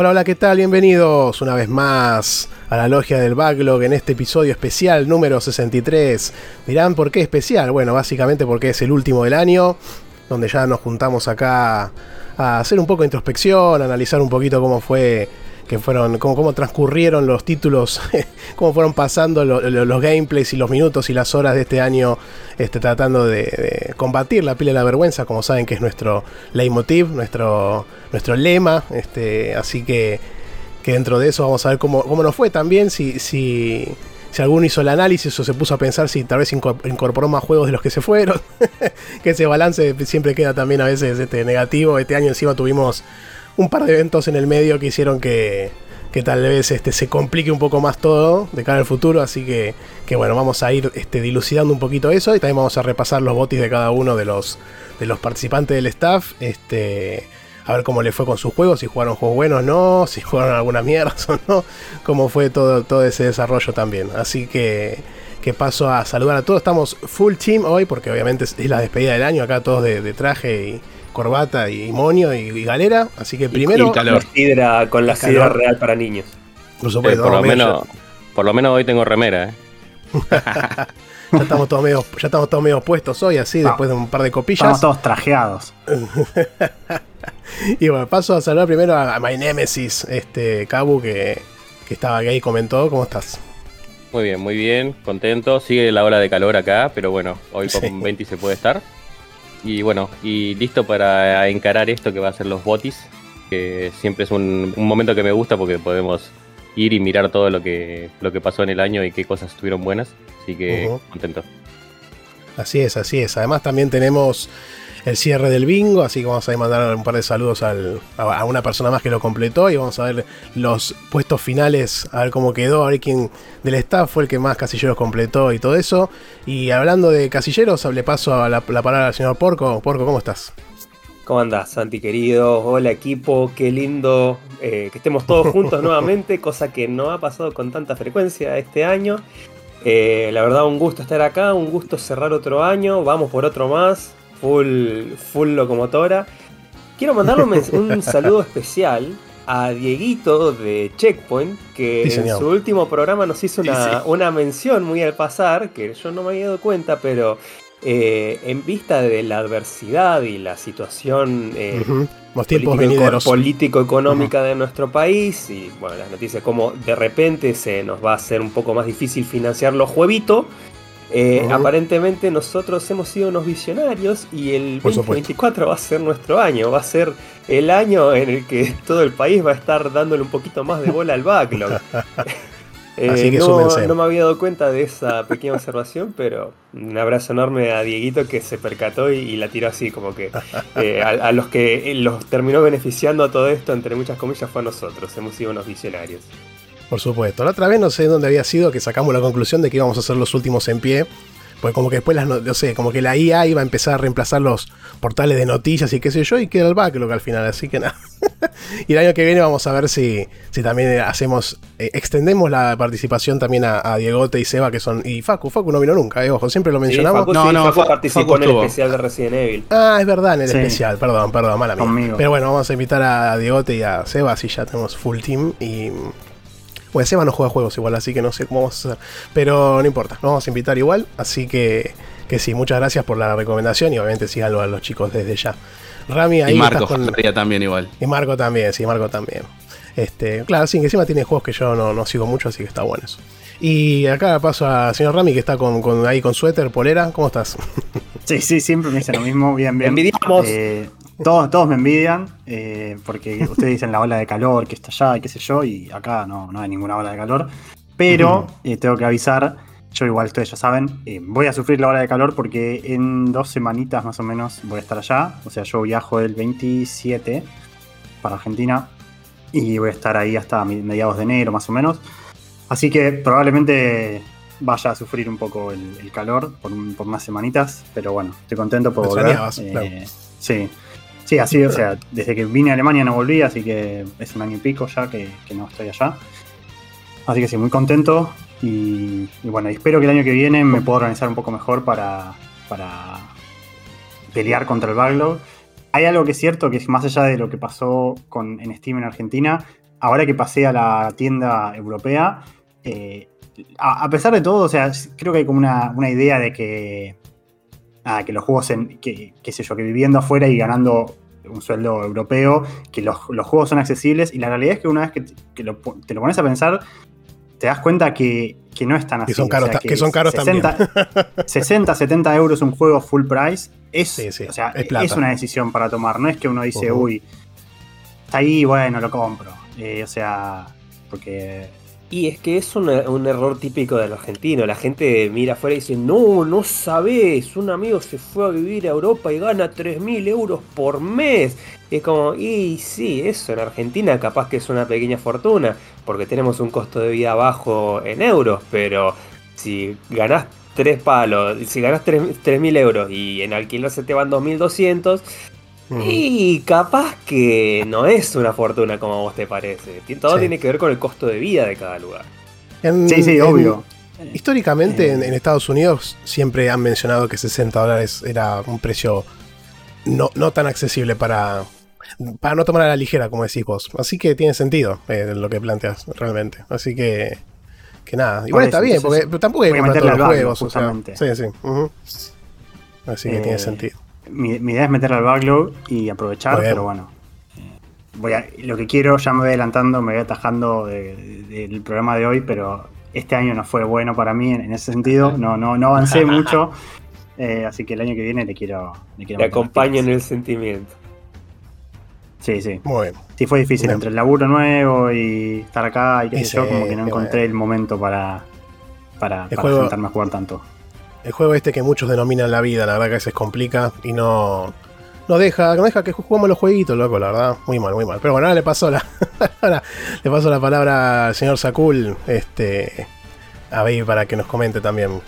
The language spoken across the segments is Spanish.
Hola, hola, ¿qué tal? Bienvenidos una vez más a la logia del backlog en este episodio especial número 63. Dirán, ¿por qué especial? Bueno, básicamente porque es el último del año, donde ya nos juntamos acá a hacer un poco de introspección, a analizar un poquito cómo fue que fueron, cómo, cómo transcurrieron los títulos, cómo fueron pasando lo- lo- los gameplays y los minutos y las horas de este año, este, tratando de, combatir la pila de la vergüenza, como saben que es nuestro leitmotiv, nuestro, nuestro lema, este, así que, que dentro de eso vamos a ver cómo, cómo nos fue también, si, si, si alguno hizo el análisis o se puso a pensar si tal vez inco- incorporó más juegos de los que se fueron, que ese balance siempre queda también a veces este, negativo, este año encima tuvimos un par de eventos en el medio que hicieron que, que tal vez este, se complique un poco más todo de cara al futuro. Así que, que bueno, vamos a ir este, dilucidando un poquito eso y también vamos a repasar los botis de cada uno de los, de los participantes del staff. Este, a ver cómo le fue con sus juegos, si jugaron juegos buenos o no, si jugaron alguna mierda o no, cómo fue todo, todo ese desarrollo también. Así que, que paso a saludar a todos. Estamos full team hoy porque obviamente es la despedida del año, acá todos de, de traje y corbata y moño y, y galera. Así que primero, Y calor. sidra con la Calor. sidra real para niños. por Eh, por, lo menos, por lo menos hoy tengo remera, ¿eh? ya estamos todos medio, ya estamos todos medio puestos hoy, así, después de un par de Estamos copillas. todos trajeados. Y bueno, paso a saludar primero a, a My Nemesis, este Kabu, que, que estaba aquí y comentó. ¿Cómo estás? Muy bien, muy bien, contento. Sigue la ola de calor acá, pero bueno, hoy con Sí. 20 se puede estar. Y bueno, y listo para encarar esto que va a ser los botis, que siempre es un, un momento que me gusta porque podemos ir y mirar todo lo que, lo que pasó en el año y qué cosas estuvieron buenas. Así que contento. Así es, así es. Además también tenemos el cierre del bingo, así que vamos a mandar un par de saludos al- a, una persona más que lo completó y vamos a ver los puestos finales, a ver cómo quedó, a ver quién del staff fue el que más casilleros completó y todo eso. Y hablando de casilleros, le paso a la, la palabra al señor Porco. Porco, ¿cómo estás? ¿Cómo andás, Santi querido? Hola equipo, qué lindo eh, que estemos todos juntos nuevamente, cosa que no ha pasado con tanta frecuencia este año. Eh, la verdad, un gusto estar acá, un gusto cerrar otro año, vamos por otro más, full, full locomotora. Quiero mandarle un, saludo especial a Dieguito de Checkpoint, que Sí, en su último programa nos hizo una, sí. una mención muy al pasar, que yo no me había dado cuenta, pero eh, en vista de la adversidad y la situación eh. Los tiempos político- político-económica de nuestro país y bueno, las noticias como de repente se nos va a hacer un poco más difícil financiar los jueguitos. Eh. Aparentemente nosotros hemos sido unos visionarios y el Por supuesto. 2024 va a ser nuestro año, va a ser el año en el que todo el país va a estar dándole un poquito más de bola al backlog. Eh, Así que no, me había dado cuenta de esa pequeña observación, pero un abrazo enorme a Dieguito que se percató y, y la tiró así, como que eh, a, a los que los terminó beneficiando a todo esto, entre muchas comillas, fue a nosotros. Hemos sido unos visionarios. Por supuesto. La otra vez no sé dónde había sido que sacamos la conclusión de que íbamos a ser los últimos en pie. Pues como que después las no, no sé, como que la IA iba a empezar a reemplazar los portales de noticias y qué sé yo, y queda el backlog al final, así que nada. y el año que viene vamos a ver si, si también hacemos, eh, extendemos la participación también a, a Diegote y Seba, que son. Y Facu, Facu no vino nunca, eh, ojo, siempre lo Sí, mencionamos. Facu, No, sí, no, Facu Fa- participó Facu en el especial de Resident Evil. Ah, es verdad, en el Sí. especial, perdón, perdón, mala mía. Conmigo. Pero bueno, vamos a invitar a Diegote y a Seba, así ya tenemos full team. Y. Bueno, Seba no juega juegos igual, así que no sé cómo vamos a hacer. Pero no importa, nos vamos a invitar igual. Así que, que sí, muchas gracias por la recomendación y obviamente síganlo a los chicos desde ya. Rami, ahí Y Marco con- también igual. Y Marco también, sí, Marco también. Este, claro, sí, que encima tiene juegos que yo no, no sigo mucho, así que está bueno eso. Y acá paso al señor Rami, que está con, con- ahí con suéter, polera. ¿Cómo estás? Sí, sí, siempre me dicen lo mismo. Bien, bien. Envidiamos. Eh, todos, todos me envidian eh, porque ustedes dicen la ola de calor que está allá y qué sé yo, y acá no, no hay ninguna ola de calor. Pero eh, tengo que avisar yo igual ustedes ya saben, eh, voy a sufrir la hora de calor porque en dos semanitas más o menos voy a estar allá. O sea, yo viajo el 27 para Argentina y voy a estar ahí hasta mediados de enero más o menos. Así que probablemente vaya a sufrir un poco el, calor por, por, unas semanitas, pero bueno, estoy contento por volver. Eh, sí, sí, así, o sea, desde que vine a Alemania no volví, así que es un año y pico ya que, no estoy allá. Así que sí, muy contento y, bueno, espero que el año que viene me pueda organizar un poco mejor para, para pelear contra el backlog. Hay algo que es cierto, que es más allá de lo que pasó con, en Steam en Argentina, ahora que pasé a la tienda europea, eh, a, pesar de todo, o sea, creo que hay como una, idea de que, que los juegos, en, que, qué sé yo, que viviendo afuera y ganando un sueldo europeo, que los, juegos son accesibles y la realidad es que una vez que, te lo pones a pensar, te das cuenta que, no es tan así. Que son caros, que, son caros 60, también. 60, 70 euros un juego full price es, o sea, es, una decisión para tomar. No es que uno dice, uy, está ahí, bueno, lo compro. Eh, o sea, porque y es que es un, error típico del argentino. La gente mira afuera y dice, no, no sabes, un amigo se fue a vivir a Europa y gana 3.000 euros por mes. es como, y sí, eso en Argentina capaz que es una pequeña fortuna, porque tenemos un costo de vida bajo en euros, pero si ganás 3 palos, si ganás 3.000 euros y en alquiler se te van 2.200, y capaz que no es una fortuna como a vos te parece. Todo tiene que ver con el costo de vida de cada lugar. sí, sí, obvio. históricamente en, Estados Unidos siempre han mencionado que 60 dólares era un precio no, no tan accesible para, para no tomar a la ligera, como decís vos. Así que tiene sentido eh, lo que planteas realmente. Así que, que nada. Igual está bien, porque tampoco hay que comprar todos los juegos. sí, sí. Así que tiene eh, sentido mi, idea es meterle al backlog y aprovechar, pero bueno. Voy a, lo que quiero, ya me voy adelantando, me voy atajando del programa de hoy, pero este año no fue bueno para mí en, ese sentido, no, no, no avancé mucho, eh, así que el año que viene le quiero... Le quiero Te acompaño en el sentimiento. Sí, sí. Muy Sí, fue difícil, entre el laburo nuevo y estar acá y qué sé yo, como que no encontré el momento para, para, para sentarme a jugar tanto. El juego este que muchos denominan la vida, la verdad que a veces complica y no, no deja, no deja que juguemos los jueguitos, loco, la verdad. Muy mal, muy mal. Pero bueno, ahora le paso la, le paso la palabra al señor Sakul, este, a Baby para que nos comente también.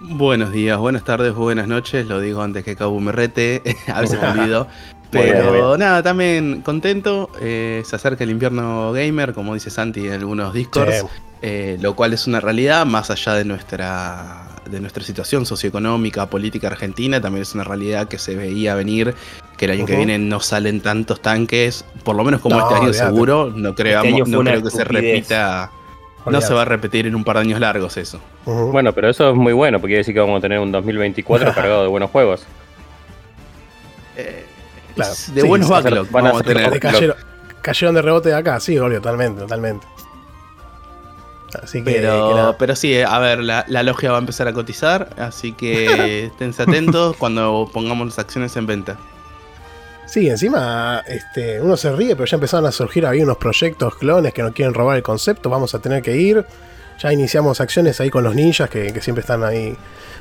Buenos días, buenas tardes, buenas noches. Lo digo antes que Cabu me rete. a veces me olvido. Pero nada, también contento. Eh, se acerca el invierno gamer, como dice Santi en algunos discos. Eh, lo cual es una realidad más allá de nuestra de nuestra situación socioeconómica, política argentina, también es una realidad que se veía venir, que el año que viene no salen tantos tanques, por lo menos como este año seguro, no, creamos, este no creo que se repita. No se va a repetir en un par de años largos eso. Bueno, pero eso es muy bueno, porque quiere decir que vamos a tener un 2024 cargado de buenos juegos. Eh, de buenos backlogs vamos a tener. Cayeron, de rebote de acá, sí, obvio, totalmente, totalmente pero, pero sí, a ver, la, logia va a empezar a cotizar, así que esténse atentos cuando pongamos las acciones en venta. Sí, encima este, uno se ríe, pero ya empezaron a surgir ahí unos proyectos clones que nos quieren robar el concepto, vamos a tener que ir. Ya iniciamos acciones ahí con los ninjas que, siempre están ahí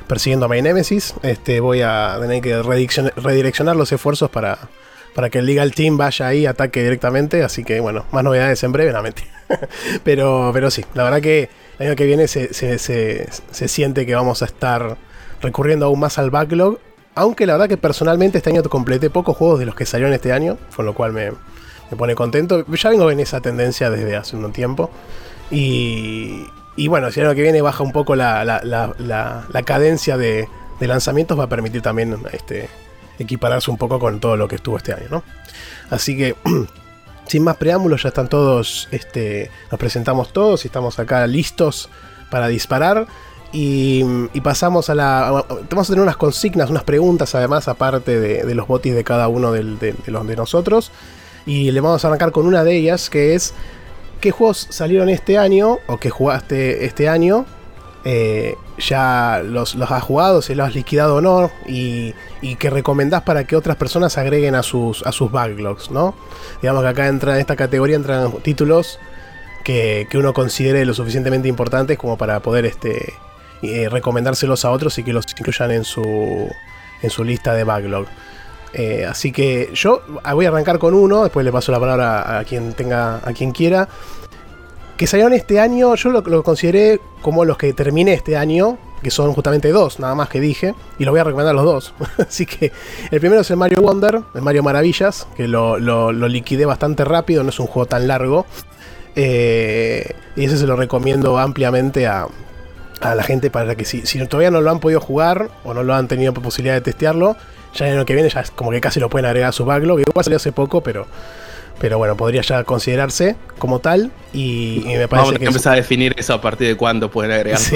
persiguiendo a My Nemesis. Este, voy a tener que redireccionar los esfuerzos para, para que el Legal Team vaya ahí, ataque directamente. Así que bueno, más novedades en breve, no pero, pero sí, la verdad que el año que viene se, se, siente que vamos a estar recurriendo aún más al backlog. Aunque la verdad que personalmente este año completé pocos juegos de los que salieron este año, con lo cual me, pone contento. Ya vengo en esa tendencia desde hace un tiempo. Y, y bueno, si el año que viene baja un poco la, la, la, la cadencia de, de, lanzamientos, va a permitir también este, equipararse un poco con todo lo que estuvo este año, ¿no? Así que, sin más preámbulos, ya están todos, este, nos presentamos todos y estamos acá listos para disparar. Y, pasamos a la. Vamos a tener unas consignas, unas preguntas además, aparte de, los botis de cada uno de, los de nosotros. Y le vamos a arrancar con una de ellas, que es: ¿qué juegos salieron este año o que jugaste este año eh, ya los, has jugado, si los has liquidado o no, y, que recomendás para que otras personas agreguen a sus, a sus backlogs, ¿no? Digamos que acá entra en esta categoría entran títulos que, uno considere lo suficientemente importantes como para poder este, eh, recomendárselos a otros y que los incluyan en su, en su lista de backlog. Eh, así que yo voy a arrancar con uno, después le paso la palabra a quien tenga, a quien quiera. Que salieron este año, yo lo, lo consideré como los que terminé este año, que son justamente dos, nada más que dije, y los voy a recomendar los dos. Así que el primero es el Mario Wonder, el Mario Maravillas, que lo, lo, liquidé bastante rápido, no es un juego tan largo. Eh, y ese se lo recomiendo ampliamente a, a la gente para que si, si, todavía no lo han podido jugar o no lo han tenido posibilidad de testearlo, ya en el que viene ya es como que casi lo pueden agregar a su backlog. Igual salió hace poco, pero pero bueno, podría ya considerarse como tal y, me parece vamos que... empezar a definir eso a partir de cuándo pueden agregar. Sí,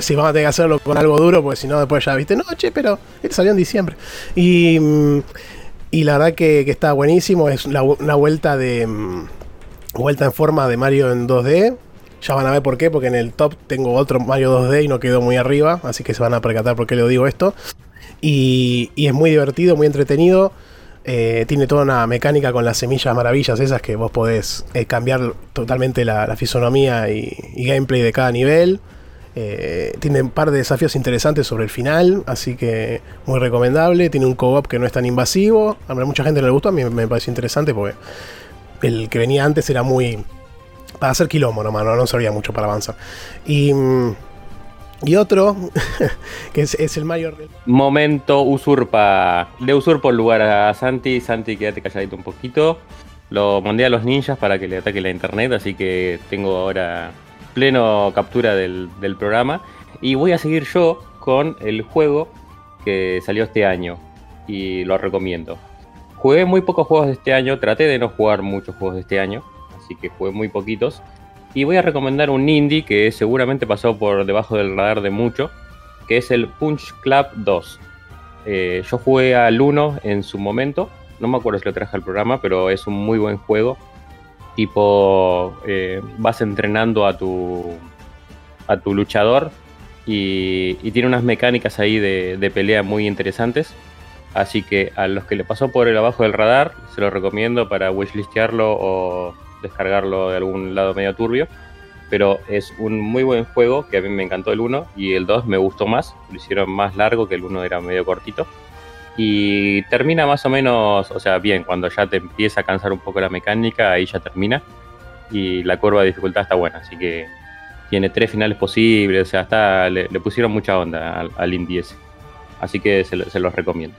sí, vamos a tener que hacerlo con algo duro, porque si no después ya viste, no, che, pero este salió en diciembre. Y, y la verdad que, está buenísimo, es una, vuelta de... Mm, vuelta en forma de Mario en 2D, ya van a ver por qué, porque en el top tengo otro Mario 2D y no quedó muy arriba, así que se van a percatar por qué le digo esto. Y, y es muy divertido, muy entretenido. Eh, tiene toda una mecánica con las semillas maravillas esas que vos podés eh, cambiar totalmente la, fisonomía y, gameplay de cada nivel. Eh, tiene un par de desafíos interesantes sobre el final, así que muy recomendable. Tiene un co-op que no es tan invasivo. A mucha gente no le gustó, a mí me pareció interesante porque el que venía antes era muy... Para hacer quilombo nomás, no, no servía mucho para avanzar. Y... Mm, y otro, que es, el mayor. Momento usurpa. Le usurpo el lugar a Santi. Santi, quédate calladito un poquito. Lo mandé a los ninjas para que le ataque la internet, así que tengo ahora pleno captura del, del programa. Y voy a seguir yo con el juego que salió este año y lo recomiendo. Jugué muy pocos juegos de este año, traté de no jugar muchos juegos de este año, así que jugué muy poquitos. Y voy a recomendar un indie que seguramente pasó por debajo del radar de mucho, que es el Punch Club 2. Eh, yo jugué al 1 en su momento, no me acuerdo si lo traje al programa, pero es un muy buen juego. Tipo, eh, vas entrenando a tu, a tu luchador y, tiene unas mecánicas ahí de, de, pelea muy interesantes. Así que a los que le pasó por el abajo del radar, se lo recomiendo para wishlistearlo o descargarlo de algún lado medio turbio. Pero es un muy buen juego que a mí me encantó el 1 y el 2 me gustó más. Lo hicieron más largo que el 1 era medio cortito. Y termina más o menos, o sea, bien, cuando ya te empieza a cansar un poco la mecánica, ahí ya termina. Y la curva de dificultad está buena, así que tiene tres finales posibles, o sea, está, le, pusieron mucha onda al, al Indie Así que se, se los recomiendo.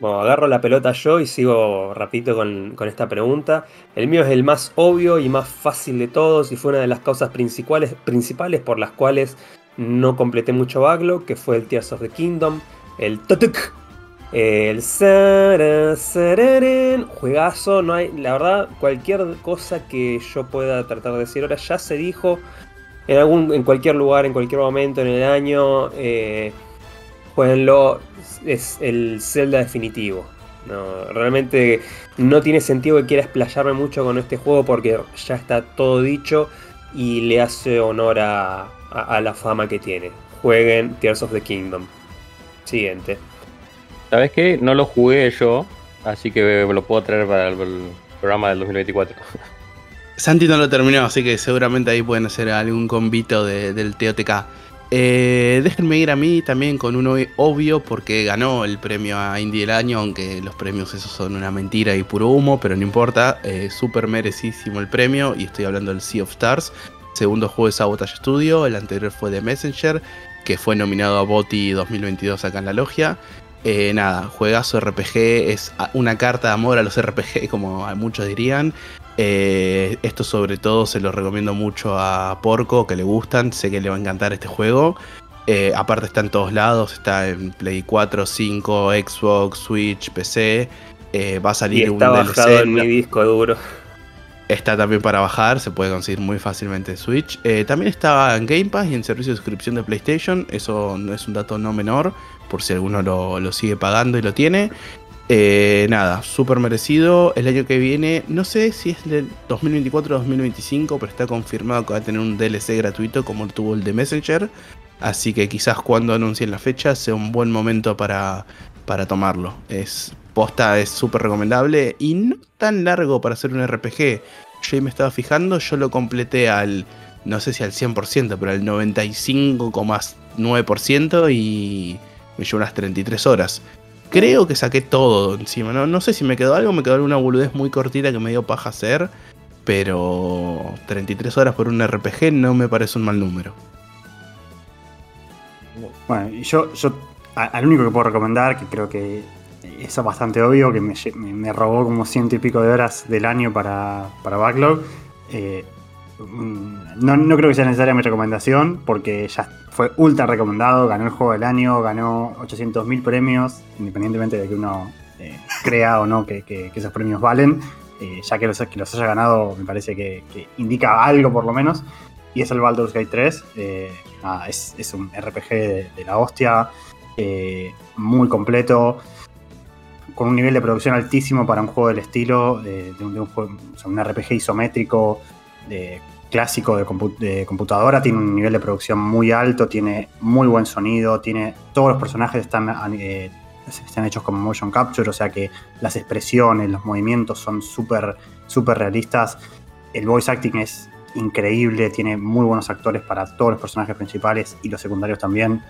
Bueno, agarro la pelota yo y sigo rapidito con, esta pregunta. El mío es el más obvio y más fácil de todos y fue una de las causas principales, principales por las cuales no completé mucho backlog, que fue el Tears of the Kingdom, el Totuk, el Sarasararen, juegazo, no hay, la verdad, cualquier cosa que yo pueda tratar de decir ahora ya se dijo en, algún, en cualquier lugar, en cualquier momento en el año. Eh, jueguenlo, es el Zelda definitivo. No, realmente no tiene sentido que quiera explayarme mucho con este juego porque ya está todo dicho y le hace honor a, la fama que tiene. Jueguen Tears of the Kingdom. Siguiente. ¿Sabes qué? No lo jugué yo, así que lo puedo traer para el, programa del 2024. Santi no lo terminó, así que seguramente ahí pueden hacer algún convito del TOTK. Eh, déjenme ir a mí también con uno obvio porque ganó el premio a Indie del año, aunque los premios esos son una mentira y puro humo, pero no importa, eh, súper merecísimo el premio y estoy hablando del Sea of Stars, segundo juego de Sabotage Studio, el anterior fue The Messenger, que fue nominado a BOTI 2022 acá en la logia. Eh, nada, juegazo RPG, es una carta de amor a los RPG, como muchos dirían. Eh, esto sobre todo se lo recomiendo mucho a Porco, que le gustan, sé que le va a encantar este juego. Eh, aparte está en todos lados, está en Play 4, 5, Xbox, Switch, PC. Eh, va a salir está un bajado en mi disco duro. Está también para bajar, se puede conseguir muy fácilmente en Switch. también está en Game Pass y en servicio de suscripción de PlayStation. Eso no es un dato no menor, por si alguno lo, lo sigue pagando y lo tiene. Eh, nada, súper merecido. El año que viene, no sé si es del 2024 o 2025, pero está confirmado que va a tener un DLC gratuito como tuvo el de Messenger. Así que quizás cuando anuncien la fecha sea un buen momento para, para tomarlo. Es posta, es súper recomendable y no tan largo para hacer un RPG. Yo ahí me estaba fijando, yo lo completé al no sé si al 100%, pero al 95,9% y me llevó unas 33 horas. Creo que saqué todo encima, ¿no? no sé si me quedó algo, me quedó alguna boludez muy cortita que me dio paja hacer, pero 33 horas por un RPG no me parece un mal número. Bueno, yo, yo al único que puedo recomendar, que creo que es bastante obvio, que me, robó como ciento y pico de horas del año para, para Backlog. Eh, no, no, creo que sea necesaria mi recomendación, porque ya fue ultra recomendado, ganó el juego del año, ganó 800.000 premios, independientemente de que uno eh, crea o no que, esos premios valen. Eh, ya que los, que los haya ganado, me parece que, indica algo por lo menos. Y es el Baldur's Gate 3. es, un RPG de la hostia. Eh, muy completo, con un nivel de producción altísimo para un juego del estilo, de, un, RPG isométrico clásico de, computadora, tiene un nivel de producción muy alto, tiene muy buen sonido, tiene todos los personajes están, eh, están hechos como motion capture, o sea que las expresiones, los movimientos son súper super realistas. El voice acting es increíble, tiene muy buenos actores para todos los personajes principales y los secundarios también.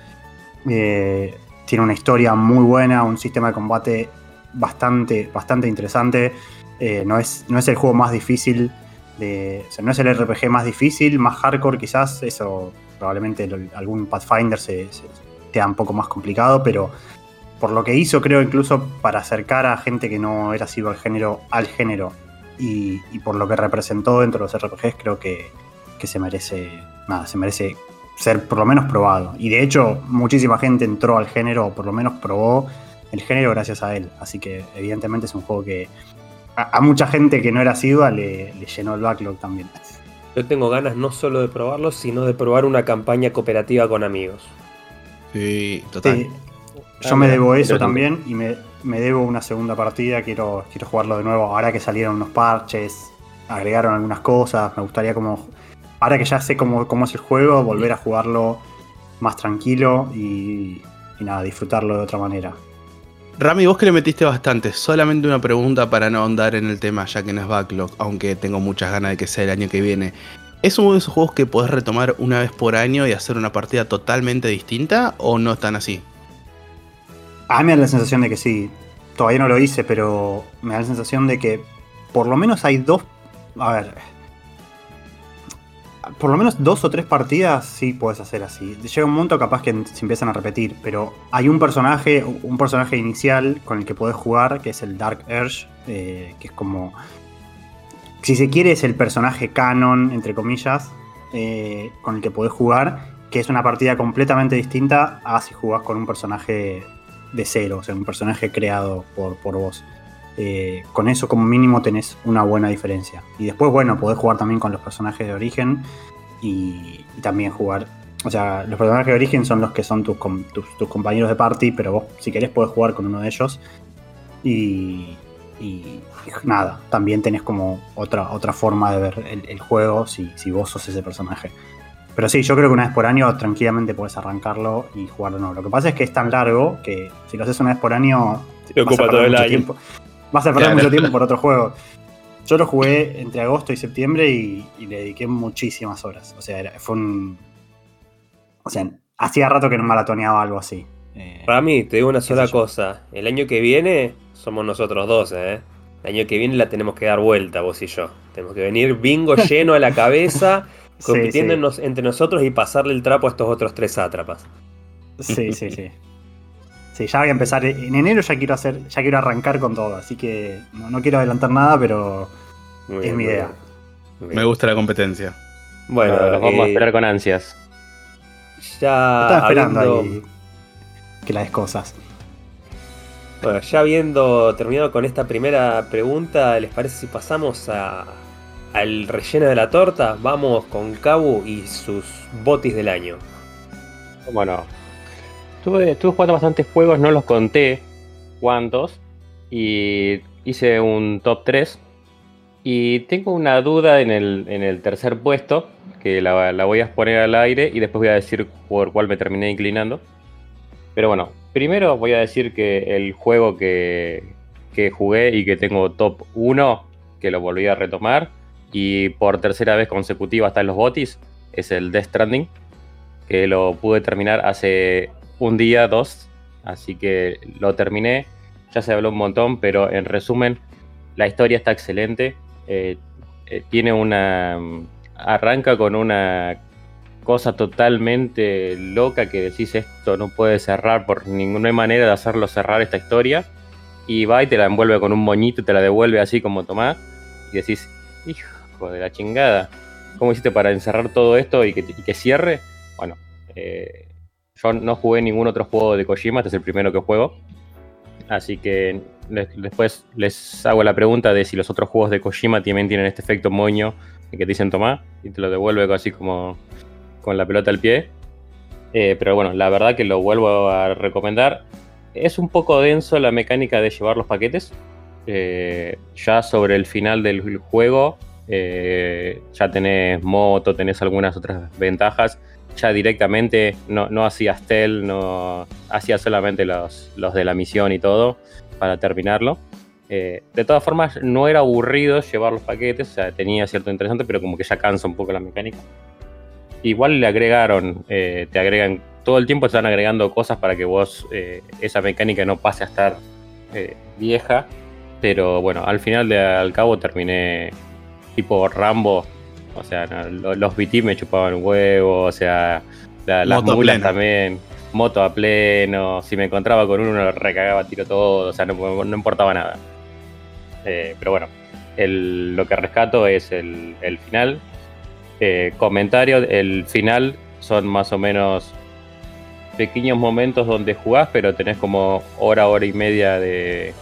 Eh, tiene una historia muy buena, un sistema de combate bastante, bastante interesante. Eh, no, es, no es el juego más difícil, de, no es el RPG más difícil, más hardcore quizás, eso probablemente algún Pathfinder se, sea un poco más complicado, pero por lo que hizo creo incluso para acercar a gente que no era sido al género al género y, por lo que representó dentro de los RPGs creo que, que se merece nada, se merece ser por lo menos probado. Y de hecho, muchísima gente entró al género, o por lo menos probó el género gracias a él. Así que evidentemente es un juego que a, mucha gente que no era asidua le, llenó el backlog también. Yo tengo ganas no solo de probarlo, sino de probar una campaña cooperativa con amigos. Sí, total. Yo me debo eso también y me, me, debo una segunda partida. Quiero, quiero jugarlo de nuevo. Ahora que salieron unos parches, agregaron algunas cosas. Me gustaría como ahora que ya sé cómo, cómo es el juego, volver a jugarlo más tranquilo y, nada, disfrutarlo de otra manera. Rami, vos que le metiste bastante, solamente una pregunta para no ahondar en el tema, ya que no es backlog, aunque tengo muchas ganas de que sea el año que viene. ¿Es uno de esos juegos que podés retomar una vez por año y hacer una partida totalmente distinta o no están así? A mí me da la sensación de que sí. Todavía no lo hice, pero me da la sensación de que por lo menos hay dos... A ver, por lo menos dos o tres partidas sí puedes hacer así. Llega un momento capaz que se empiezan a repetir, pero hay un personaje, un personaje inicial con el que puedes jugar, que es el Dark Urge, eh, que es como, si se quiere, es el personaje canon, entre comillas, eh, con el que puedes jugar, que es una partida completamente distinta a si jugás con un personaje de cero, o sea, un personaje creado por, por vos. Eh, con eso como mínimo tenés una buena diferencia. Y después, bueno, podés jugar también con los personajes de origen y, también jugar. O sea, los personajes de origen son los que son tus, tus, compañeros de party, pero vos, si querés, podés jugar con uno de ellos. Y, nada, también tenés como otra, otra forma de ver el, juego si, si, vos sos ese personaje. Pero sí, yo creo que una vez por año tranquilamente puedes arrancarlo y jugarlo nuevo. Lo que pasa es que es tan largo que si lo haces una vez por año. Te ocupa todo el año. Tiempo. Vas a perder mucho tiempo por otro juego. Yo lo jugué entre agosto y septiembre y, le dediqué muchísimas horas. O sea, fue un. O sea, hacía rato que no maratoneaba algo así. Eh, Para mí, te digo una sola cosa. El año que viene somos nosotros dos, ¿eh? El año que viene la tenemos que dar vuelta, vos y yo. Tenemos que venir bingo lleno a la cabeza, compitiendo entre nosotros y pasarle el trapo a estos otros tres sátrapas. Sí, sí, sí. Sí, ya voy a empezar. En enero ya quiero hacer, ya quiero arrancar con todo, así que no, quiero adelantar nada, pero es mi idea. Me gusta la competencia. Bueno, los vamos a eh, esperar con ansias. Ya Estaba esperando ahí que las cosas. Bueno, ya habiendo terminado con esta primera pregunta, ¿les parece si pasamos a, al relleno de la torta? Vamos con Cabu y sus botis del año. Bueno, Estuve, jugando bastantes juegos, no los conté cuántos. Y hice un top 3. Y tengo una duda en el, tercer puesto, que la, voy a exponer al aire y después voy a decir por cuál me terminé inclinando. Pero bueno, primero voy a decir que el juego que, jugué y que tengo top 1, que lo volví a retomar, y por tercera vez consecutiva hasta en los botis, es el Death Stranding, que lo pude terminar hace un día, dos, así que lo terminé. Ya se habló un montón, pero en resumen, la historia está excelente. Eh, eh, tiene una. Arranca con una cosa totalmente loca que decís esto no puede cerrar por ninguna manera de hacerlo cerrar esta historia. Y va y te la envuelve con un moñito y te la devuelve así como tomás. Y decís, hijo de la chingada. ¿Cómo hiciste para encerrar todo esto y que, y que cierre? Bueno, eh, yo no jugué ningún otro juego de Kojima, este es el primero que juego. Así que después les hago la pregunta de si los otros juegos de Kojima también tienen este efecto moño que te dicen tomar y te lo devuelve así como con la pelota al pie. Eh, pero bueno, la verdad que lo vuelvo a recomendar. Es un poco denso la mecánica de llevar los paquetes. Eh, ya sobre el final del juego eh, ya tenés moto, tenés algunas otras ventajas. Ya directamente no, no hacías tel, no hacías solamente los, los de la misión y todo para terminarlo. de todas formas, no era aburrido llevar los paquetes, o sea, tenía cierto interesante, pero como que ya cansa un poco la mecánica. Igual le agregaron, eh, te agregan, todo el tiempo están agregando cosas para que vos eh, esa mecánica no pase a estar eh, vieja. Pero bueno, al final de al cabo terminé tipo Rambo. O sea, los BT me chupaban huevo, o sea, las mulas también, moto a pleno. Si me encontraba con uno, lo recagaba tiro todo, o sea, no, importaba nada. pero bueno, lo que rescato es el, el final, eh, comentario, el final son más o menos pequeños momentos donde jugás, pero tenés como hora, hora y media de,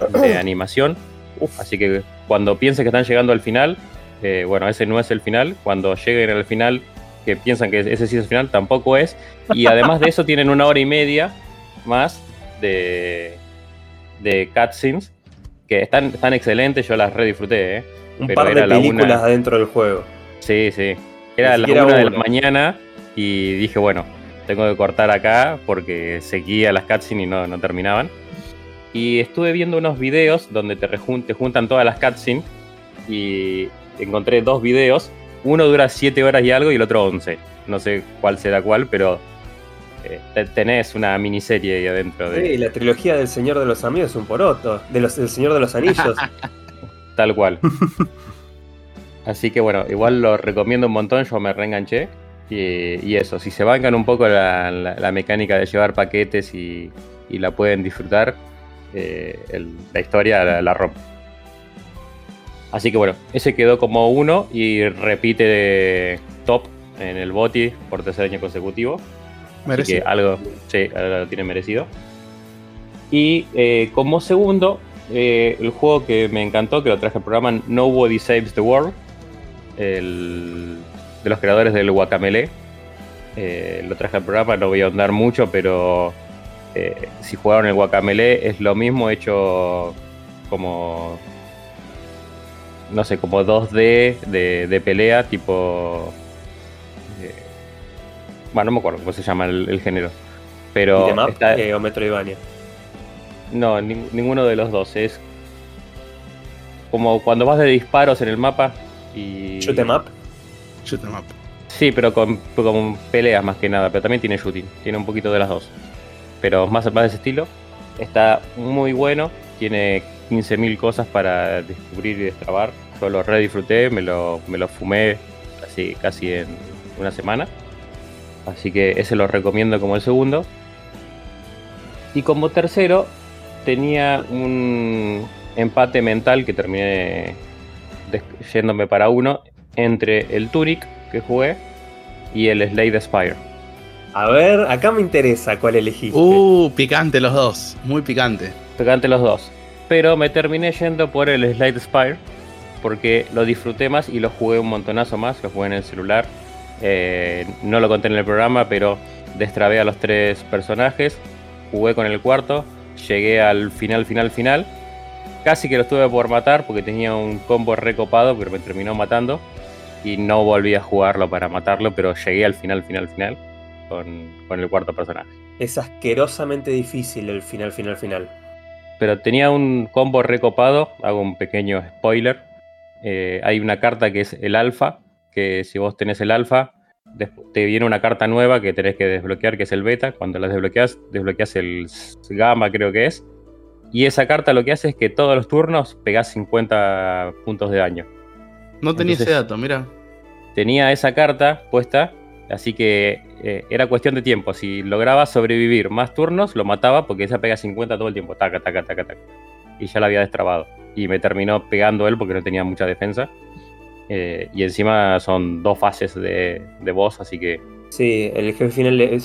animación. Así que cuando pienses que están llegando al final, eh, bueno, ese no es el final. Cuando lleguen al final, que piensan que ese sí es el final, tampoco es. Y además de eso, tienen una hora y media más de, de cutscenes que están, están excelentes. Yo las re disfruté. ¿eh? Un par de películas adentro del juego. Sí, sí. Era la una de la mañana y dije, bueno, tengo que cortar acá porque seguía las cutscenes y no, no terminaban. Y estuve viendo unos videos donde te, juntan todas las cutscenes y encontré dos videos. Uno dura 7 horas y algo y el otro 11. No sé cuál será cuál, pero eh, tenés una miniserie ahí adentro. De... Sí, la trilogía del Señor de los Amigos es un poroto. De los, del Señor de los Anillos. Tal cual. Así que bueno, igual lo recomiendo un montón, yo me reenganché. Y, eso, si se bancan un poco la, mecánica de llevar paquetes y, la pueden disfrutar, eh, la historia la, la, rompe. Así que bueno, ese quedó como uno y repite de top en el BOTI por tercer año consecutivo. Merecido. Así que algo, sí, algo lo tiene merecido. Y eh, como segundo, eh, el juego que me encantó, que lo traje al programa, Nobody Saves the World el, de los creadores del Guacamele. Eh, lo traje al programa, no voy a ahondar mucho, pero si jugaron el Guacamele es lo mismo hecho como no sé, como 2D de, pelea, tipo. Eh, bueno, no me acuerdo cómo se llama el, género. Pero. Map, está, o Metroidvania? No, ninguno de los dos. Es como cuando vas de disparos en el mapa, y... Shoot em up. Shoot em up. Sí, pero con, peleas más que nada, pero también tiene shooting, tiene un poquito de las dos. Pero más, más de ese estilo. Está muy bueno, tiene 15.000 cosas para descubrir y destrabar. Yo lo re disfruté, me lo, me lo fumé casi, casi en una semana. Así que ese lo recomiendo como el segundo. Y como tercero, tenía un empate mental que terminé yéndome para uno entre el Turic que jugué y el Slade Spire. A ver, acá me interesa cuál elegiste. Uh, picante los dos, muy picante. Picante los dos. Pero me terminé yendo por el Slade Spire porque lo disfruté más y lo jugué un montonazo más, lo jugué en el celular. Eh, no lo conté en el programa, pero destrabé a los tres personajes, jugué con el cuarto, llegué al final, final, final Casi que lo estuve por matar porque tenía un combo recopado, pero me terminó matando. Y no volví a jugarlo para matarlo, pero llegué al final, final, final con, el cuarto personaje. Es asquerosamente difícil el final, final, final. Pero tenía un combo recopado, hago un pequeño spoiler. Eh, hay una carta que es el alfa, que si vos tenés el alfa, te viene una carta nueva que tenés que desbloquear, que es el beta. Cuando la desbloqueas, desbloqueas el gamma, creo que es. Y esa carta lo que hace es que todos los turnos pegás 50 puntos de daño. No tenía ese dato, mira. Tenía esa carta puesta, así que eh, era cuestión de tiempo. Si lograba sobrevivir más turnos, lo mataba porque esa pega 50 todo el tiempo. Taca, taca, taca, taca. Y ya la había destrabado. Y me terminó pegando él porque no tenía mucha defensa. Eh, y encima son dos fases de, de boss, así que. Sí, el jefe final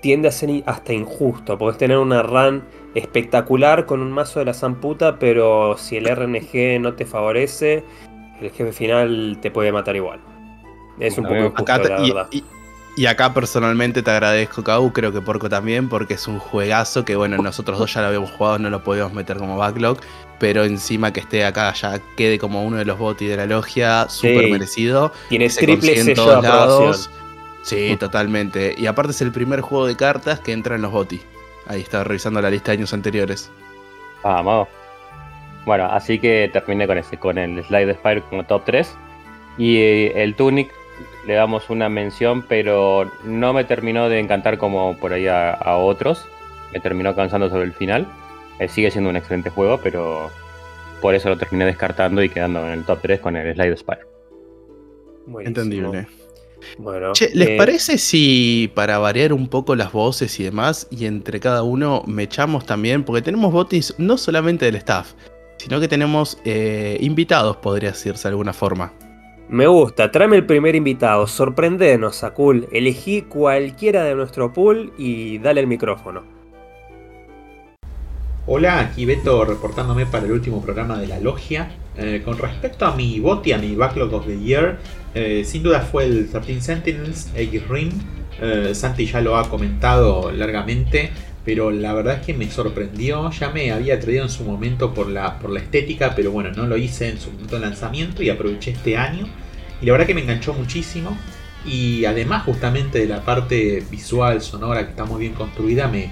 tiende a ser hasta injusto. Podés tener una run espectacular con un mazo de la zamputa, pero si el RNG no te favorece, el jefe final te puede matar igual. Es un poco injusto, acá, la y, verdad. Y, y, acá personalmente te agradezco, Kau, creo que Porco también, porque es un juegazo que, bueno, nosotros dos ya lo habíamos jugado, no lo podíamos meter como backlog, pero encima que esté acá ya quede como uno de los botis de la logia, súper Sí. merecido. Tiene se triple sello de lados. Sí, totalmente. Y aparte es el primer juego de cartas que entra en los botis. Ahí estaba revisando la lista de años anteriores. Vamos. Bueno, así que terminé con ese, con el Slide Spire como top 3. Y eh, el Tunic le damos una mención, pero no me terminó de encantar como por ahí a, a otros. Me terminó cansando sobre el final. Eh, sigue siendo un excelente juego, pero por eso lo terminé descartando y quedando en el top 3 con el Slide Spire. Buenísimo. Entendible. Bueno, Che, ¿les eh, parece si para variar un poco las voces y demás, y entre cada uno me echamos también? Porque tenemos botis no solamente del staff, sino que tenemos eh, invitados, podría decirse de alguna forma. Me gusta, tráeme el primer invitado, sorprendenos, Sakul. Elegí cualquiera de nuestro pool y dale el micrófono. Hola, aquí Beto reportándome para el último programa de la logia. Eh, con respecto a mi bot y a mi Backlog of the Year, eh, sin duda fue el 13 Sentinels, Aegis Rim. Eh, Santi ya lo ha comentado largamente, pero la verdad es que me sorprendió. Ya me había traído en su momento por la, por la estética, pero bueno, no lo hice en su momento de lanzamiento y aproveché este año. Y la verdad que me enganchó muchísimo. Y además justamente de la parte visual, sonora, que está muy bien construida, me,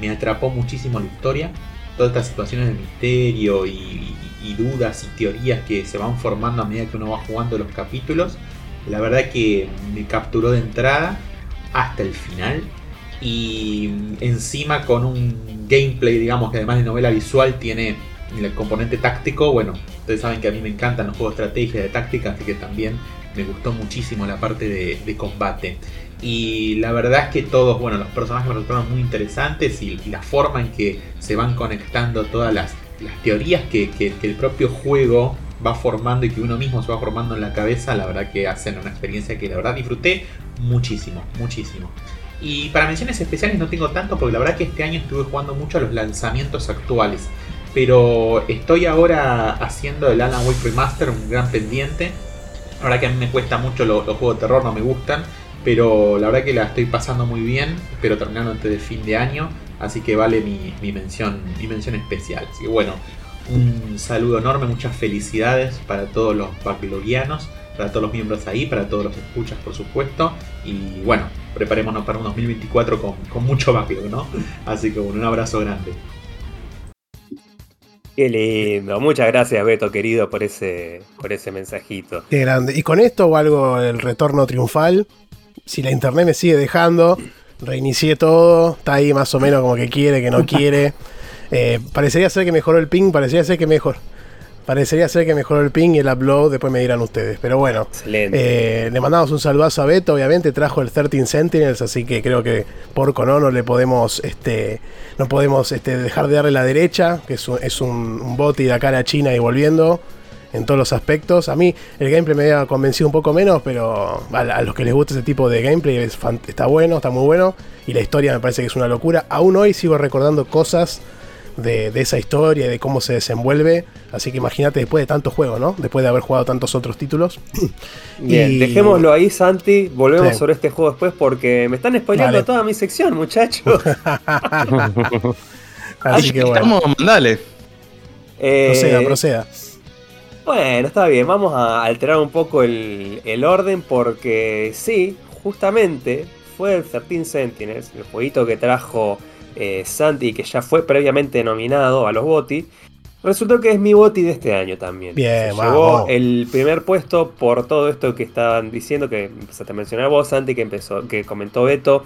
me atrapó muchísimo la historia. Todas estas situaciones de misterio y, y dudas y teorías que se van formando a medida que uno va jugando los capítulos. La verdad que me capturó de entrada hasta el final. Y encima con un gameplay, digamos, que además de novela visual tiene el componente táctico. Bueno, ustedes saben que a mí me encantan los juegos de estrategia, de táctica, así que también me gustó muchísimo la parte de, combate. Y la verdad es que todos, bueno, los personajes me resultaron muy interesantes y, la forma en que se van conectando todas las, teorías que el propio juego va formando y que uno mismo se va formando en la cabeza, la verdad que hacen una experiencia que la verdad disfruté muchísimo, muchísimo. Y para menciones especiales no tengo tanto porque la verdad que este año estuve jugando mucho a los lanzamientos actuales. Pero estoy ahora haciendo el Alan Wake Remaster, un gran pendiente. La verdad que a mí me cuesta mucho lo- los juegos de terror, no me gustan. Pero la verdad que la estoy pasando muy bien. Espero terminarlo antes de fin de año. Así que vale mi, mi mención, mi mención especial. Así bueno, un saludo enorme, muchas felicidades para todos los backlogianos, para todos los miembros ahí, para todos los escuchas por supuesto. Y bueno, preparémonos para un 2024 con, con mucho backlog, ¿no? Así que bueno, un abrazo grande. Qué lindo. Muchas gracias, Beto, querido, por ese, por ese mensajito. Qué grande. Y con esto o algo el retorno triunfal. Si la internet me sigue dejando, reinicié todo. Está ahí más o menos como que quiere, que no quiere. Eh, parecería ser que mejoró el ping, parecería ser que mejor. Parecería ser que mejoró el ping y el upload, después me dirán ustedes. Pero bueno, Excelente. eh, le mandamos un saludazo a Beto, obviamente trajo el 13 Sentinels, así que creo que por Cono no le podemos, este, no podemos este, dejar de darle la derecha, que es un, es un, un boti de acá a China y volviendo en todos los aspectos. A mí el gameplay me había convencido un poco menos, pero a, a los que les gusta ese tipo de gameplay es fan- está bueno, está muy bueno, y la historia me parece que es una locura. Aún hoy sigo recordando cosas de, de esa historia y de cómo se desenvuelve. Así que imagínate después de tantos juegos, ¿no? Después de haber jugado tantos otros títulos. Bien, y- dejémoslo ahí, Santi. Volvemos Sí. sobre este juego después porque me están spoileando Dale. toda mi sección, muchachos. Así que bueno, Estamos, mandale. Eh, proceda, proceda. Bueno, está bien, vamos a alterar un poco el, el orden porque sí, justamente fue el 13 Sentinels, el jueguito que trajo eh, Santi que ya fue previamente nominado a los BOTI. Resultó que es mi boti de este año también. Bien, Se llevó el primer puesto por todo esto que estaban diciendo, que empezaste a mencionar vos, Santi, que empezó, que comentó Beto.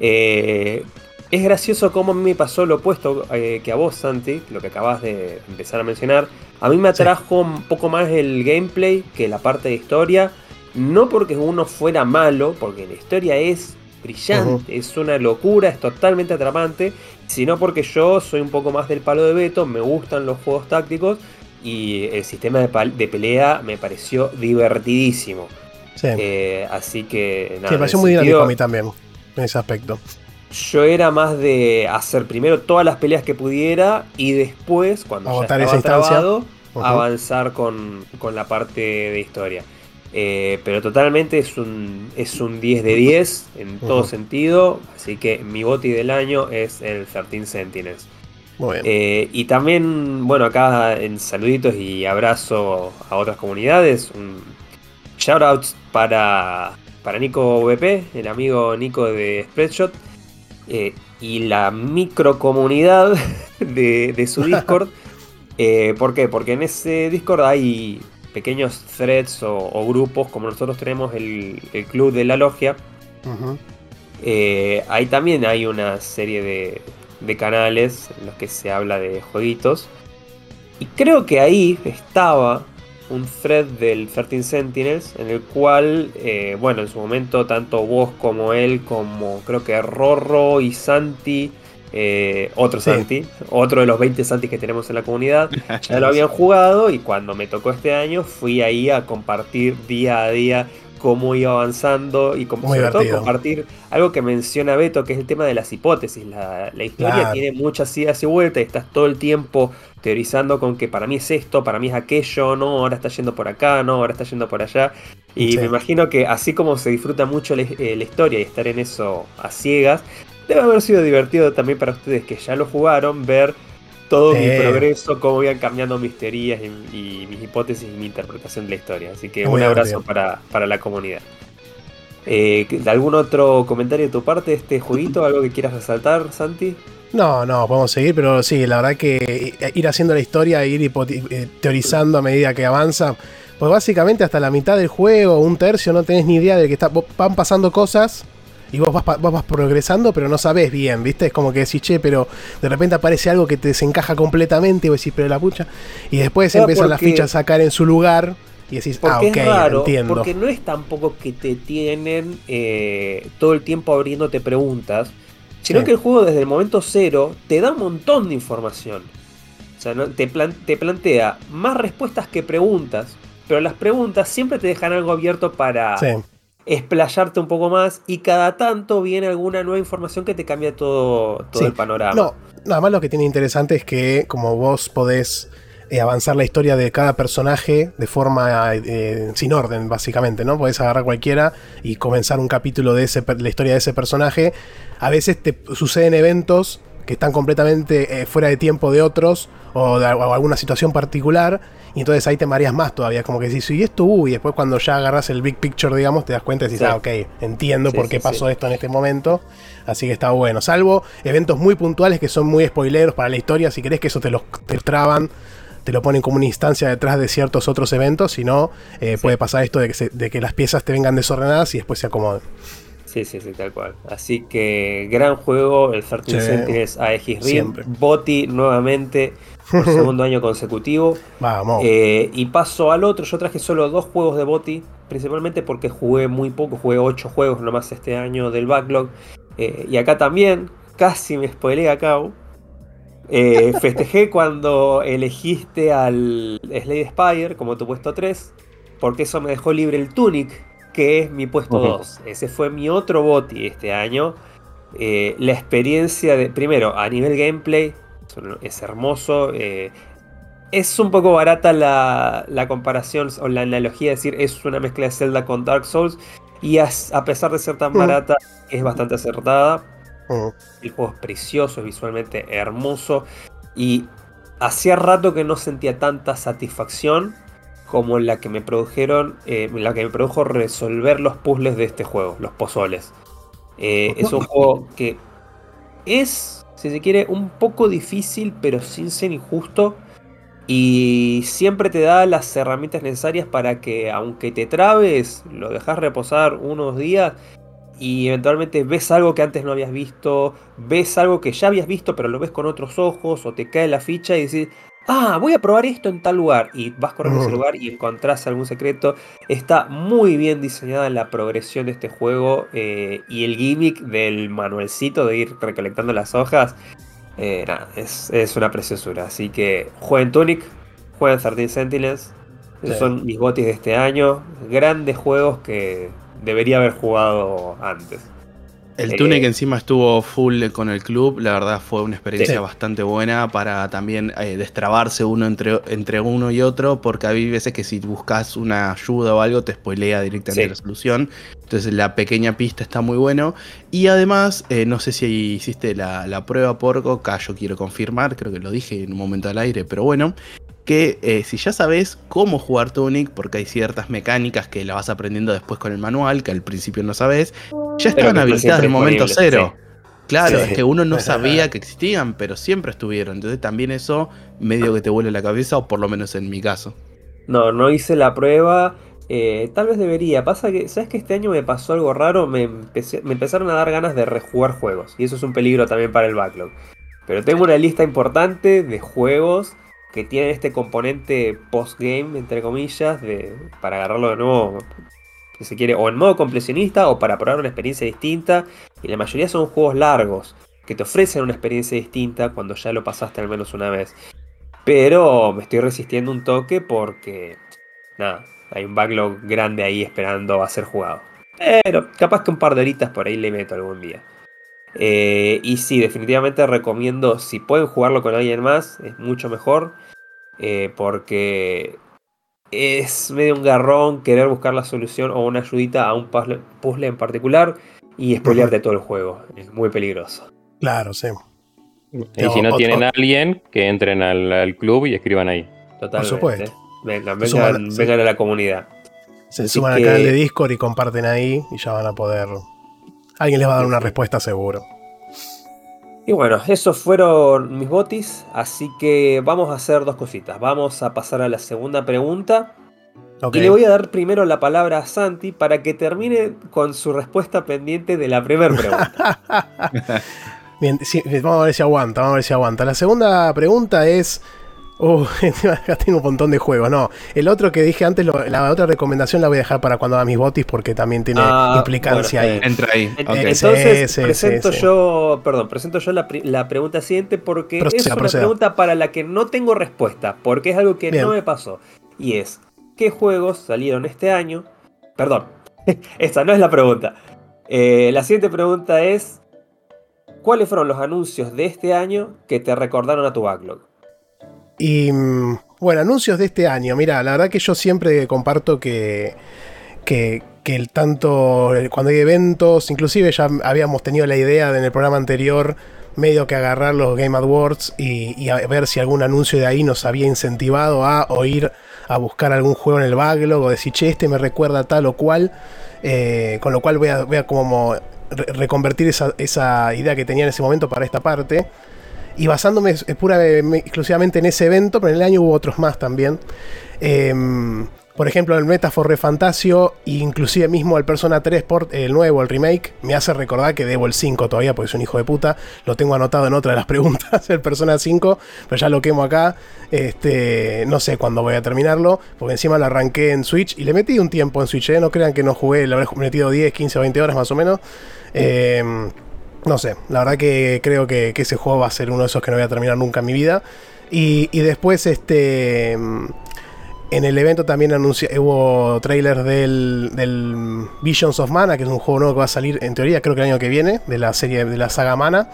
Eh, es gracioso cómo a mí me pasó lo opuesto eh, que a vos, Santi, lo que acabas de empezar a mencionar. A mí me atrajo un poco más el gameplay que la parte de historia. No porque uno fuera malo, porque la historia es brillante, es una locura, es totalmente atrapante, sino porque yo soy un poco más del palo de Beto, me gustan los juegos tácticos y el sistema de, pal- de pelea me pareció divertidísimo. Sí. Eh, así que nada. Sí, me pareció muy dinámico a mí también, en ese aspecto. Yo era más de hacer primero todas las peleas que pudiera y después, cuando Agotar ya estaba trabado, avanzar con, con la parte de historia. Eh, pero totalmente es un, es un 10 de 10 en todo sentido. Así que mi boti del año es el 13 Sentinels. Muy bien. Eh, y también, bueno, acá en saluditos y abrazo a otras comunidades. Un shoutouts para, para Nico VP, el amigo Nico de Spreadshot. eh, y la microcomunidad de, de su Discord. Eh, ¿Por qué? Porque en ese Discord hay pequeños threads o, o grupos, como nosotros tenemos el, el club de la logia. Eh, ahí también hay una serie de, de canales en los que se habla de jueguitos. Y creo que ahí estaba un thread del 13 Sentinels en el cual, eh, bueno, en su momento tanto vos como él, como creo que Rorro y Santi, eh, otro Sí. Santi, otro de los 20 Santis que tenemos en la comunidad, ya lo habían jugado y cuando me tocó este año fui ahí a compartir día a día cómo iba avanzando y com- Muy sobre todo compartir algo que menciona Beto, que es el tema de las hipótesis. La, la historia Claro. tiene muchas idas y vueltas y estás todo el tiempo teorizando con que para mí es esto, para mí es aquello, no, ahora está yendo por acá, no, ahora está yendo por allá. Y Sí. me imagino que así como se disfruta mucho la, eh, la historia y estar en eso a ciegas, debe haber sido divertido también para ustedes que ya lo jugaron, ver todo mi progreso, cómo iban cambiando mis teorías y, y mis hipótesis y mi interpretación de la historia. Así que Muy un abrazo para, para la comunidad. Eh, ¿Algún otro comentario de tu parte de este jueguito? ¿Algo que quieras resaltar, Santi? No, no, podemos seguir, pero sí, la verdad que ir haciendo la historia, ir eh, teorizando a medida que avanza, pues básicamente hasta la mitad del juego, un tercio, no tenés ni idea de que está, van pasando cosas y vos vas, vos vas progresando, pero no sabés bien, ¿viste? Es como que decís, che, pero de repente aparece algo que te desencaja completamente y vos decís, pero la pucha. Y después Claro, empiezan las fichas a sacar en su lugar y decís, ah, ok, es raro, entiendo. porque no es tampoco que te tienen eh, todo el tiempo abriéndote preguntas, sino Sí. que el juego desde el momento cero te da un montón de información. O sea, ¿no? te, plan- te plantea más respuestas que preguntas, pero las preguntas siempre te dejan algo abierto para Sí. Explayarte un poco más y cada tanto viene alguna nueva información que te cambia todo, todo Sí. el panorama. No, nada más lo que tiene interesante es que como vos podés eh, avanzar la historia de cada personaje de forma eh, sin orden, básicamente, ¿no? Podés agarrar cualquiera y comenzar un capítulo de ese, la historia de ese personaje. A veces te suceden eventos que están completamente eh, fuera de tiempo de otros o de o alguna situación particular y entonces ahí te mareas más todavía, como que decís, y esto, uy, y después cuando ya agarras el big picture, digamos, te das cuenta y decís, Sí. ah, ok, entiendo Sí, por qué sí, pasó esto en este momento. Así que está bueno. Salvo eventos muy puntuales que son muy spoileros para la historia. Si querés que eso te los te traban, te lo ponen como una instancia detrás de ciertos otros eventos. Si no, eh, puede pasar esto de que, se- de que las piezas te vengan desordenadas y después se acomoden. Sí, sí, sí, tal cual. Así que gran juego, el 13 Sí. Sentinels Aegis Rim. Boti nuevamente por segundo año consecutivo. Vamos. Eh, y paso al otro, yo traje solo dos juegos de Boti, principalmente porque jugué muy poco, jugué ocho juegos nomás este año del backlog. Eh, y acá también, casi me spoilé a Cau. Eh, festejé cuando elegiste al Slade Spire como tu puesto 3, porque eso me dejó libre el Tunic, que es mi puesto Ujú. 2. Ese fue mi otro Boti este año. Eh, la experiencia de, primero, a nivel gameplay, es hermoso. eh, es un poco barata la, la comparación o la analogía, es decir, es una mezcla de Zelda con Dark Souls. Y as- a pesar de ser tan barata, es bastante acertada. El juego es precioso, es visualmente hermoso. Y hacía rato que no sentía tanta satisfacción como la que me produjeron, eh, la que me produjo resolver los puzzles de este juego, los pozoles. Eh, es un juego que es, si se quiere, un poco difícil, pero sin ser injusto. y siempre te da las herramientas necesarias para que aunque te trabes, lo dejas reposar unos días y eventualmente ves algo que antes no habías visto, ves algo que ya habías visto pero lo ves con otros ojos o te cae la ficha y decís, ah, voy a probar esto en tal lugar y vas corriendo a ese lugar y encontrás algún secreto. Está muy bien diseñada la progresión de este juego eh, y el gimmick del manualcito de ir recolectando las hojas. eh, nada, es, es una preciosura. Así que jueguen Tunic, jueguen 13 Sentinels. Esos Sí. son mis botis de este año. Grandes juegos que debería haber jugado antes. El Eh, Tunic encima estuvo full con el club, la verdad fue una experiencia Sí. bastante buena para también eh, destrabarse uno entre, entre uno y otro, porque hay veces que si buscas una ayuda o algo te spoilea directamente Sí. la solución. Entonces la pequeña pista está muy bueno. Y además, eh, no sé si hiciste la, la prueba porco, acá yo quiero confirmar, creo que lo dije en un momento al aire, pero bueno. Que eh, si ya sabes cómo jugar Tunic, porque hay ciertas mecánicas que la vas aprendiendo después con el manual, que al principio no sabes, ya estaban habilitadas en momento cero. Claro, Sí. es que uno no sabía que existían, pero siempre estuvieron. Entonces también eso medio que te vuelve la cabeza, o por lo menos en mi caso. No, no hice la prueba. eh, tal vez debería. Pasa que, ¿sabes que este año me pasó algo raro? Me, empecé- me empezaron a dar ganas de rejugar juegos. Y eso es un peligro también para el backlog. Pero tengo una lista importante de juegos que tienen este componente post-game, entre comillas, de, para agarrarlo de nuevo, si se quiere, o en modo completionista o para probar una experiencia distinta. Y la mayoría son juegos largos, que te ofrecen una experiencia distinta cuando ya lo pasaste al menos una vez. Pero me estoy resistiendo un toque porque, nada, hay un backlog grande ahí esperando a ser jugado. Pero capaz que un par de horitas por ahí le meto algún día. Eh, y sí, definitivamente recomiendo, si pueden jugarlo con alguien más, es mucho mejor. eh, porque es medio un garrón querer buscar la solución o una ayudita a un puzzle, puzzle en particular y spoilearte todo el juego. Es muy peligroso. Claro, sí. Y si no tienen a alguien, que entren al, al club y escriban ahí. Totalmente. supuesto. Vengan, Se vengan, suman- sí. vengan a la comunidad. Se Así suman al que- canal de Discord y comparten ahí y ya van a poder. Alguien les va a dar una respuesta seguro. Y bueno, esos fueron mis botis, así que vamos a hacer dos cositas. Vamos a pasar a la segunda pregunta y le voy a dar primero la palabra a Santi para que termine con su respuesta pendiente de la primera pregunta. Bien, sí, vamos a ver si aguanta, vamos a ver si aguanta. La segunda pregunta es. Uh, acá tengo un montón de juegos. No, el otro que dije antes, lo- la otra recomendación la voy a dejar para cuando haga mis botis porque también tiene Ah, implicancia bueno, ahí. eh, Entra ahí. Eh, Entonces, sí, presento sí, sí. yo, perdón, presento yo la, la pregunta siguiente porque Proceda, es una proceda. pregunta para la que no tengo respuesta, porque es algo que Bien. no me pasó. Y es, ¿qué juegos salieron este año? Perdón, esta no es la pregunta. Eh, la siguiente pregunta es, ¿cuáles fueron los anuncios de este año que te recordaron a tu backlog? Y bueno, anuncios de este año. Mira, la verdad que yo siempre comparto que, que, el tanto cuando hay eventos, inclusive ya habíamos tenido la idea de en el programa anterior medio que agarrar los Game Awards y, a ver si algún anuncio de ahí nos había incentivado a o a buscar algún juego en el backlog o decir, che, este me recuerda tal o cual. Eh, con lo cual voy a, voy a como re- reconvertir esa, esa idea que tenía en ese momento para esta parte. Y basándome pura, me- exclusivamente en ese evento, pero en el año hubo otros más también. Em, por ejemplo, el Metaphor Refantasio, inclusive mismo el Persona 3 Port, el nuevo, el remake, me hace recordar que debo el 5 todavía, porque es un hijo de puta. Lo tengo anotado en otra de las preguntas, el Persona 5, pero ya lo quemo acá. Este, no sé cuándo voy a terminarlo, porque encima lo arranqué en Switch y le metí un tiempo en Switch, ¿eh? no crean que no jugué, le habré metido 10, 15 o 20 horas más o menos. Em, no sé, la verdad que creo que, ese juego va a ser uno de esos que no voy a terminar nunca en mi vida. Y, después, este. mm, En el evento también anunció, hubo trailers del, del Visions of Mana, que es un juego nuevo que va a salir, en teoría, creo que el año que viene, de la serie de la saga Mana.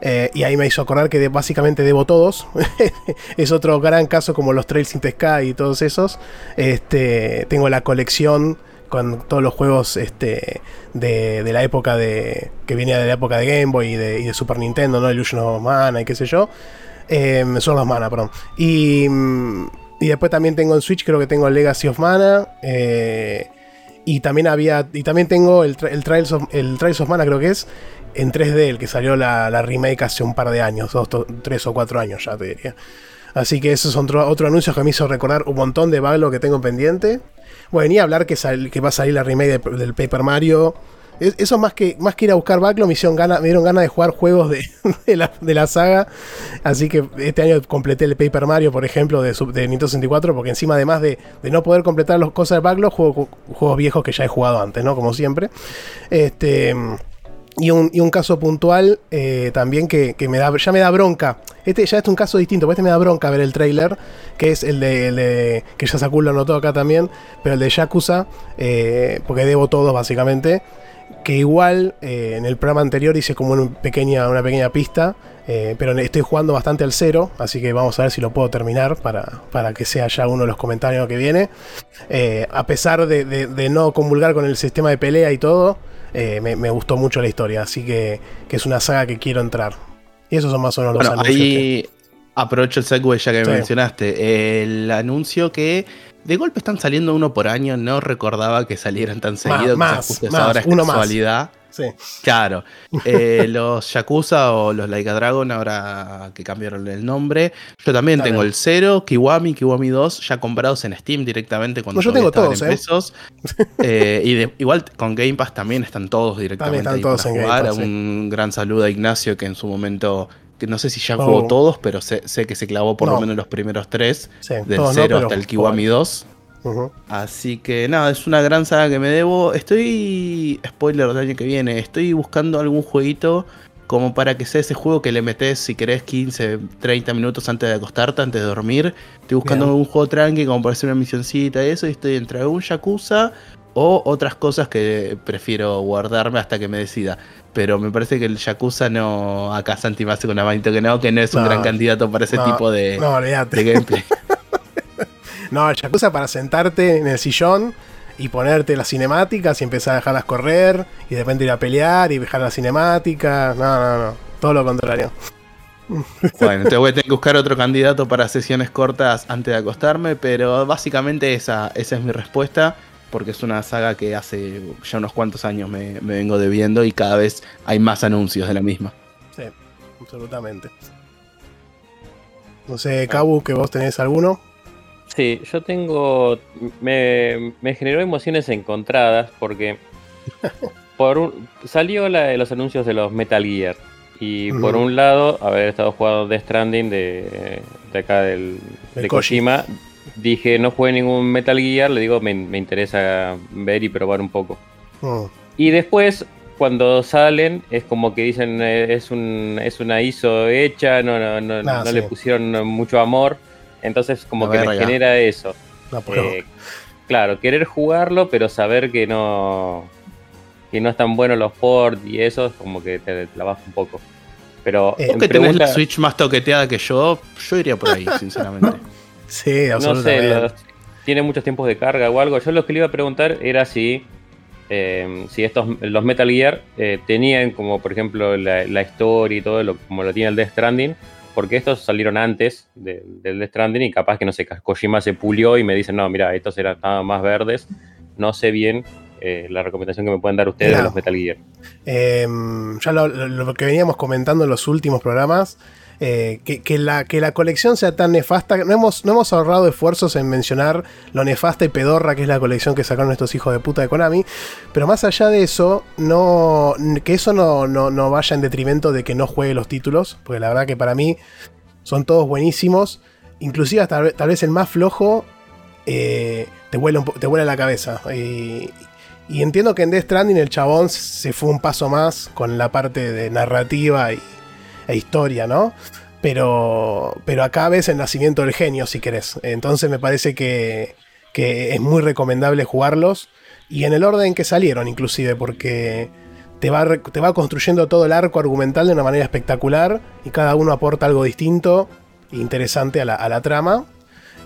Eh, y ahí me hizo acordar que básicamente debo todos. es otro gran caso como los Trails in the Sky y todos esos. Este, tengo la colección con todos los juegos este, de, la época de. que venía de la época de Game Boy y de, Super Nintendo, ¿no? Illusion of Mana y qué sé yo. Eh, son los Mana, perdón. Y, mm, después también tengo en Switch, creo que tengo Legacy of Mana. eh, y también había. Y también tengo el, el, Trials of, el Trials of Mana, creo que es. En 3D, el que salió la, remake hace un par de años, dos, tres o cuatro años ya te diría. Así que eso es otro, otro anuncio que me hizo recordar un montón de backlog que tengo pendiente. Bueno, y hablar que, va a salir la remake de- del Paper Mario. Es- Eso más que, más que ir a buscar backlog, me, dieron ganas de jugar juegos de, la, saga. Así que este año completé el Paper Mario, por ejemplo, de, de Nintendo 64, porque encima además de, de no poder completar las cosas del backlog, juego juegos viejos que ya he jugado antes, ¿no? Como siempre. Este... Y un, caso puntual eh, también que, me da, ya me da bronca. Este ya es un caso distinto, porque este me da bronca ver el trailer, que es el de, que ya Sakul lo anotó acá también, pero el de Yakuza, eh, porque debo todos básicamente, que igual eh, en el programa anterior hice como una pequeña, una pequeña pista, pero estoy jugando bastante al cero, así que vamos a ver si lo puedo terminar para, para que sea ya uno de los comentarios que viene. A pesar de, de- de no comulgar con el sistema de pelea y todo, eh, me, me gustó mucho la historia, así que, que es una saga que quiero entrar. Y esos son más o menos los Bueno, anuncios. que- ahí aprovecho el segue ya que Sí. mencionaste. El anuncio que de golpe están saliendo uno por año, no recordaba que salieran tan seguido. más, quizás más, ahora es uno más. casualidad. Sí. Claro. Eh, los Yakuza o los Laika Dragon, ahora que cambiaron el nombre. Yo también tengo el 0, Kiwami, Kiwami 2, ya comprados en Steam directamente cuando No, yo tengo todos, en pesos. Eh, y de- igual con Game Pass también están todos directamente están ahí todos para en Game. Pass, sí. Un gran saludo a Ignacio que en su momento, que no sé si ya Oh. jugó todos, pero sé, sé que se clavó por No. lo menos los primeros tres, Sí, del todos no, 0 pero hasta el Kiwami 2. Ujú. Así que nada, es una gran saga que me debo. Estoy, spoiler del año que viene, estoy buscando algún jueguito como para que sea ese juego que le metes si querés 15, 30 minutos antes de acostarte, antes de dormir. Estoy buscando Bien. algún juego tranqui como para hacer una misioncita y eso. Y estoy entre algún Yakuza o otras cosas que prefiero guardarme hasta que me decida. Pero me parece que el Yakuza no. Acá Santi me hace con una manito que no, que no es un No, gran candidato para ese no, tipo de, No, de gameplay. No, el Yakuza para sentarte en el sillón y ponerte las cinemáticas y empezar a dejarlas correr y de repente ir a pelear y dejar las cinemáticas. No, no, no. Todo lo contrario. Bueno, entonces voy a tener que buscar otro candidato para sesiones cortas antes de acostarme, pero básicamente esa, esa es mi respuesta, porque es una saga que hace ya unos cuantos años me, me vengo debiendo y cada vez hay más anuncios de la misma. Sí, absolutamente. No sé, Kabu, que vos tenés alguno. Sí, yo tengo. Me, me generó emociones encontradas porque. Por un, salió la los anuncios de los Metal Gear. Y por un lado, haber estado jugando Death Stranding de, de acá del, De de Koji. Dije no jugué ningún Metal Gear, le digo me, me interesa ver y probar un poco. Mm, Y después, cuando salen, es como que dicen eh, es, un, es una ISO hecha, no, no, no, Ah, no sí. le pusieron mucho amor. Entonces, como que me genera eso. Eh, claro, querer jugarlo, pero saber que no que no están buenos los ports y eso, es como que te, te la baja un poco. Pero Eh, Vos que tenés la pregunta- Switch más toqueteada que yo, yo iría por ahí, sinceramente. Sí, no sé, absolutamente. los- tiene muchos tiempos de carga o algo. Yo lo que le iba a preguntar era si, eh, si estos los Metal Gear eh, tenían como por ejemplo la, la historia y todo lo como lo tiene el Death Stranding, porque estos salieron antes de- del Death Stranding y capaz que no sé, Kojima se pulió y me dicen, no, mira, estos eran más verdes. No sé bien eh, la recomendación que me pueden dar ustedes de los Metal Gear. Eh, ya lo, lo- lo que veníamos comentando en los últimos programas, eh, que, la, que la colección sea tan nefasta, no hemos, no hemos ahorrado esfuerzos en mencionar lo nefasta y pedorra que es la colección que sacaron estos hijos de puta de Konami, pero más allá de eso, no, que eso no, no, no vaya en detrimento de que no juegue los títulos, porque la verdad que para mí son todos buenísimos, inclusive hasta tal vez- el más flojo eh, te, vuela te vuela la cabeza. Y, y entiendo que en Death Stranding el chabón se fue un paso más con la parte de narrativa y, e historia, ¿no? Pero, pero acá ves el nacimiento del genio, si querés. Entonces me parece que, que es muy recomendable jugarlos. Y en el orden que salieron, inclusive, porque te va, te va construyendo todo el arco argumental de una manera espectacular. Y cada uno aporta algo distinto e interesante a la, a la trama.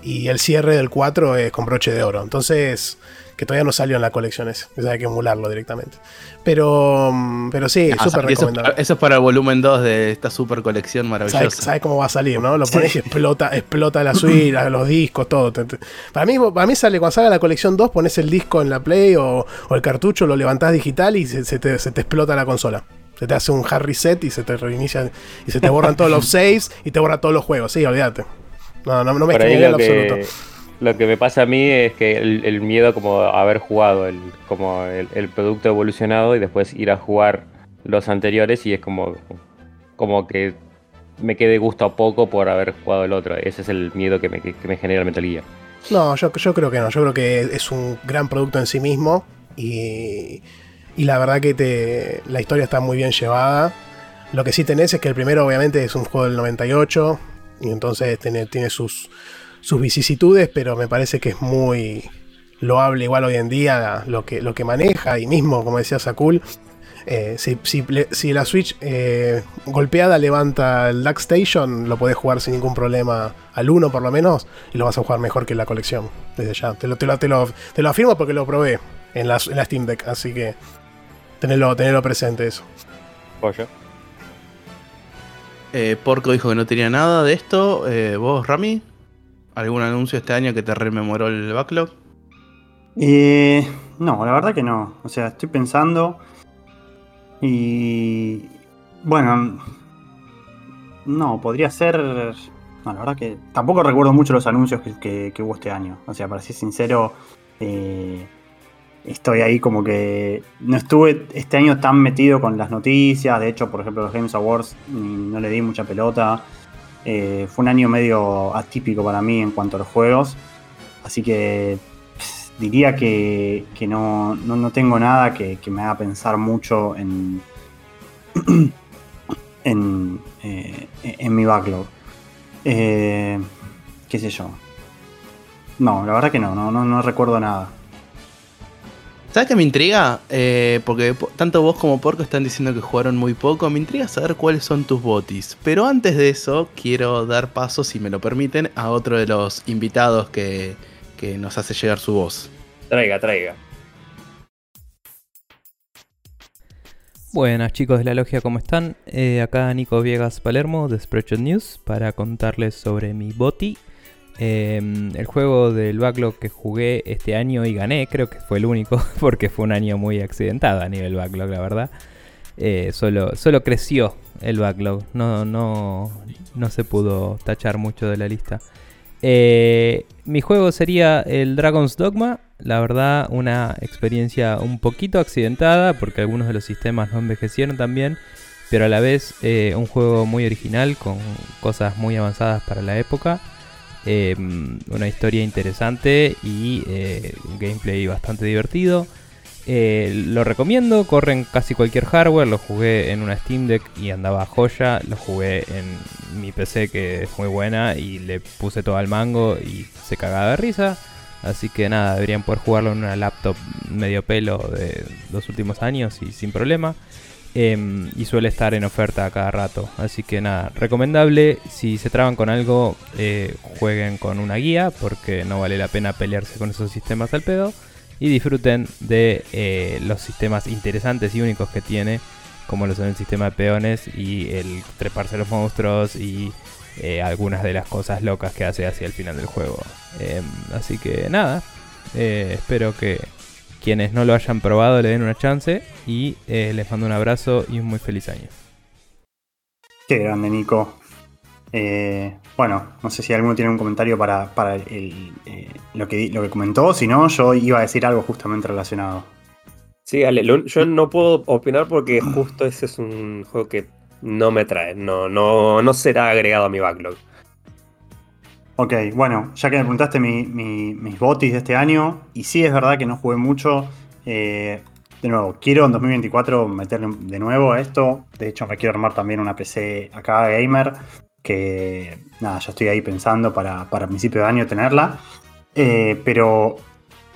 Y el cierre del 4 es con broche de oro. Entonces, que todavía no salió en la colección ese. Eso hay que emularlo directamente. Pero, mm, pero sí, Ah, súper eso, recomendable. para, eso es para el volumen 2 de esta super colección maravillosa. ¿Sabes, cómo va a salir, no? Lo pones y explota, explota la Switch, los discos, todo. Para mí, para mí sale, cuando salga la colección 2, pones el disco en la Play o, o el cartucho, lo levantás digital y se, se te, se te explota la consola. Se te hace un hard reset y se te reinicia y se te borran todos los saves y te borra todos los juegos. Sí, olvídate. No, no, no me en lo lo que, absoluto. Lo que me pasa a mí es que el, miedo como haber jugado el, como el producto evolucionado y después ir a jugar los anteriores y es como, como que me quede gusto a poco por haber jugado el otro. Ese es el miedo que me, que me genera el Metal Gear. No, yo, yo creo que no. Yo creo que es un gran producto en sí mismo. Y, y la verdad que te, la historia está muy bien llevada. Lo que sí tenés es que el primero obviamente es un juego del 98. Y entonces tiene, tiene sus, sus vicisitudes. Pero me parece que es muy loable igual hoy en día lo que, lo que maneja. Y mismo, como decía Sakul, eh, si, si, le- si la Switch eh, golpeada levanta el Duck Station, lo podés jugar sin ningún problema al 1 por lo menos, y lo vas a jugar mejor que la colección, desde ya. Te lo, te lo, te lo, te lo afirmo porque lo probé en la, en la Steam Deck, así que tenelo, tenelo presente eso. Eh, Porco dijo que no tenía nada de esto. Eh, ¿Vos, Rami? ¿Algún anuncio este año que te rememoró el backlog? Eh, no, la verdad que no. O sea, estoy pensando. Y. Bueno. No, podría ser. No, la verdad que tampoco recuerdo mucho los anuncios que, hubo este año. O sea, para ser sincero, eh, estoy ahí como que no estuve este año tan metido con las noticias. De hecho, por ejemplo, los Games Awards no le di mucha pelota. Eh, fue un año medio atípico para mí en cuanto a los juegos. Así que diría que, que no, no, no tengo nada que, que me haga pensar mucho en, en, eh, en mi backlog. Eh, ¿Qué sé yo? No, la verdad que no, no, no, no recuerdo nada. ¿Sabes qué me intriga? Eh, porque po- tanto vos como Porco están diciendo que jugaron muy poco. Me intriga saber cuáles son tus botis. Pero antes de eso, quiero dar paso, si me lo permiten, a otro de los invitados que, que nos hace llegar su voz. Traiga, traiga. Buenas chicos de la logia, ¿cómo están? Eh, acá Nico Viegas Palermo de Spreadshot News para contarles sobre mi boti. Eh, el juego del backlog que jugué este año y gané, creo que fue el único, porque fue un año muy accidentado a nivel backlog, la verdad. Eh, solo, solo creció el backlog, no, no, no se pudo tachar mucho de la lista. Eh, mi juego sería el Dragon's Dogma. La verdad, una experiencia un poquito accidentada porque algunos de los sistemas no envejecieron tan bien. Pero a la vez eh, un juego muy original con cosas muy avanzadas para la época. Eh, una historia interesante y eh, un gameplay bastante divertido. Eh, lo recomiendo, corre en casi cualquier hardware. Lo jugué en una Steam Deck y andaba joya. Lo jugué en mi PC que es muy buena y le puse todo al mango y se cagaba de risa. Así que nada, deberían poder jugarlo en una laptop medio pelo de los últimos años y sin problema. Em, y suele estar en oferta a cada rato. Así que nada, recomendable. Si se traban con algo, eh, jueguen con una guía porque no vale la pena pelearse con esos sistemas al pedo. Y disfruten de eh, los sistemas interesantes y únicos que tiene, como lo son el sistema de peones y el treparse a los monstruos y eh, algunas de las cosas locas que hace hacia el final del juego. Em, así que nada, espero que quienes no lo hayan probado le den una chance y eh, les mando un abrazo y un muy feliz año. Qué grande, Nico. Eh, bueno, no sé si alguno tiene un comentario para, para el- eh, lo, que, lo que comentó. Si no, yo iba a decir algo justamente relacionado. Sí, Ale, lo- yo no puedo opinar porque justo ese es un juego que no me trae. No, no, no será agregado a mi backlog. Ok, bueno, ya que me preguntaste mi- mi- mis botis de este año, y sí es verdad que no jugué mucho. eh, de nuevo, quiero en 2024 meterle de nuevo a esto. De hecho, me quiero armar también una PC acá gamer. Que nada, ya estoy ahí pensando para, para principio de año tenerla. Eh, pero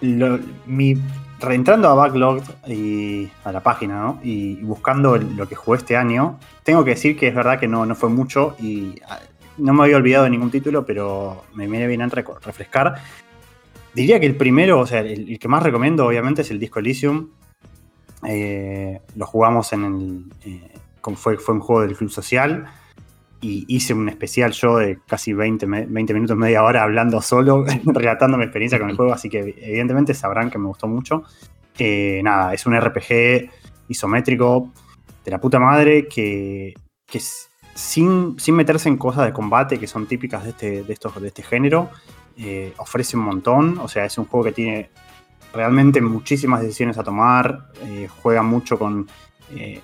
lo- mi, reentrando a Backlog y a la página, ¿no? Y buscando lo que jugué este año, tengo que decir que es verdad que no, no fue mucho y ah, no me había olvidado de ningún título, pero me viene bien refrescar. Diría que el primero, o sea, el, que más recomiendo obviamente es el Disco Elysium. Eh, lo jugamos en el... eh, fue, fue un juego del Club Social y hice un especial yo de casi 20, me- 20 minutos, media hora hablando solo, relatando mi experiencia con el juego, así que evidentemente sabrán que me gustó mucho. Eh, nada, es un RPG isométrico de la puta madre que, que es- sin, sin meterse en cosas de combate que son típicas de este, de estos, de este género, eh, ofrece un montón. O sea, es un juego que tiene realmente muchísimas decisiones a tomar, eh, juega mucho con eh,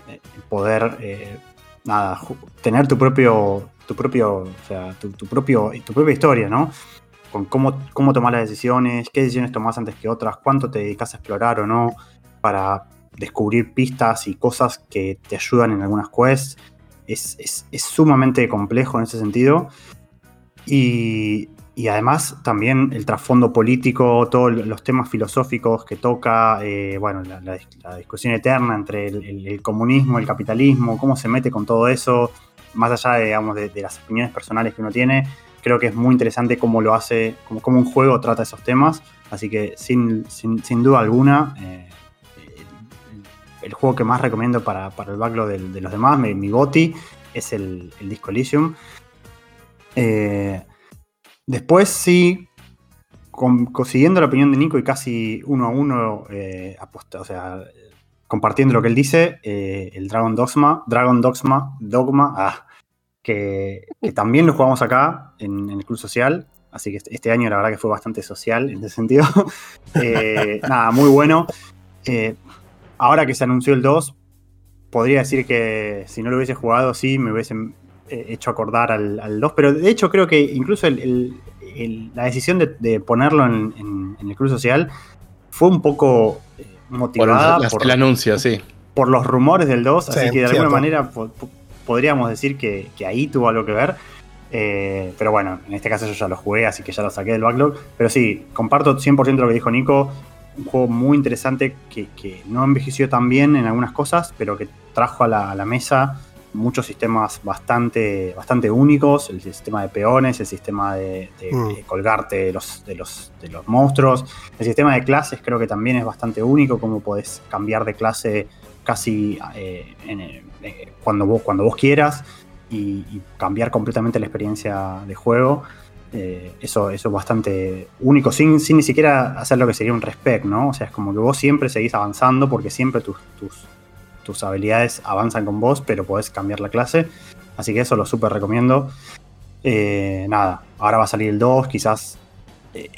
poder nada, tener tu propio, tu propio, o sea, tu propio, tu propia historia, ¿no? Con cómo, cómo tomar las decisiones, qué decisiones tomás antes que otras, cuánto te dedicas a explorar o no, para descubrir pistas y cosas que te ayudan en algunas quests. Es, es- es sumamente complejo en ese sentido. Y, y además también el trasfondo político, todos los temas filosóficos que toca, eh, bueno, la, la- la discusión eterna entre el, el- el comunismo, el capitalismo, cómo se mete con todo eso, más allá de, digamos, de, de las opiniones personales que uno tiene, creo que es muy interesante cómo lo hace, cómo, cómo un juego trata esos temas, así que sin, sin, sin duda alguna, eh, el, juego que más recomiendo para, para el backlog de, los demás, mi, GOTY, es el, Disco Elysium. Eh, después sí, con- consiguiendo la opinión de Nico y casi uno a uno, eh, o sea, compartiendo lo que él dice, eh, el Dragon Dogma, Dragon Dogma, Dogma, ah, que, también lo jugamos acá en, el Club Social, así que este- año la verdad que fue bastante social en ese sentido. Nada, muy bueno. Ahora que se anunció el 2, podría decir que si no lo hubiese jugado, sí, me hubiesen eh, hecho acordar al, al 2, pero de hecho creo que incluso el- el- el- la decisión de, de ponerlo en, en- en el Club Social fue un poco eh, Por el, motivada las- por, el anuncio, sí. por los rumores del 2, así Sí, que de cierto. alguna manera po- po- podríamos decir que, que ahí tuvo algo que ver. Eh, pero bueno, en este caso yo ya lo jugué, así que ya lo saqué del backlog. Pero sí, comparto 100% lo que dijo Nico. Un juego muy interesante que, que no envejeció tan bien en algunas cosas, pero que trajo a la, a la mesa muchos sistemas bastante, bastante únicos. El sistema de peones, el sistema de, de- Mm. de colgarte de los, de, los, de los monstruos. El sistema de clases creo que también es bastante único, como podés cambiar de clase casi eh, en, eh, cuando, vos, cuando vos quieras y, y cambiar completamente la experiencia de juego. Eh, eso, eso es bastante único, sin, sin ni siquiera hacer lo que sería un respect, ¿no? O sea, es como que vos siempre seguís avanzando porque siempre tus, tus, tus habilidades avanzan con vos, pero podés cambiar la clase. Así que eso lo súper recomiendo. Eh, nada, ahora va a salir el 2, quizás eh,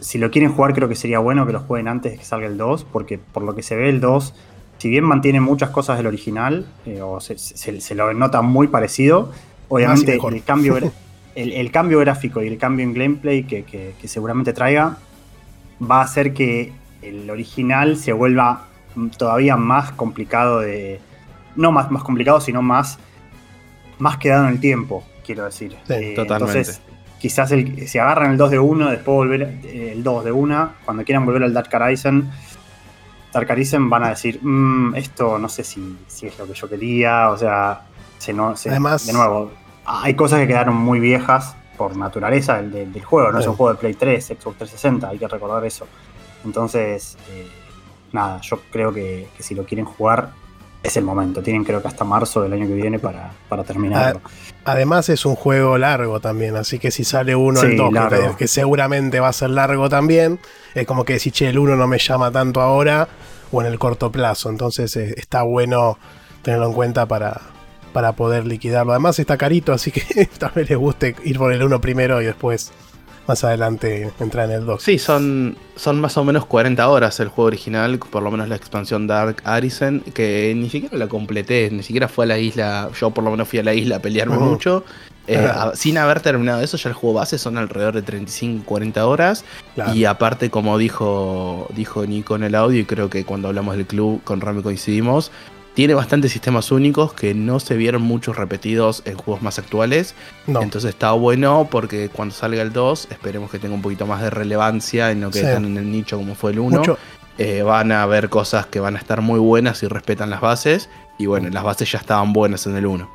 si lo quieren jugar creo que sería bueno que lo jueguen antes de que salga el 2, porque por lo que se ve el 2, si bien mantiene muchas cosas del original, o se, se- se lo nota muy parecido, obviamente mejor. el cambio, el, el cambio gráfico y el cambio en gameplay que, que- que seguramente traiga va a hacer que el original se vuelva todavía más complicado de... No más, más complicado, sino más, más quedado en el tiempo, quiero decir. Sí, totalmente. Entonces, quizás el, si agarran el 2 de 1, después volver eh, el 2 de 1, cuando quieran volver al Dark Horizon, Dark Horizon van a decir, "Mm, esto no sé si, si es lo que yo quería, o sea, se no, se- Además- de nuevo, hay cosas que quedaron muy viejas por naturaleza del, del- del juego, no es un juego de Play 3, Xbox 360, hay que recordar eso. Entonces, eh, nada, yo creo que, que si lo quieren jugar, es el momento. Tienen creo que hasta marzo del año que viene para, para terminarlo. Además es un juego largo también, así que si sale uno Sí, el 2, que, largo. que seguramente va a ser largo también, es como que decir, che, el 1 no me llama tanto ahora o en el corto plazo, entonces eh, está bueno tenerlo en cuenta para, para poder liquidarlo. Además está carito, así que tal vez les guste ir por el 1 primero y después más adelante entrar en el 2. Sí, son, son más o menos 40 horas el juego original, por lo menos la expansión Dark Arisen, que ni siquiera la completé, ni siquiera fue a la isla, yo por lo menos fui a la isla a pelearme Ujú. mucho. Eh, a- sin haber terminado eso, ya el juego base son alrededor de 35-40 horas. Claro. Y aparte, como dijo, dijo Nico en el audio, y creo que cuando hablamos del club con Rami coincidimos, tiene bastantes sistemas únicos que no se vieron muchos repetidos en juegos más actuales. no, Entonces está bueno porque cuando salga el 2, esperemos que tenga un poquito más de relevancia y no que Sí. en el nicho como fue el 1. mucho, Eh, van a haber cosas que van a estar muy buenas y respetan las bases. Y bueno, las bases ya estaban buenas en el 1.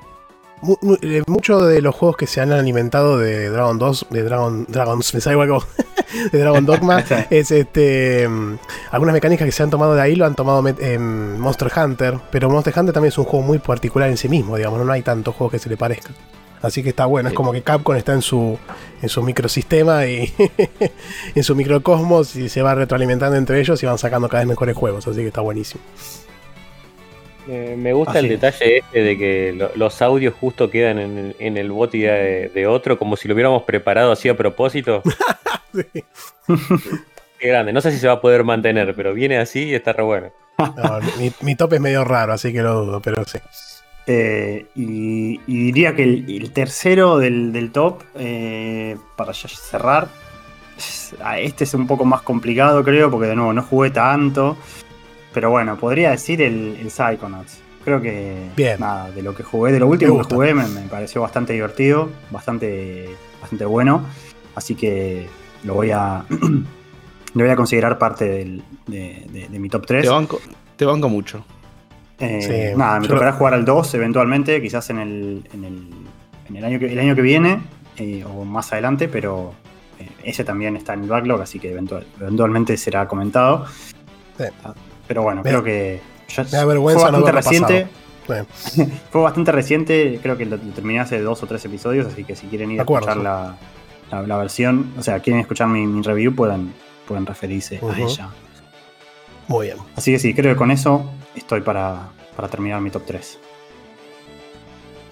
mu- mu- eh, mucho de los juegos que se han alimentado de Dragon 2, de Dragon, Dragons, me sale igual como de Dragon Dogma, es este mm, algunas mecánicas que se han tomado de ahí lo han tomado en Monster Hunter, pero Monster Hunter también es un juego muy particular en sí mismo, digamos, no hay tantos juegos que se le parezcan. Así que está bueno, es como que Capcom está en su en su microsistema y en su microcosmos y se va retroalimentando entre ellos y van sacando cada vez mejores juegos, así que está buenísimo. Eh, me gusta Así el es. detalle este de que lo- los audios justo quedan en, en el bot de, de otro, como si lo hubiéramos preparado así a propósito. Sí. Qué grande. No sé si se va a poder mantener, pero viene así y está re bueno. No, mi, mi top es medio raro, así que lo dudo, pero sí. Eh, y, y diría que el, el tercero del, del top, eh, para ya cerrar, ah, este es un poco más complicado creo, porque de nuevo no jugué tanto. Pero bueno, podría decir el, el Psychonauts. Creo que Bien. nada, de lo que jugué, de lo último que jugué, me, me pareció bastante divertido, bastante, bastante bueno. Así que lo voy a, lo voy a considerar parte del- de, de- de mi top 3. Te banco, te banco mucho. Eh, Sí, nada, me lo- tocará jugar al 2 eventualmente, quizás en el, en el, en el, año, que, el año que viene eh, o más adelante, pero eh, ese también está en el backlog, así que eventual- eventualmente será comentado. Sí. Pero bueno, Me- creo que ya me da vergüenza fue bastante reciente. fue bastante reciente, creo que lo, lo terminé hace dos o tres episodios, así que si quieren ir a acuerdo, escuchar sí. la, la- la versión, o sea, quieren escuchar mi, mi review, pueden, pueden referirse a ella. Muy bien. Así que sí, creo que con eso estoy para, para terminar mi top 3.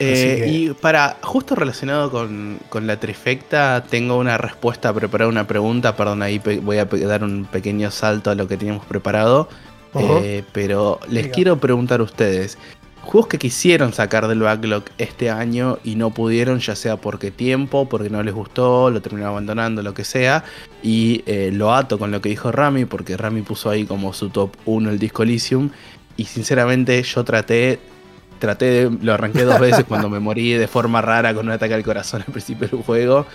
Eh, que- Y para, justo relacionado con, con la trifecta, tengo una respuesta preparada, una pregunta, perdón, ahí voy a dar un pequeño salto a lo que teníamos preparado, Eh, pero les Diga. quiero preguntar a ustedes, juegos que quisieron sacar del backlog este año y no pudieron, ya sea porque tiempo, porque no les gustó, lo terminaron abandonando, lo que sea, y eh, lo ato con lo que dijo Rami, porque Rami puso ahí como su top 1 el disco Elysium, y sinceramente yo traté traté de, lo arranqué dos veces cuando me morí de forma rara con un ataque al corazón al principio del juego.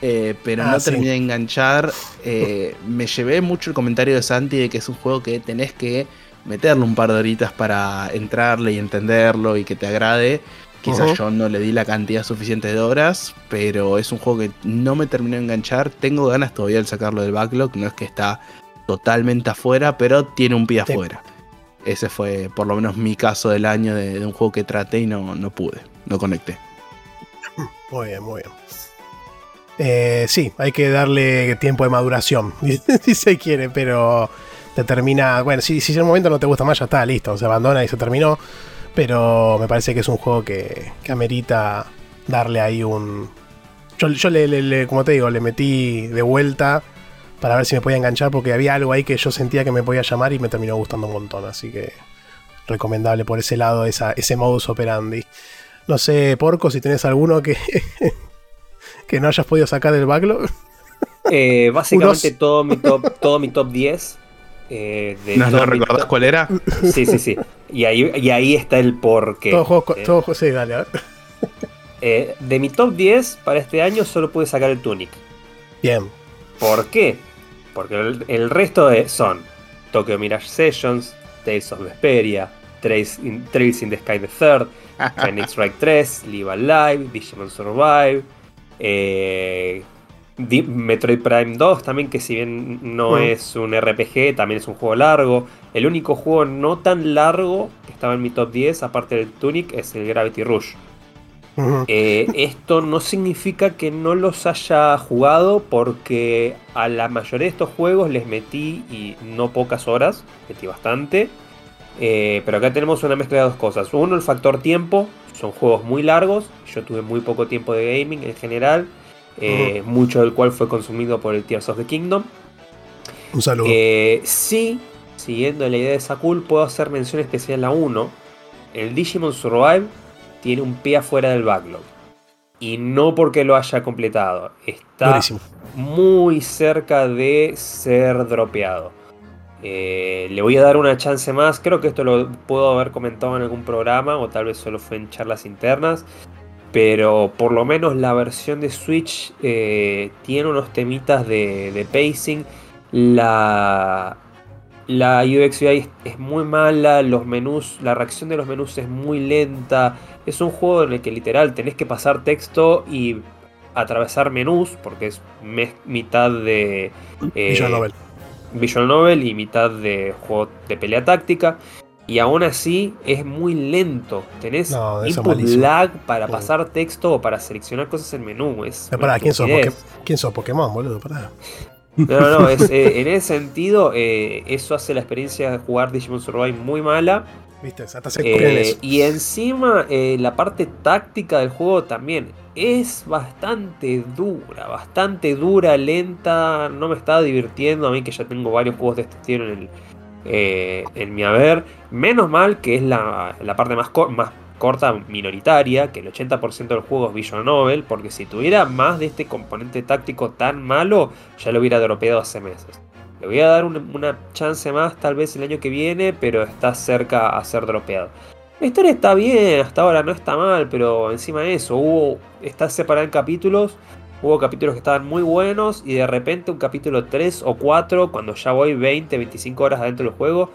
Eh, pero Ah, no sí. terminé de enganchar. eh, me llevé mucho el comentario de Santi de que es un juego que tenés que meterle un par de horitas para entrarle y entenderlo y que te agrade. Quizás yo no le di la cantidad suficiente de horas, pero es un juego que no me terminó de enganchar. Tengo ganas todavía de sacarlo del backlog, no es que está totalmente afuera, pero tiene un pie afuera. Ese fue por lo menos mi caso del año de, de un juego que traté y no, no pude, no conecté. Muy bien, muy bien. Eh, sí, hay que darle tiempo de maduración, si se quiere, pero te termina. Bueno, si, si en un momento no te gusta más, ya está, listo, se abandona y se terminó. Pero me parece que es un juego que, que amerita darle ahí un. Yo, le- como te digo, le metí de vuelta para ver si me podía enganchar, porque había algo ahí que yo sentía que me podía llamar y me terminó gustando un montón. Así que recomendable por ese lado, esa, ese modus operandi. No sé, Porco, si tenés alguno que, que no hayas podido sacar del backlog. Eh, básicamente Unos- todo mi top, todo mi top 10. eh, de ¿No, todo no mi recordás top- cuál era? Sí, sí, sí. Y ahí, y ahí está el porqué. Todos juegos, Eh, todos juegos- sí, dale, a ver. eh, de mi top 10 para este año solo pude sacar el Tunic. Bien. ¿Por qué? Porque el, el resto de- son Tokyo Mirage Sessions, Tales of Vesperia, Trails in, Trails in the Sky the Third, Phoenix Strike 3, Live Alive, Digimon Survive, eh, Metroid Prime 2 también, que si bien no es un RPG, también es un juego largo. El único juego no tan largo que estaba en mi top 10, aparte del Tunic, es el Gravity Rush. Eh, esto no significa que no los haya jugado porque a la mayoría de estos juegos les metí y no pocas horas, metí bastante. Eh, pero acá tenemos una mezcla de dos cosas. Uno, el factor tiempo. Son juegos muy largos. Yo tuve muy poco tiempo de gaming en general. eh, Mucho del cual fue consumido por el Tears of the Kingdom. Un saludo. Eh, sí, siguiendo la idea de Sakul, puedo hacer mención especial a uno. El Digimon Survive tiene un pie afuera del backlog. Y no porque lo haya completado. Está Buenísimo. muy cerca de ser dropeado. Eh, le voy a dar una chance más. Creo que esto lo puedo haber comentado en algún programa o tal vez solo fue en charlas internas. Pero por lo menos la versión de Switch eh, tiene unos temitas de, de pacing. La, la UX UI es, muy mala. Los menús, la reacción de los menús es muy lenta. Es un juego en el que literal tenés que pasar texto y atravesar menús. Porque es mitad de. eh, Visual Novel. Visual novel y mitad de juego de pelea táctica. Y aún así es muy lento. Tenés No, input lag para pasar texto o para seleccionar cosas en menú. Es Pero pará, una ¿quién sos, ¿quién sos Pokémon, boludo? Pará. No, no, no, es, eh, en ese sentido, eh, eso hace la experiencia de jugar Digimon Survive muy mala. ¿Viste? Hasta se Eh, y encima, eh, la parte táctica del juego también es bastante dura, bastante dura, lenta. No me está divirtiendo a mí que ya tengo varios juegos de este estilo en, el, eh, en mi haber. Menos mal que es la, la parte más, más corta, minoritaria, que el 80% del juego es Visual Novel, porque si tuviera más de este componente táctico tan malo, ya lo hubiera dropeado hace meses. Le voy a dar una chance más tal vez el año que viene, pero está cerca a ser dropeado. La historia está bien, hasta ahora no está mal, pero encima de eso, hubo, está separada en capítulos. Hubo capítulos que estaban muy buenos y de repente un capítulo 3 o 4, cuando ya voy 20, 25 horas adentro del juego,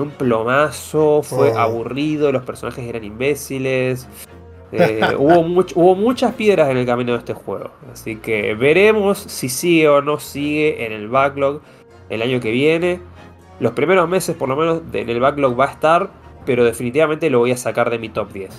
fue un plomazo, fue Oh. aburrido, los personajes eran imbéciles. eh, hubo, much- hubo muchas piedras en el camino de este juego. Así que veremos si sigue o no sigue en el backlog el año que viene. Los primeros meses por lo menos en el backlog va a estar, pero definitivamente lo voy a sacar de mi top 10.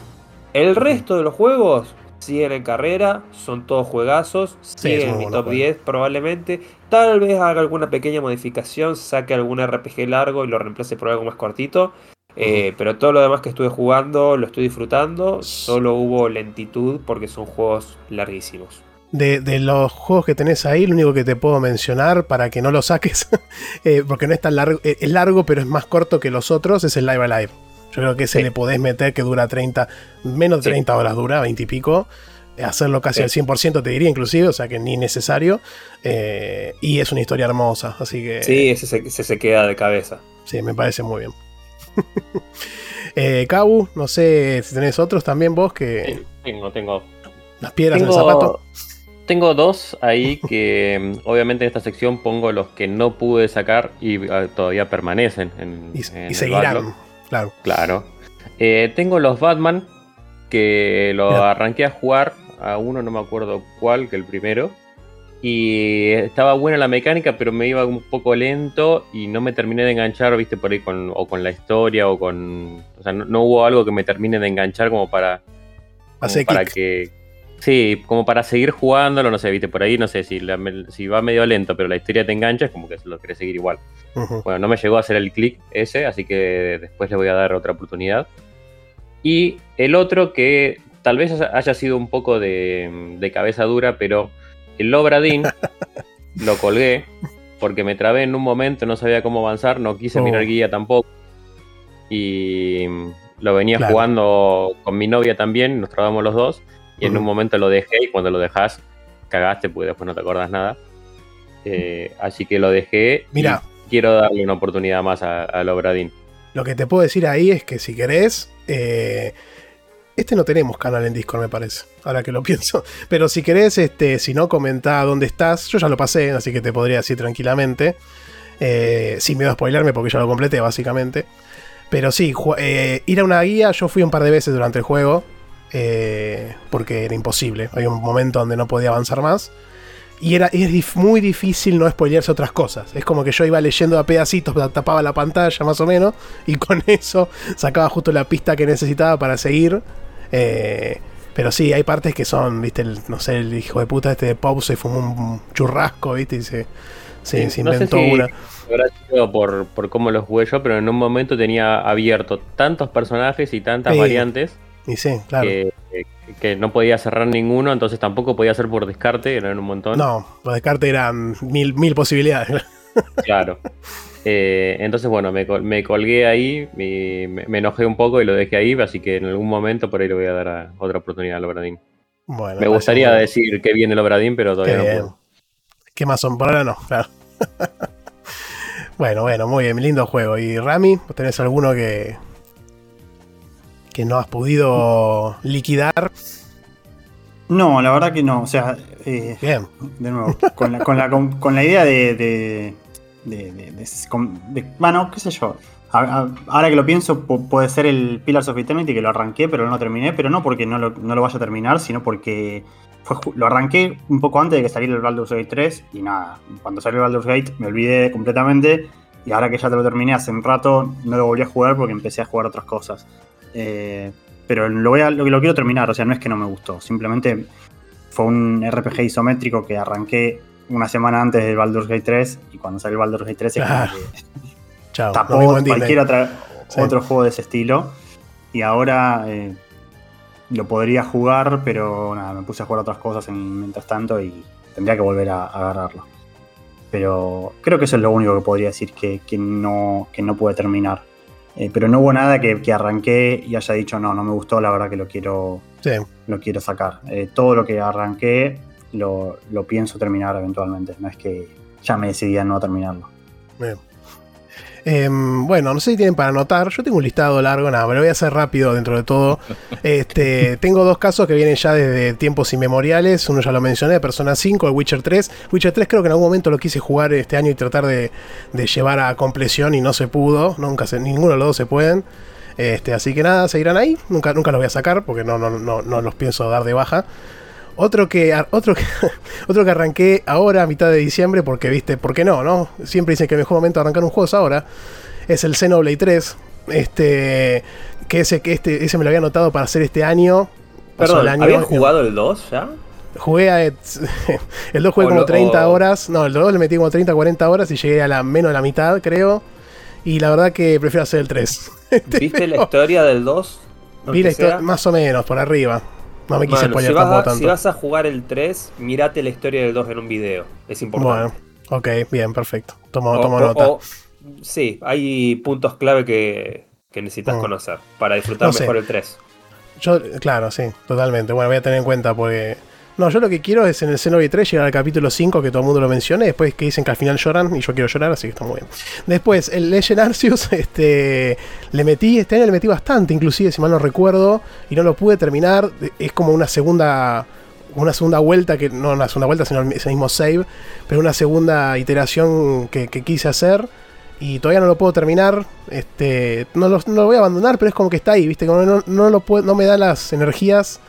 El resto de los juegos siguen en carrera, son todos juegazos, siguen en mi bueno top juego. 10 probablemente. Tal vez haga alguna pequeña modificación, saque algún RPG largo y lo reemplace por algo más cortito. Eh, pero todo lo demás que estuve jugando lo estoy disfrutando. Solo hubo lentitud porque son juegos larguísimos. De, de los juegos que tenés ahí, lo único que te puedo mencionar para que no lo saques, eh, porque no es tan largo, eh, es largo, pero es más corto que los otros, es el Live Alive. Yo creo que ese Sí. le podés meter que dura 30, menos de Sí. 30 horas dura, 20 y pico. Hacerlo casi Sí. al 100% te diría inclusive, o sea que ni necesario. Eh, y es una historia hermosa, así que Sí, ese se, ese se queda de cabeza. sí, me parece muy bien. eh, Kabu, no sé si tenés otros también vos que Sí, Tengo, tengo. las piedras en el Tengo, zapato. tengo dos ahí que mm, obviamente en esta sección pongo los que no pude sacar y ah, todavía permanecen en, Y, en y seguirán. Claro. Claro. Eh, tengo los Batman que lo Mira. arranqué a jugar a uno, no me acuerdo cuál, que el primero. Y estaba buena la mecánica, pero me iba un poco lento y no me terminé de enganchar, viste, por ahí con, o con la historia o con... O sea, no, no hubo algo que me termine de enganchar como para... como para que... Sí, como para seguir jugándolo, no sé, viste, por ahí, no sé, si, la- si va medio lento, pero la historia te engancha, es como que lo querés seguir igual. Ujú. Bueno, no me llegó a hacer el clic ese, así que después le voy a dar otra oportunidad. Y el otro que tal vez haya sido un poco de, de cabeza dura, pero el Obradín lo colgué porque me trabé en un momento, no sabía cómo avanzar, no quise Oh. mirar guía tampoco. Y lo venía Claro. jugando con mi novia también, nos trabamos los dos. Y en un momento lo dejé y cuando lo dejas, cagaste, porque después no te acordás nada. Eh, así que lo dejé. y Mira. quiero darle una oportunidad más a- al Obradín. Lo que te puedo decir ahí es que si querés, eh, este no tenemos canal en Discord, me parece, ahora que lo pienso. Pero si querés, este, si no, comentá dónde estás. Yo ya lo pasé, así que te podría decir tranquilamente. Eh, sin miedo a spoilerme, porque ya lo completé, básicamente. Pero sí, eh, ir a una guía, yo fui un par de veces durante el juego, eh, porque era imposible. Hay un momento donde no podía avanzar más. Y era, es muy difícil no spoilearse otras cosas. Es como que yo iba leyendo a pedacitos, tapaba la pantalla más o menos, y con eso sacaba justo la pista que necesitaba para seguir. Eh, pero sí, hay partes que son, viste, el- no sé, el hijo de puta este de Pop se fumó un churrasco, viste, y se, se- se no sé inventó si una. habrá sido por, por cómo lo jugué yo, pero en un momento tenía abierto tantos personajes y tantas Sí. variantes Y sí, claro. que, que no podía cerrar ninguno, entonces tampoco podía hacer por descarte, eran un montón. No, los descartes eran mil, mil posibilidades. Claro. Eh, entonces, bueno, me, col- me colgué ahí, y me, me enojé un poco y lo dejé ahí, así que en algún momento por ahí le voy a dar a- otra oportunidad al Obradín. Bueno, Me gustaría decir que viene el Obradín, pero Qué todavía no bien. puedo. ¿Qué más son? Por ahora no, claro. bueno, bueno, muy bien, lindo juego. ¿Y Rami? ¿Vos ¿Tenés alguno que. Que no has podido liquidar? No, la verdad que no. O sea, eh, Bien. de nuevo, con la, con la, con, con la idea de. de, de- de- de- con- de- bueno, qué sé yo. A- a- ahora que lo pienso, pu- puede ser el Pillars of Eternity que lo arranqué, pero no lo terminé. Pero no porque no lo, no lo vaya a terminar, sino porque fue lo arranqué un poco antes de que saliera el Baldur's Gate 3. Y nada, cuando salió el Baldur's Gate me olvidé completamente. Y ahora que ya te lo terminé hace un rato, no lo volví a jugar porque empecé a jugar otras cosas. Eh, pero lo, voy a, lo, lo quiero terminar, o sea, no es que no me gustó, simplemente fue un RPG isométrico que arranqué una semana antes del Baldur's Gate 3 y cuando sale el Baldur's Gate 3 es como Claro. que Chao. tapó cualquier otra, Sí. otro juego de ese estilo. Y ahora eh, lo podría jugar, pero nada, me puse a jugar otras cosas en, mientras tanto y tendría que volver a, a agarrarlo. Pero creo que eso es lo único que podría decir que, que no, que no pude terminar. Eh, pero no hubo nada que, que arranqué y haya dicho, no, no me gustó, la verdad que lo quiero, Sí. lo quiero sacar. Eh, todo lo que arranqué lo, lo pienso terminar eventualmente. No es que ya me decidí a no terminarlo. Bien. Em, bueno, no sé si tienen para anotar. Yo tengo un listado largo, nada, pero lo voy a hacer rápido dentro de todo. Este, tengo dos casos que vienen ya desde tiempos inmemoriales. Uno ya lo mencioné, Persona 5, el Witcher 3. Witcher 3 creo que en algún momento lo quise jugar este año y tratar de, de llevar a compleción y no se pudo. Nunca se, ninguno de los dos se pueden. Este, así que nada, seguirán ahí. Nunca, nunca los voy a sacar porque no, no, no, no los pienso dar de baja. Otro que, otro, que, otro que arranqué ahora a mitad de diciembre, porque viste, ¿por qué no? no? Siempre dicen que el mejor momento de arrancar un juego es ahora. Es el Xenoblade 3. Este. Que ese, que este, ese me lo había anotado para hacer este año. Perdón, el año. ¿habías jugado el 2 ya? Jugué a. El 2 jugué O como lo- 30 o- horas. No, el 2 le metí como 30, 40 horas y llegué a la menos de la mitad, creo. Y la verdad que prefiero hacer el 3. ¿Viste la historia del 2? Vi la historia, más o menos, por arriba. No me quise Mano, si, vas a, tanto. si vas a jugar el 3, mirate la historia del 2 en un video. Es importante. Bueno, ok, bien, perfecto. Tomo, O- tomo o- nota. o- sí, hay puntos clave que, que necesitas Mm. conocer para disfrutar No sé. mejor el 3. Yo, claro, sí, totalmente. Bueno, voy a tener en cuenta porque. No, yo lo que quiero es en el Xenoblade 3 llegar al capítulo 5, que todo el mundo lo mencione, después que dicen que al final lloran, y yo quiero llorar, así que está muy bien. Después, el Legend Arceus, este, le metí, este año le metí bastante, inclusive, si mal no recuerdo, y no lo pude terminar. Es como una segunda una segunda vuelta, que no una segunda vuelta, sino ese mismo save, pero una segunda iteración que, quise hacer. Y todavía no lo puedo terminar. Este, no, lo, no voy a abandonar, pero es como que está ahí, ¿viste? Como no, no, lo puedo, no me da las energías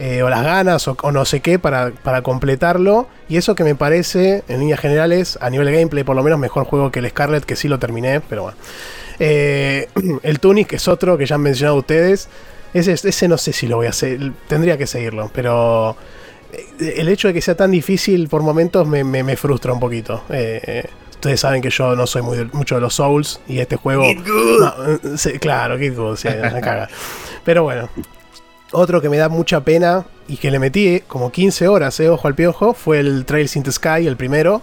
eh, o las ganas o, o no sé qué para, para completarlo. Y eso que me parece, en líneas generales, a nivel de gameplay, por lo menos mejor juego que el Scarlet, que sí lo terminé, pero bueno. Eh, el Tunic, que es otro que ya han mencionado ustedes. Ese, ese no sé si lo voy a hacer, tendría que seguirlo, pero eh, el hecho de que sea tan difícil por momentos me, me- me frustra un poquito. Eh, ustedes saben que yo no soy muy, mucho de los Souls y este juego... No, eh, sí, claro, Kid Good, sí, me caga. Pero bueno, otro que me da mucha pena y que le metí eh, como 15 horas, eh, ojo al piojo, fue el Trails in the Sky, el primero.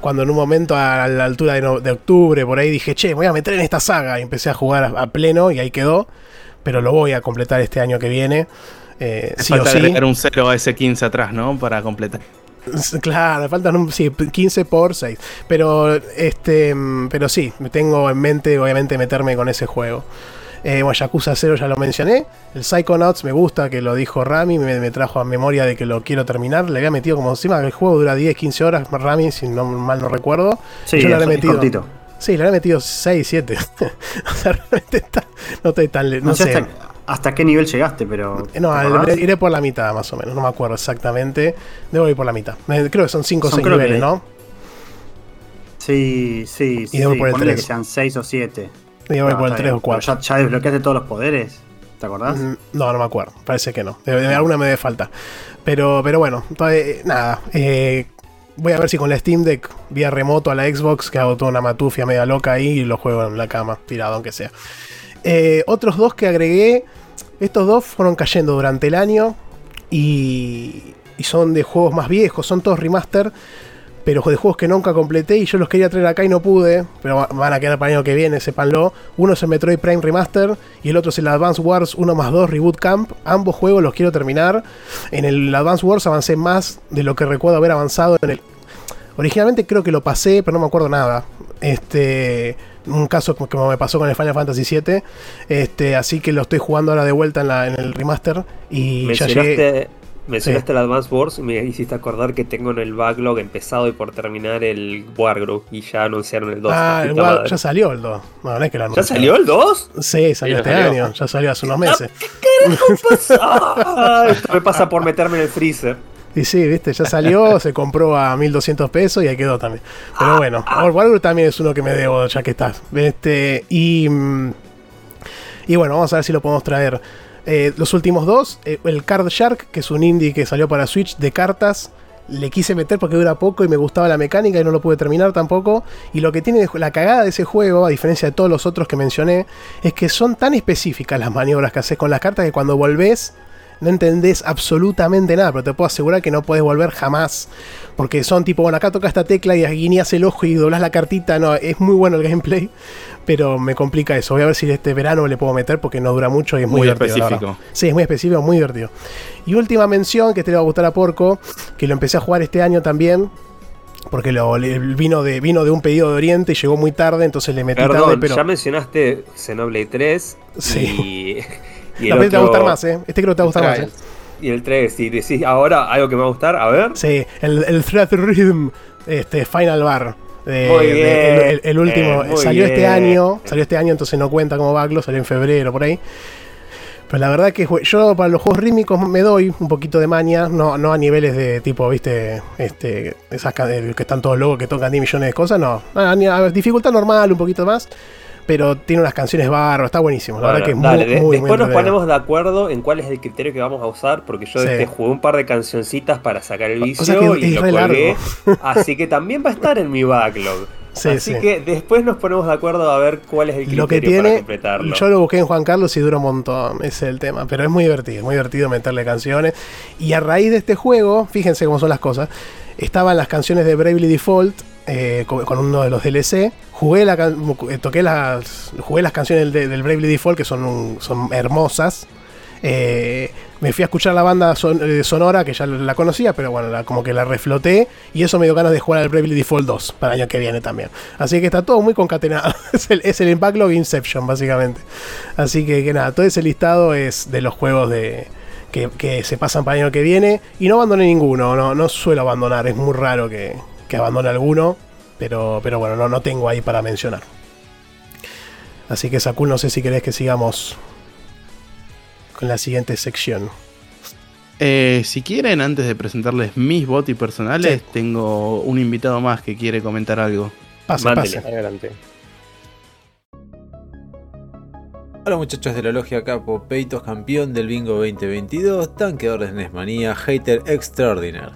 Cuando en un momento a la altura de, no- de octubre, por ahí dije, che, me voy a meter en esta saga. Y empecé a jugar a, a pleno y ahí quedó. Pero lo voy a completar este año que viene. Eh, sí o Falta sí. agregar un 0 a ese 15 atrás, ¿no? Para completar. Claro, me faltan un- sí, 15 por 6. Pero este mm, pero sí, me tengo en mente obviamente meterme con ese juego. Eh, bueno, Yakuza 0 ya lo mencioné. El Psychonauts me gusta, que lo dijo Rami, me, me trajo a memoria de que lo quiero terminar. Le había metido como encima el juego dura 10, 15 horas, Rami, si no mal no recuerdo. Sí, Yo habré es metido. cortito. Sí, le había metido 6, 7. o sea, realmente está, no estoy tan No, no sé hasta, hasta qué nivel llegaste, pero. Eh, No, iré por la mitad más o menos, no me acuerdo exactamente. Debo ir por la mitad. Creo que son 5 o Son 6 creo que- niveles, ¿no? Sí, sí, sí. debo sí. por el Ponele tres. que sean 6 o 7. Y voy por el 3 o 4. ¿Ya, ya desbloqueaste todos los poderes? ¿Te acordás? Mm, No, no me acuerdo. Parece que no. De, de alguna me debe falta. Pero, pero bueno, todavía- nada. eh, voy a ver si con la Steam Deck vía remoto a la Xbox, que hago toda una matufia media loca ahí y lo juego en la cama, tirado aunque sea. Eh, otros dos que agregué. Estos dos fueron cayendo durante el año. Y, y son de juegos más viejos. Son todos remaster. Pero de juegos que nunca completé y yo los quería traer acá y no pude. Pero va- van a quedar para el año que viene, sépanlo. Uno es el Metroid Prime Remaster y el otro es el Advance Wars 1 más 2 Reboot Camp. Ambos juegos los quiero terminar. En el Advance Wars avancé más de lo que recuerdo haber avanzado en el. Originalmente creo que lo pasé, pero no me acuerdo nada. Este. Un caso como me pasó con el Final Fantasy VII. Este, así que lo estoy jugando ahora de vuelta en, la- en el remaster. Y ya llegué. Mencionaste, mencionaste el Advance Wars y me hiciste acordar que tengo en el backlog empezado y por terminar el Wargroup y ya anunciaron el 2. Ah, el War- ya salió el 2. No, no es que lo ¿Ya salió el 2? Sí, salió Sí, este salió. año, ya salió hace unos meses. Ah, esto me pasa por meterme en el freezer. Y sí, viste, ya salió, se compró a 1200 pesos y ahí quedó también. Pero bueno, Wargroup también es uno que me debo, ya que estás. Este, y, mm, y bueno, vamos a ver si lo podemos traer. Eh, los últimos dos, eh, el Card Shark, que es un indie que salió para Switch de cartas, le quise meter porque dura poco y me gustaba la mecánica y no lo pude terminar tampoco. Y lo que tiene la cagada de ese juego, a diferencia de todos los otros que mencioné, es que son tan específicas las maniobras que haces con las cartas que cuando volvés no entendés absolutamente nada, pero te puedo asegurar que no puedes volver jamás. Porque son tipo, bueno, acá toca esta tecla y guiñas el ojo y doblas la cartita. No, es muy bueno el gameplay, pero me complica eso. Voy a ver si este verano le puedo meter porque no dura mucho y es muy, Muy divertido, específico. Sí, es muy específico, muy divertido. Y última mención que te le va a gustar a Porco, que lo empecé a jugar este año también. Porque lo, vino, de, vino de un pedido de Oriente y llegó muy tarde, entonces le metí tarde, Perdón, pero. ya mencionaste Xenoblade 3 Sí. y, y No, pero te va a gustar más, ¿eh? Este creo que te va a gustar más. ¿eh? Y el 3, si decís ahora algo que me va a gustar, a ver. Sí, el, el Threat Rhythm este, Final Bar. eh, Muy de- bien, el, el- el último eh, muy salió este bien. año, salió este año, entonces no cuenta como backlog, salió en febrero por ahí. Pero la verdad que yo para los juegos rítmicos me doy un poquito de maña, no, no a niveles de tipo, viste, este, esas eh, que están todos locos que tocan 10 millones de cosas, no. A, a dificultad normal, un poquito más, pero tiene unas canciones bárbaras, está buenísimo. La verdad que es dale, muy, de- muy, muy después nos ponemos de acuerdo en cuál es el criterio que vamos a usar, porque yo Sí. este, jugué un par de cancioncitas para sacar el vicio sea que y es lo colgué, así que también va a estar en mi backlog. Sí, así sí. que después nos ponemos de acuerdo a ver cuál es el criterio Lo que para tiene, completarlo. yo lo busqué en Juan Carlos y dura un montón, ese es el tema, pero es muy divertido, muy divertido meterle canciones. Y a raíz de este juego, fíjense cómo son las cosas, estaban las canciones de Bravely Default eh, con, uno de los DLC, jugué, eh, toqué las, jugué las canciones del, del Bravely Default que son, son hermosas. Eh, me fui a escuchar la banda son- sonora, que ya la conocía, pero bueno, como que la refloté. Y eso me dio ganas de jugar al Bravely Default 2 para el año que viene también. Así que está todo muy concatenado. es el, es el Inception, básicamente. Así que, que nada, todo ese listado es de los juegos de. Que, que se pasan para el año que viene. Y no abandoné ninguno, no, no suelo abandonar. Es muy raro que, que abandone alguno. Pero, pero bueno, no, no tengo ahí para mencionar. Así que Sakul, no sé si querés que sigamos con la siguiente sección. Eh, si quieren, antes de presentarles mis botis personales, Sí. tengo un invitado más que quiere comentar algo. Pase, Mándele. pase. Adelante. Hola muchachos de la logia Capo, Peitos campeón del bingo 2022, tanqueador de Nesmanía, hater extraordinario.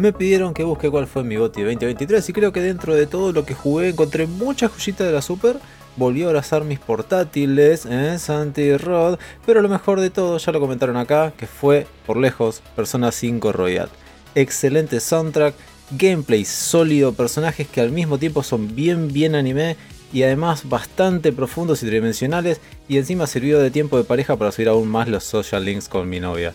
Me pidieron que busque cuál fue mi boti 2023 y creo que dentro de todo lo que jugué encontré muchas joyitas de la Super. Volví a abrazar mis portátiles, ¿eh? Santi Rod, pero lo mejor de todo, ya lo comentaron acá, que fue por lejos Persona 5 Royal. Excelente soundtrack, gameplay sólido, personajes que al mismo tiempo son bien bien anime y además bastante profundos y tridimensionales y encima sirvió de tiempo de pareja para subir aún más los social links con mi novia.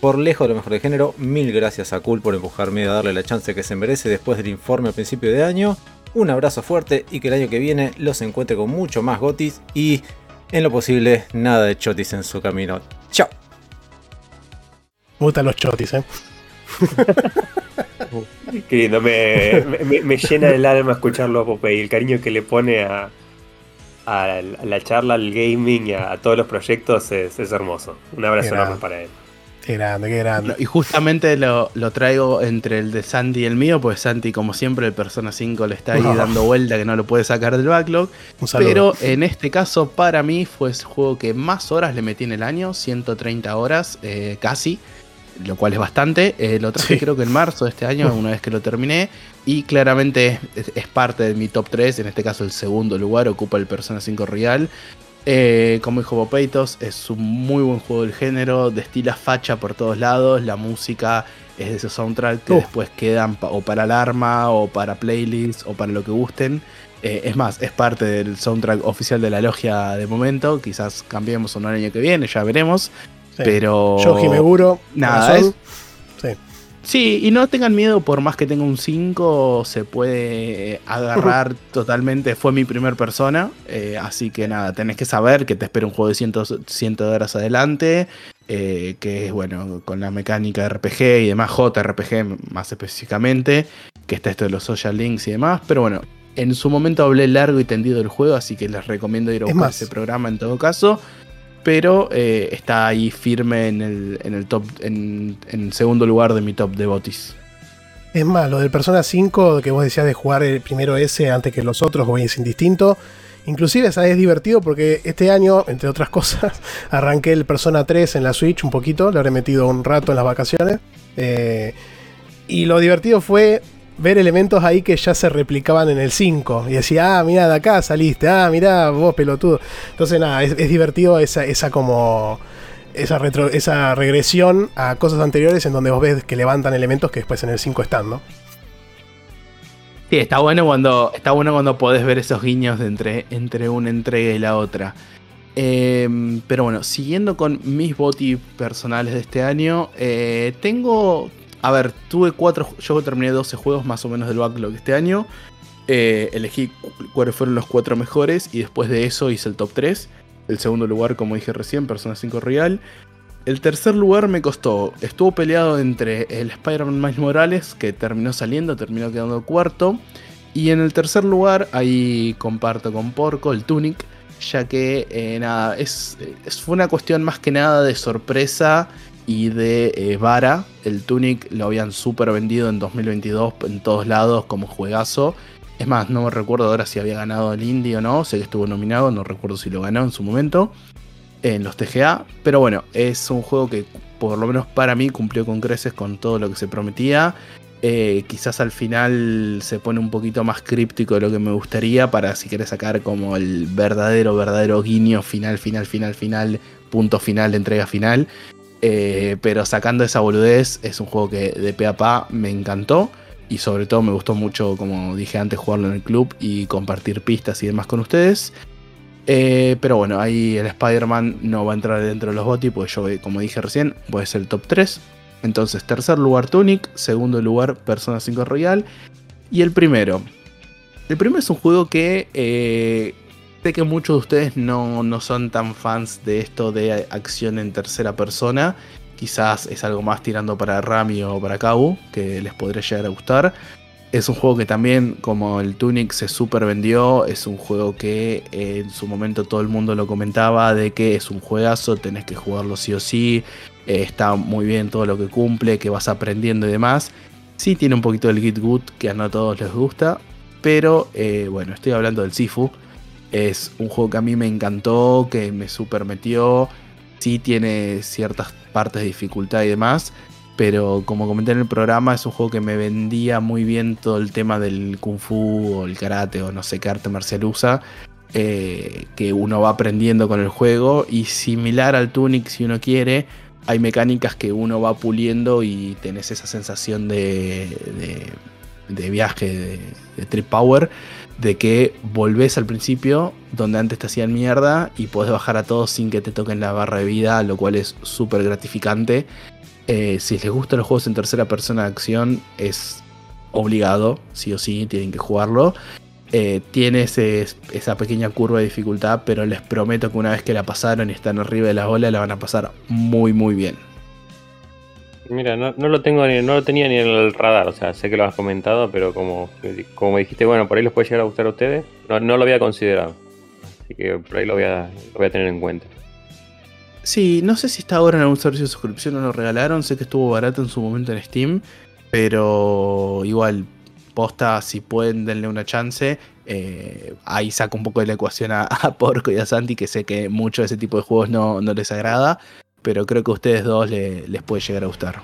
Por lejos lo mejor de género, mil gracias a Cool por empujarme a darle la chance que se merece después del informe a principio de año. Un abrazo fuerte y que el año que viene los encuentre con mucho más gotis y, en lo posible, nada de chotis en su camino. Chao. Gustan los chotis, ¿eh? Qué lindo, me, me- me llena el alma escucharlo a Popeye, el cariño que le pone a, a la- a la charla, al gaming y a, a todos los proyectos es, es hermoso. Un abrazo enorme para él. Qué grande, qué grande. Y justamente lo, lo traigo entre el de Santi y el mío, pues Santi, como siempre, el Persona 5 le está ahí dando vuelta que no lo puede sacar del backlog. Un. Pero en este caso, para mí, fue el juego que más horas le metí en el año, 130 horas eh, casi, lo cual es bastante. Eh, lo traje Sí. creo que en marzo de este año, una vez que lo terminé, y claramente es, es parte de mi top 3, en este caso el segundo lugar ocupa el Persona 5 Real. Eh, como dijo Bopeitos, es un muy buen juego del género, destila facha por todos lados, la música es de esos soundtrack que Uh. después quedan pa- o para alarma o para playlists o para lo que gusten. Eh, es más, es parte del soundtrack oficial de la logia de momento. Quizás cambiemos o no el año que viene, ya veremos. Sí. Pero. Yo, Jimeguro, Nada, corazón. Sí. Sí, y no tengan miedo, por más que tenga un 5, se puede agarrar totalmente. Fue mi primer persona, eh, así que nada, tenés que saber que te espera un juego de 100, 100 horas adelante, eh, que es bueno, con la mecánica de RPG y demás, JRPG más específicamente, que está esto de los social links y demás, pero bueno. En su momento hablé largo y tendido del juego, así que les recomiendo ir a buscar ese programa en todo caso pero eh, está ahí firme en el, en el top, en, en segundo lugar de mi top de botis. Es más, lo del Persona 5 que vos decías de jugar el primero ese antes que los otros, o es indistinto. Inclusive ¿sabes? es divertido porque este año, entre otras cosas, arranqué el Persona 3 en la Switch un poquito, le habré metido un rato en las vacaciones. Eh, Y lo divertido fue ver elementos ahí que ya se replicaban en el 5. Y decía, ah, mira, de acá saliste, ah, mira, vos pelotudo. Entonces, nada, es, divertido esa, esa como. Esa, retro, esa regresión a cosas anteriores en donde vos ves que levantan elementos que después en el 5 están, ¿no? Sí, está bueno cuando, está bueno cuando podés ver esos guiños de entre, entre una entrega y la otra. Eh, pero bueno, siguiendo con mis boti personales de este año, eh, tengo. A ver, tuve cuatro. Yo terminé 12 juegos más o menos del backlog este año. Eh, elegí cu- cuáles fueron los cuatro mejores y después de eso hice el top 3. El segundo lugar, como dije recién, Persona 5 Real. El tercer lugar me costó. Estuvo peleado entre el Spider-Man Miles Morales, que terminó saliendo, terminó quedando cuarto. Y en el tercer lugar, ahí comparto con Porco, el Tunic, ya que eh, nada, es- fue una cuestión más que nada de sorpresa y de eh, vara. El Tunic lo habían súper vendido en 2022 en todos lados como juegazo. Es más, no me recuerdo ahora si había ganado el Indie o no, sé que estuvo nominado, no recuerdo si lo ganó en su momento en los TGA. Pero bueno, es un juego que por lo menos para mí cumplió con creces con todo lo que se prometía. Eh, quizás al final se pone un poquito más críptico de lo que me gustaría para si querés sacar como el verdadero, verdadero guiño final, final, final, final, punto final, entrega final. Eh, pero sacando esa boludez, es un juego que de pe a pa me encantó. Y sobre todo me gustó mucho, como dije antes, jugarlo en el club y compartir pistas y demás con ustedes. Eh, pero bueno, ahí el Spider-Man no va a entrar dentro de los botis, porque yo, como dije recién, voy a ser el top 3. Entonces, tercer lugar Tunic, segundo lugar Persona 5 Royal. Y el primero. El primero es un juego que eh, sé que muchos de ustedes no, no son tan fans de esto de acción en tercera persona. Quizás es algo más tirando para Rami o para Kabu, que les podría llegar a gustar. Es un juego que también, como el Tunic se super vendió, es un juego que eh, en su momento todo el mundo lo comentaba de que es un juegazo, tenés que jugarlo sí o sí, eh, está muy bien todo lo que cumple, que vas aprendiendo y demás. Sí tiene un poquito del Git Good que a no todos les gusta, pero eh, bueno, estoy hablando del Sifu. Es un juego que a mí me encantó, que me super metió. Sí tiene ciertas partes de dificultad y demás, pero como comenté en el programa, es un juego que me vendía muy bien todo el tema del kung fu o el karate o no sé qué arte marcial usa. eh, que uno va aprendiendo con el juego y similar al Tunic si uno quiere, hay mecánicas que uno va puliendo y tenés esa sensación de, de, de viaje, de, de trip power, de que volvés al principio donde antes te hacían mierda y podés bajar a todos sin que te toquen la barra de vida, lo cual es súper gratificante. Eh, si les gustan los juegos en tercera persona de acción, es obligado, sí o sí, tienen que jugarlo. Eh, tiene ese- esa pequeña curva de dificultad, pero les prometo que una vez que la pasaron y están arriba de la ola, la van a pasar muy, muy bien. Mira, no, no lo tengo ni, no lo tenía ni en el radar, o sea, sé que lo has comentado, pero como, como me dijiste, bueno, por ahí les puede llegar a gustar a ustedes, no, no lo había considerado. Así que por ahí lo voy a, lo voy a tener en cuenta. Sí, no sé si está ahora en algún servicio de suscripción o lo regalaron. Sé que estuvo barato en su momento en Steam. Pero igual, posta, si pueden, denle una chance. Eh, ahí saco un poco de la ecuación a, Porco y a Santi, que sé que mucho de ese tipo de juegos no, no les agrada. Pero creo que a ustedes dos le- les puede llegar a gustar.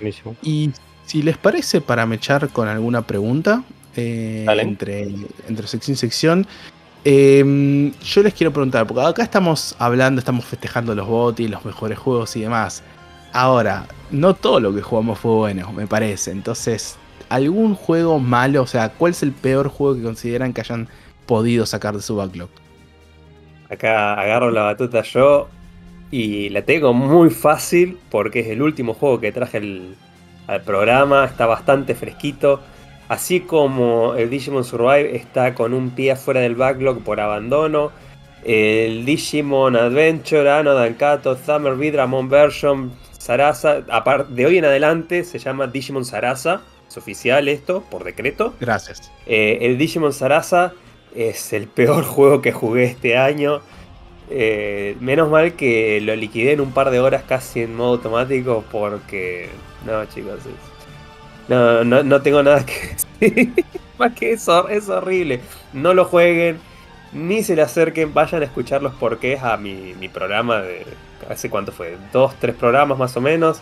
Buenísimo. Y si les parece, para mechar con alguna pregunta eh, entre, entre sección y sección, eh, yo les quiero preguntar, porque acá estamos hablando, estamos festejando los botis, los mejores juegos y demás. Ahora, no todo lo que jugamos fue bueno, me parece. Entonces, ¿algún juego malo? O sea, ¿cuál es el peor juego que consideran que hayan podido sacar de su backlog? Acá agarro la batuta yo y la tengo muy fácil porque es el último juego que traje al, al programa, está bastante fresquito. Así como el Digimon Survive está con un pie afuera del backlog por abandono. El Digimon Adventure, Ano Dankato, Summer Beat, Ramon Version, Sarasa. De hoy en adelante se llama Digimon Sarasa. Es oficial esto, por decreto. Gracias. Eh, el Digimon Sarasa es el peor juego que jugué este año. Eh, menos mal que lo liquidé en un par de horas casi en modo automático porque... No, chicos. es- No, no, no tengo nada que decir. Más que eso, es horrible. No lo jueguen. Ni se le acerquen. Vayan a escuchar los porqués a mi, mi programa de... ¿Hace cuánto fue? Dos, tres programas más o menos.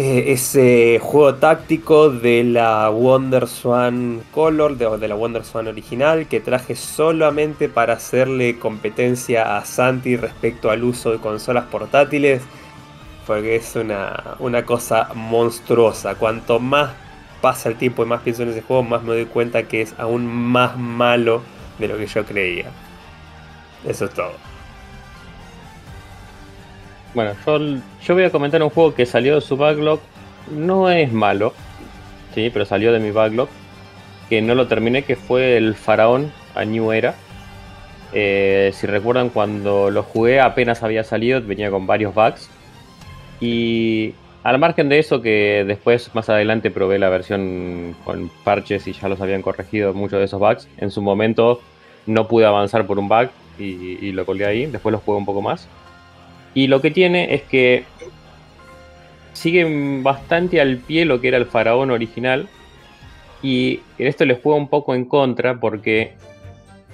Eh, ese juego táctico de la Wonder Swan Color, de, la Wonder Swan original, que traje solamente para hacerle competencia a Santi respecto al uso de consolas portátiles, porque es una, una cosa monstruosa. Cuanto más pasa el tiempo y más pienso en ese juego, más me doy cuenta que es aún más malo de lo que yo creía. Eso es todo. Bueno, yo, yo voy a comentar un juego que salió de su backlog. No es malo, sí, pero salió de mi backlog. Que no lo terminé, que fue el Faraón a New Era. Eh, si recuerdan, cuando lo jugué apenas había salido, venía con varios bugs. Y al margen de eso, que después más adelante probé la versión con parches y ya los habían corregido muchos de esos bugs. En su momento no pude avanzar por un bug y, lo colgué ahí. Después lo jugué un poco más. Y lo que tiene es que sigue bastante al pie lo que era el faraón original. Y esto les juega un poco en contra porque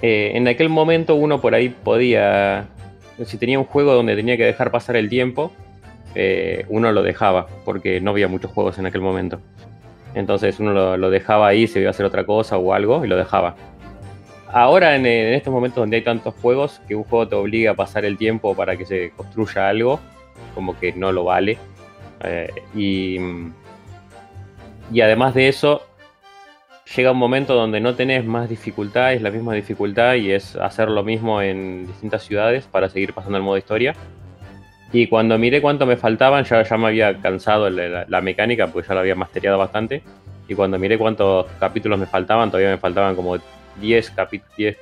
eh, en aquel momento uno por ahí podía, si tenía un juego donde tenía que dejar pasar el tiempo, eh, uno lo dejaba porque no había muchos juegos en aquel momento. Entonces uno lo, lo dejaba ahí, se iba a hacer otra cosa o algo y lo dejaba ahora en, en, estos momentos donde hay tantos juegos, que un juego te obliga a pasar el tiempo para que se construya algo, como que no lo vale. Eh, y, y además de eso, llega un momento donde no tenés más dificultad, es la misma dificultad y es hacer lo mismo en distintas ciudades para seguir pasando el modo historia. Y cuando miré cuánto me faltaban, ya, ya me había cansado la, la mecánica, porque ya lo había masteriado bastante. Y cuando miré cuántos capítulos me faltaban, todavía me faltaban como 10, 10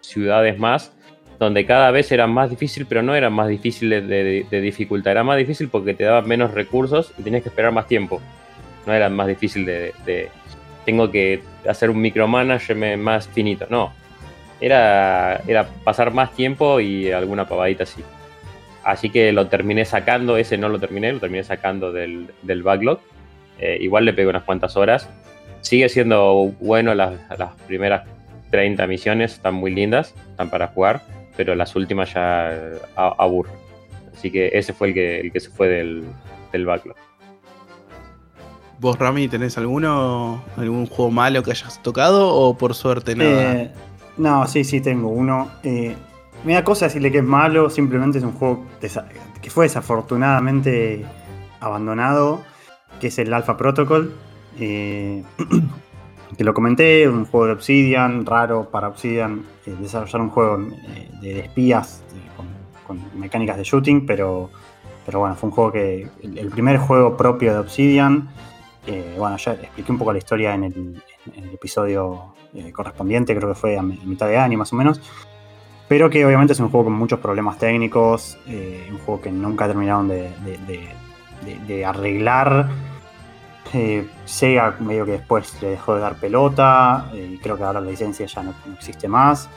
ciudades más, donde cada vez era más difícil, pero no eran más difíciles de, dificultad, era más difícil porque te daban menos recursos y tenías que esperar más tiempo. No era más difícil de, tengo que hacer un micromanagement más finito, no. Era, era pasar más tiempo y alguna pavadita así. Así que lo terminé sacando, ese no lo terminé, lo terminé sacando del, del backlog. Eh, igual le pegué unas cuantas horas. Sigue siendo bueno las, las primeras 30 misiones, están muy lindas, están para jugar, pero las últimas ya aburren. Así que ese fue el que, el que se fue del, del backlog. ¿Vos, Rami, tenés alguno, algún juego malo que hayas tocado o por suerte nada? Eh, no, sí, sí, tengo uno. Eh, me da cosa decirle que es malo, simplemente es un juego que fue desafortunadamente abandonado, que es el Alpha Protocol. Eh, que lo comenté, un juego de Obsidian, raro para Obsidian, eh, desarrollar un juego eh, de espías eh, con, mecánicas de shooting, pero, pero bueno, fue un juego que, el, primer juego propio de Obsidian, bueno, ya expliqué un poco la historia en el, episodio correspondiente, creo que fue a mitad de año más o menos, pero que obviamente es un juego con muchos problemas técnicos, un juego que nunca terminaron de, de, de arreglar eh, Sega medio que después le dejó de dar pelota, eh, creo que ahora la licencia ya no, existe más.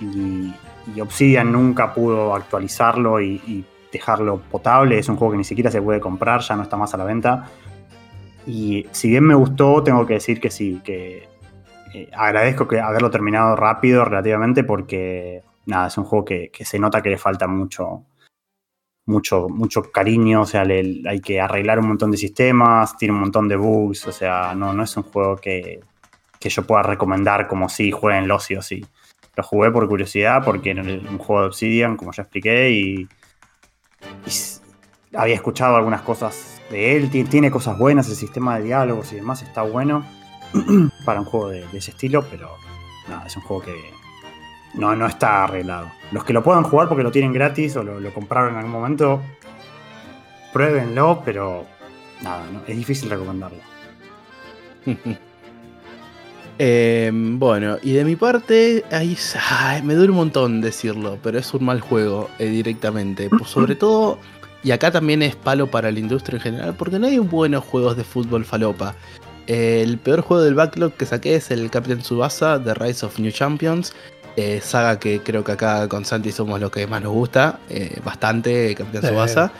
Y, Obsidian nunca pudo actualizarlo y, dejarlo potable. Es un juego que ni siquiera se puede comprar, ya no está más a la venta. Y si bien me gustó, tengo que decir que sí, que eh, agradezco que haberlo terminado rápido relativamente porque nada, es un juego que se nota que le falta mucho, mucho, mucho cariño, o sea, le, hay que arreglar un montón de sistemas, tiene un montón de bugs, o sea, no, no es un juego que, que yo pueda recomendar como si jueguenlo sí o sí. Lo jugué por curiosidad, porque era un juego de Obsidian, como ya expliqué, y, había escuchado algunas cosas de él, tiene, tiene, cosas buenas, el sistema de diálogos y demás está bueno para un juego de, de ese estilo, pero nada, es un juego que, no, no está arreglado. Los que lo puedan jugar porque lo tienen gratis o lo, lo compraron en algún momento, pruébenlo, pero nada, no, es difícil recomendarlo. eh, bueno, y de mi parte, ahí ay, me duele un montón decirlo, pero es un mal juego eh, directamente. Pues sobre todo, y acá también es palo para la industria en general, porque no hay buenos juegos de fútbol falopa. Eh, el peor juego del backlog que saqué es el Captain Subasa The Rise of New Champions, eh, saga que creo que acá con Santi somos lo que más nos gusta, eh, bastante, Capitán Subasa.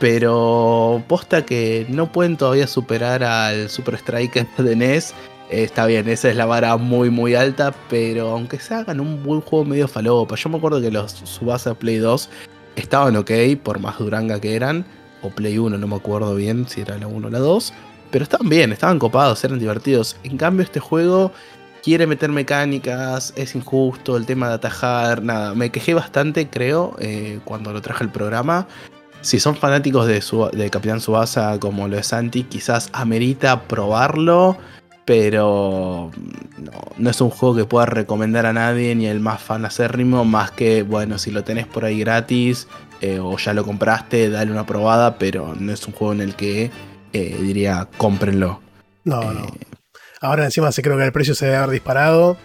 Pero posta que no pueden todavía superar al Super Striker de NES. Eh, está bien, esa es la vara muy muy alta, pero aunque se hagan un buen juego medio falopa. Yo me acuerdo que los Subasa Play 2 estaban ok, por más duranga que eran. o Play 1, no me acuerdo bien si era la 1 o la 2. Pero estaban bien, estaban copados, eran divertidos. En cambio, este juego quiere meter mecánicas, es injusto el tema de atajar, nada. Me quejé bastante, creo, eh, cuando lo traje el programa. Si son fanáticos de, su, de Capitán Subasa como lo es Santi, quizás amerita probarlo pero no, no, es un juego que pueda recomendar a nadie ni el más fan acérrimo, más que, bueno, si lo tenés por ahí gratis eh, o ya lo compraste, dale una probada, pero no es un juego en el que eh, diría cómprenlo. No, no. Ahora encima se creo que el precio se debe haber disparado.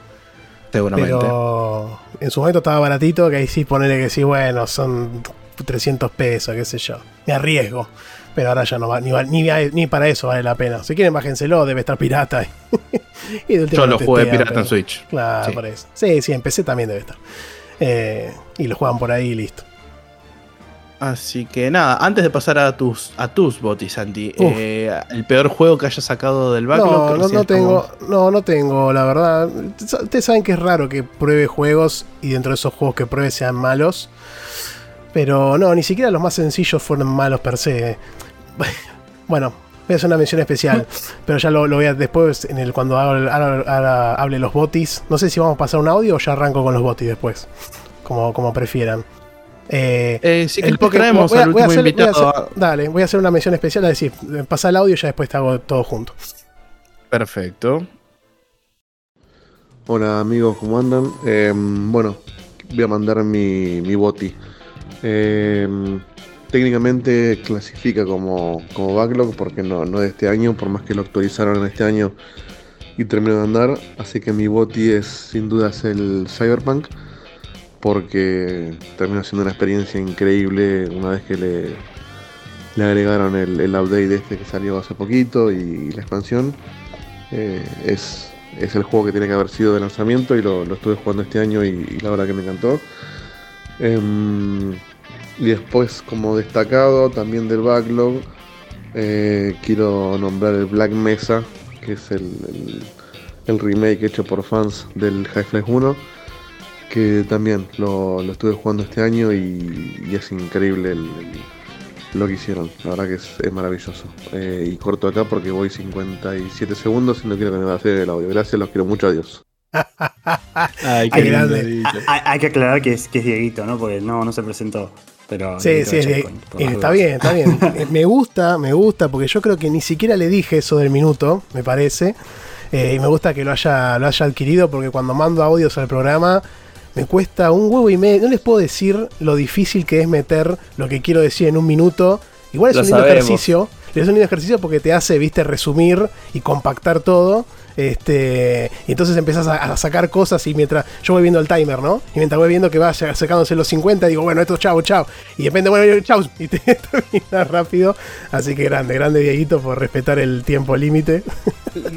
Seguramente. Pero en su momento estaba baratito, que ahí sí ponele que sí, bueno, son 300 pesos, qué sé yo. Me arriesgo. Pero ahora ya no va, ni, va- ni, ni para eso vale la pena. Si quieren, bájenselo, debe estar pirata. Y Yo lo te jugué pirata pero- en Switch. Claro, Sí. por eso. Sí, sí, en PC también debe estar. Eh, y lo juegan por ahí y listo. Así que nada, antes de pasar a tus, a tus botis, Santi, eh, el peor juego que hayas sacado del backlog. No, no, no como- tengo, no, no tengo, la verdad. Ustedes saben que es raro que pruebe juegos y dentro de esos juegos que pruebe sean malos. Pero no, ni siquiera los más sencillos fueron malos per se. Bueno, voy a hacer una mención especial. pero ya lo, lo voy a después, en el, cuando hable- hable- hable los botis. No sé si vamos a pasar un audio o ya arranco con los botis después. Como, como prefieran. Eh, Eh, el traemos voy a- al voy a último hacer- voy a invitado. hacer- dale, voy a hacer una mención especial. Es decir, pasa el audio y ya después te hago todo junto. Perfecto. Hola amigos, ¿cómo andan? Eh, bueno, voy a mandar mi, mi boti. Eh, técnicamente clasifica como, como backlog porque no, no de este año, por más que lo actualizaron en este año y terminó de andar. Así que mi boti es sin dudas el Cyberpunk porque terminó siendo una experiencia increíble una vez que le, le agregaron el, el update este que salió hace poquito y la expansión. Eh, es, es el juego que tiene que haber sido de lanzamiento y lo, estuve jugando este año y, la verdad que me encantó. Em, y después, como destacado también del backlog, eh, quiero nombrar el Black Mesa, que es el, el- el remake hecho por fans del Half-Life 1, que también lo, lo estuve jugando este año y, y es increíble el- el- lo que hicieron. La verdad que es, es maravilloso. Eh, y corto acá porque voy 57 segundos y no quiero que me vacíe el audio. Gracias, los quiero mucho, adiós. Ay, grande. Hay, hay que aclarar que es, que es Dieguito, ¿no? Porque no, no se presentó. Pero Sí, sí, es eh, está bien, está bien. Me gusta, me gusta, porque yo creo que ni siquiera le dije eso del minuto, me parece. Eh, y me gusta que lo haya, lo haya adquirido, porque cuando mando audios al programa, me cuesta un huevo y medio. No les puedo decir lo difícil que es meter lo que quiero decir en un minuto. Igual es Lo un lindo sabemos. ejercicio. Es un lindo ejercicio porque te hace, viste, resumir y compactar todo. Este, y entonces empezás a, a sacar cosas y mientras yo voy viendo el timer, ¿no? Y mientras voy viendo que va sacándose los 50, digo, bueno, esto chau, chau. Y de repente, bueno, chau, y te termina rápido. Así que grande, grande Dieguito por respetar el tiempo límite.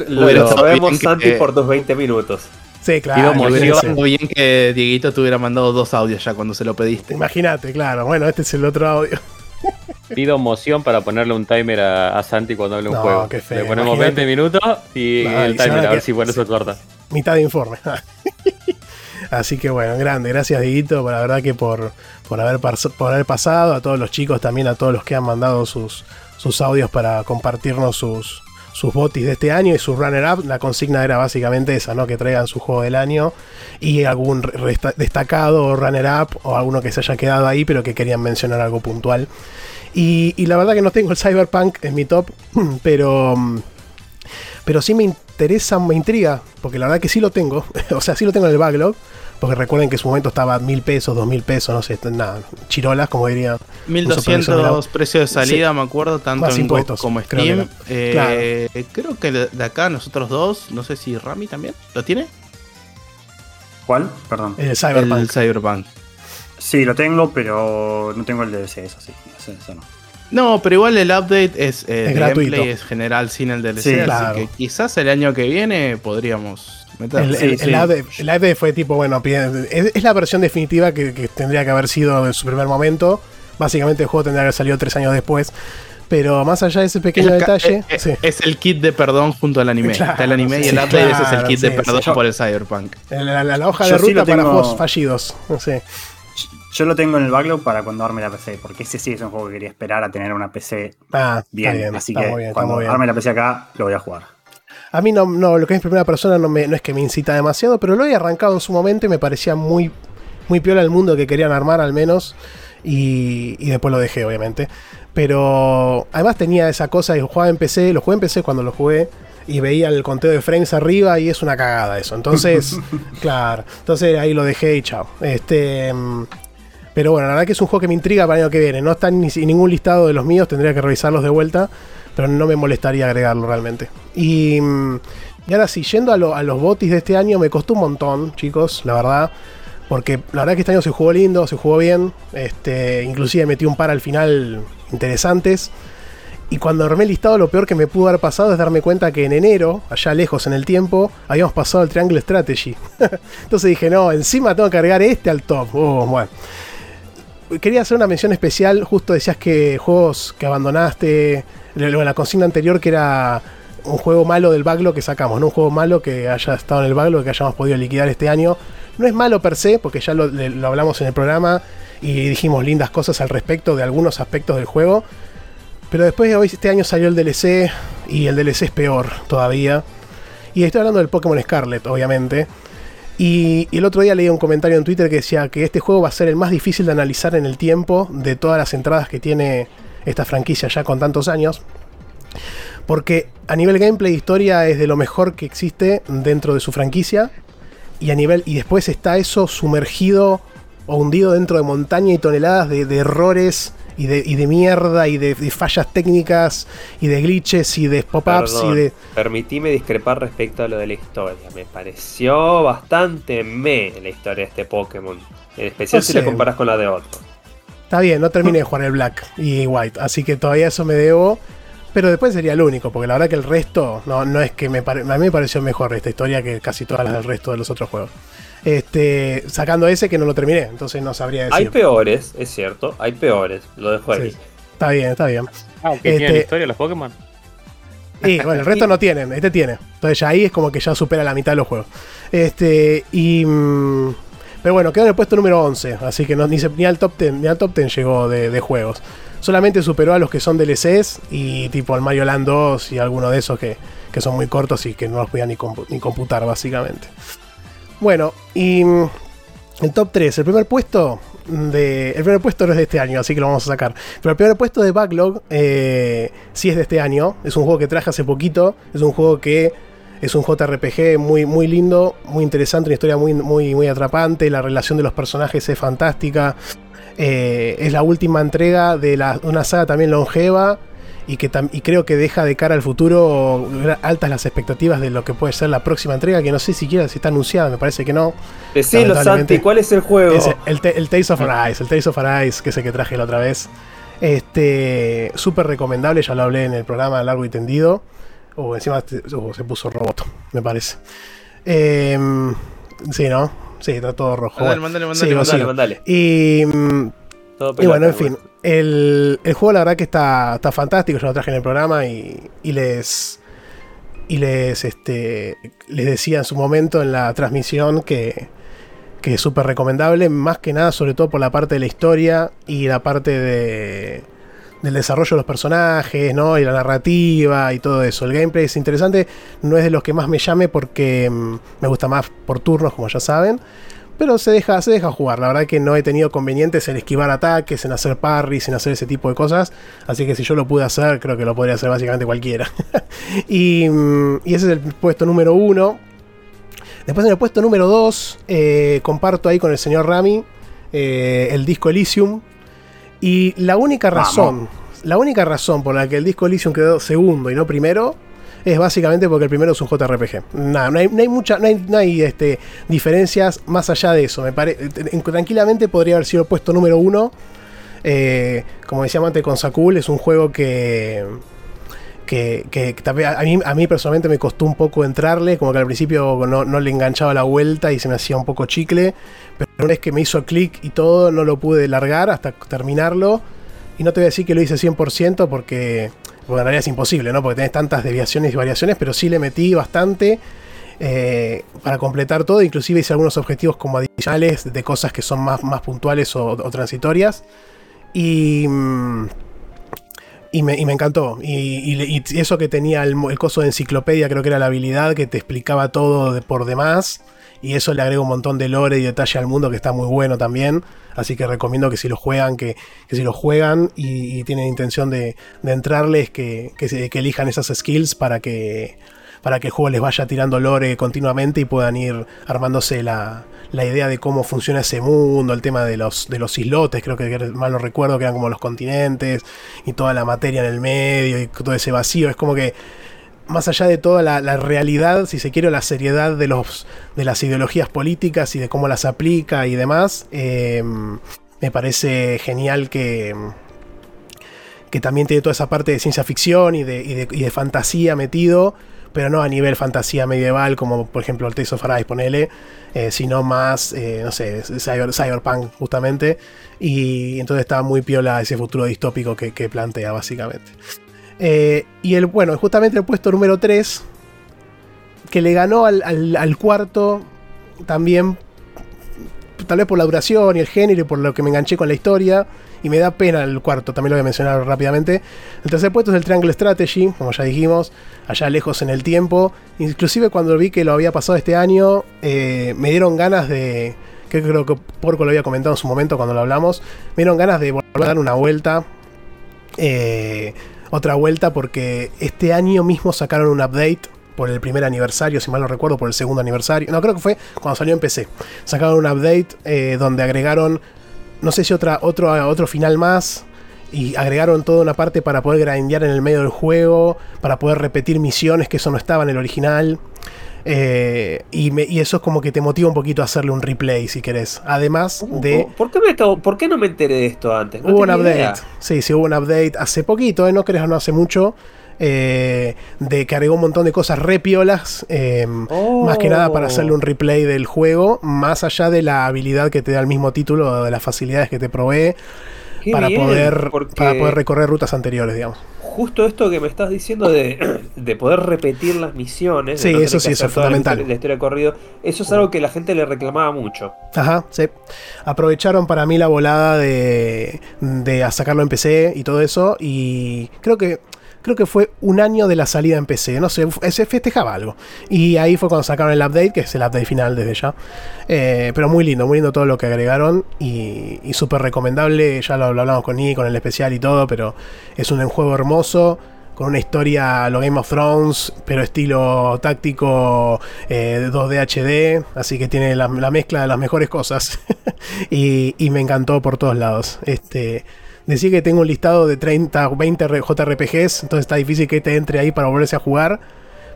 Lo, sabemos, que- Santi, por tus 20 minutos. Sí, claro. bien, iba muy bien que Dieguito te hubiera mandado dos audios ya cuando se lo pediste. Imagínate, claro. Bueno, este es el otro audio. Pido moción para ponerle un timer a, a Santi cuando hable un No, juego. qué feo, Le ponemos imagínate. 20 minutos y el y timer, a ver que- si por eso corta. mitad de informe. Así que bueno, grande, gracias Dieguito, por la verdad que por, por, haber, por haber pasado, a todos los chicos, también a todos los que han mandado sus, sus audios para compartirnos sus, sus botis de este año y sus runner-up. La consigna era básicamente esa, ¿no? Que traigan su juego del año y algún destacado runner-up o alguno que se haya quedado ahí, pero que querían mencionar algo puntual. Y, y la verdad que no tengo el Cyberpunk en mi top, pero... pero sí me interesa, me intriga, porque la verdad que sí lo tengo, o sea, sí lo tengo en el backlog, porque recuerden que en su momento estaba mil pesos, dos mil pesos, no sé, nada, chirolas, como diría. un supervisor de la- 1200 precio de salida, me acuerdo, tanto Más en impuestos, como creo que Steam. era. Eh, Creo que de acá nosotros dos, no sé si Rami también, ¿lo tiene? ¿Cuál? Perdón. El Cyberpunk. El Cyberpunk. Sí, lo tengo, pero no tengo el DLC, eso sí. Eso, eso no. No, pero igual el update es, eh, Es gratuito. gameplay, es general sin el DLC, Sí, así claro. que quizás el año que viene podríamos. El, Sí, el- sí. el AD el AD fue tipo, bueno, es, es la versión definitiva que, que tendría que haber sido en su primer momento. Básicamente el juego tendría que haber salido tres años después. Pero más allá de ese pequeño detalle, eh, eh, sí. es el kit de perdón junto al anime. Claro, Está el anime y el update, ese es el kit de perdón sí. por el Cyberpunk. la, la- la hoja Yo de sí ruta para juegos fallidos. Yo lo tengo en el backlog para cuando arme la PC, porque ese sí es un juego que quería esperar a tener una PC Ah, bien. así que bien, cuando arme la PC acá, lo voy a jugar. A mí no, no, lo que es primera persona no, me, no es que me incita demasiado, pero lo he arrancado en su momento y me parecía muy, muy piola el mundo que querían armar al menos. Y, y después lo dejé, obviamente. Pero además tenía esa cosa de jugaba en PC, lo jugué en PC cuando lo jugué y veía el conteo de frames arriba y es una cagada eso. Entonces, claro, entonces ahí lo dejé y chao. Este, mm, pero bueno, la verdad que es un juego que me intriga para el año que viene. No está en ningún listado de los míos, tendría que revisarlos de vuelta, pero no me molestaría agregarlo realmente. Y, mm, y ahora sí, yendo a, lo- a los botis de este año, me costó un montón, chicos, la verdad. Porque la verdad que este año se jugó lindo, se jugó bien. Este, inclusive metí un par al final interesantes. Y cuando armé el listado, lo peor que me pudo haber pasado es darme cuenta que en enero, allá lejos en el tiempo, habíamos pasado al Triangle Strategy. Entonces dije, no, encima tengo que cargar este al top. Oh, bueno. Quería hacer una mención especial. Justo decías que juegos que abandonaste. La consigna anterior que era un juego malo del backlog que sacamos, no un juego malo que haya estado en el backlog que hayamos podido liquidar este año. No es malo per se, porque ya lo hablamos en el programa y dijimos lindas cosas al respecto de algunos aspectos del juego. Pero después de hoy, este año salió el DLC y el DLC es peor todavía. Y estoy hablando del Pokémon Scarlet, obviamente. Y, y el otro día leí un comentario en Twitter que decía que este juego va a ser el más difícil de analizar en el tiempo de todas las entradas que tiene esta franquicia ya con tantos años. Porque a nivel gameplay historia es de lo mejor que existe dentro de su franquicia. Y a nivel. Y después está eso sumergido o hundido dentro de montaña y toneladas de, de errores y de, y de mierda y de, de fallas técnicas y de glitches y de pop-ups y de. Permitime discrepar respecto a lo de la historia. Me pareció bastante me la historia de este Pokémon. En especial No si la comparas con la de otro. Está bien, no terminé de jugar el Black y White, así que todavía eso me debo. Pero después sería el único, porque la verdad que el resto no, no es que me pare- a mí me pareció mejor esta historia que casi todas las del resto de los otros juegos. Este, sacando ese que no lo terminé, entonces no sabría Hay decir. peores, es cierto, hay peores. Lo dejo ahí. Sí, está bien, está bien. Ah, que tienen Este- historia los Pokémon. Y bueno, el resto no tienen, este tiene. Entonces ya ahí es como que ya supera la mitad de los juegos. Este, y. mm, pero bueno, quedó en el puesto número 11, así que no, ni, ni al top 10, ni al top 10 llegó de, juegos. Solamente superó a los que son DLCs y tipo al Mario Land 2 y alguno de esos que, que son muy cortos y que no los podía ni, ni computar, básicamente. Bueno, y mm, el top 3, el primer puesto de. El primer puesto no es de este año, así que lo vamos a sacar. Pero el primer puesto de Backlog eh, sí es de este año. Es un juego que traje hace poquito. Es un juego que es un JRPG muy, muy lindo, muy interesante, una historia muy, muy, muy atrapante. La relación de los personajes es fantástica. Eh, es la última entrega de la- una saga también longeva. Y, que y creo que deja de cara al futuro altas las expectativas de lo que puede ser la próxima entrega, que no sé siquiera si está anunciada, me parece que no. Decilo. Santi, ¿cuál es el juego? Es el, el Tales of Arise, el Tales of Arise, que es el que traje la otra vez. Este, súper recomendable, ya lo hablé en el programa largo y tendido. O encima te- se puso robot, me parece. Em, sí, ¿no? Sí, está todo rojo. Mandale, mandale, mandale, mandale, mandale. Y, mm, Todo y bueno, en fin, bueno. el, el juego la verdad que está, está fantástico, yo lo traje en el programa y, y les y les este les decía en su momento en la transmisión que, que es súper recomendable, más que nada sobre todo por la parte de la historia y la parte de del desarrollo de los personajes, ¿no? Y la narrativa y todo eso. El gameplay es interesante, no es de los que más me llame porque mm, me gusta más por turnos, como ya saben. Pero se deja, se deja jugar. La verdad que no he tenido convenientes en esquivar ataques, en hacer parries, en hacer ese tipo de cosas. Así que si yo lo pude hacer, creo que lo podría hacer básicamente cualquiera. y, mm, y ese es el puesto número uno. Después en el puesto número 2 comparto ahí con el señor Rami eh, el disco Elysium. Y la única razón, la única razón por la que el disco Elysium quedó segundo y no primero es básicamente porque el primero es un JRPG. Nada, no hay, no hay mucha, no hay, no hay, este, diferencias más allá de eso. Me pare- tranquilamente podría haber sido puesto número uno. Eh, como decíamos antes con Sakul, es un juego que que, que a mí, personalmente me costó un poco entrarle, como que al principio no, le enganchaba la vuelta y se me hacía un poco chicle, pero una vez que me hizo clic y todo, no lo pude largar hasta terminarlo. Y no te voy a decir que lo hice 100% porque, porque en realidad es imposible, ¿no? Porque tenés tantas desviaciones y variaciones, pero sí le metí bastante. eh, para completar todo, inclusive hice algunos objetivos como adicionales de cosas que son más, más puntuales o, o transitorias. Y, mm, y, me, y me encantó. Y, y- eso que tenía el, el coso de enciclopedia, creo que era la habilidad que te explicaba todo de, por demás. Y eso le agrega un montón de lore y detalle al mundo que está muy bueno también. Así que recomiendo que si lo juegan, que, que si lo juegan y, tienen intención de, de entrarles, que, que, que elijan esas skills para que, para que el juego les vaya tirando lore continuamente y puedan ir armándose la, la idea de cómo funciona ese mundo, el tema de los, de los islotes, creo que mal no recuerdo, que eran como los continentes y toda la materia en el medio y todo ese vacío. Es como que más allá de toda la, realidad, si se quiere, la seriedad de, los, de las ideologías políticas y de cómo las aplica y demás, eh, me parece genial que, que también tiene toda esa parte de ciencia ficción y de- y de fantasía metido, pero no a nivel fantasía medieval, como por ejemplo el Tales of Arise, ponele, eh, sino más, eh, no sé, cyber- cyberpunk justamente, y entonces está muy piola ese futuro distópico que, que plantea básicamente. Eh, y el, bueno, justamente el puesto número 3, que le ganó al, al- al cuarto también, tal vez por la duración y el género y por lo que me enganché con la historia. Y me da pena el cuarto, también lo voy a mencionar rápidamente. El tercer puesto es el Triangle Strategy, como ya dijimos, allá lejos en el tiempo. Inclusive cuando vi que lo había pasado este año, eh, me dieron ganas de... Que creo que Porco lo había comentado en su momento cuando lo hablamos. Me dieron ganas de volver a dar una vuelta. eh, otra vuelta porque este año mismo sacaron un update por el primer aniversario, si mal no recuerdo, por el segundo aniversario. No, creo que fue cuando salió en PC. Sacaron un update eh, donde agregaron, no sé si otra, otro, otro final más. Y agregaron toda una parte para poder grindear en el medio del juego, para poder repetir misiones, que eso no estaba en el original. Eh, y, me- y eso es como que te motiva un poquito a hacerle un replay si querés. Además de... ¿Por qué, me acabo- ¿Por qué no me enteré de esto antes? No Hubo un update. idea. Sí, sí, hubo un update hace poquito, ¿eh? no creas, no hace mucho. Eh, de que agregó un montón de cosas re piolas. eh, Más que nada para hacerle un replay del juego. Más allá de la habilidad que te da el mismo título, de las facilidades que te provee. Para bien, poder, para poder recorrer rutas anteriores, digamos. Justo esto que me estás diciendo de, de poder repetir las misiones. Sí, no eso sí, eso es la fundamental. historia- La historia de corrido. Eso es algo que la gente le reclamaba mucho. Ajá, sí. Aprovecharon para mí la volada de, de a sacarlo en PC y todo eso. Y creo que creo que fue un año de la salida en PC. No sé, se festejaba algo. Y ahí fue cuando sacaron el update, que es el update final desde ya. Eh, pero muy lindo, muy lindo todo lo que agregaron. Y, y súper recomendable. Ya lo, lo hablamos con I, con el especial y todo. Pero es un juego hermoso. Con una historia lo Game of Thrones, pero estilo táctico eh, 2D HD. Así que tiene la, la mezcla de las mejores cosas. y, y me encantó por todos lados. Este, decía que tengo un listado de 30 o 20 R- JRPGs, entonces está difícil que te entre ahí para volverse a jugar.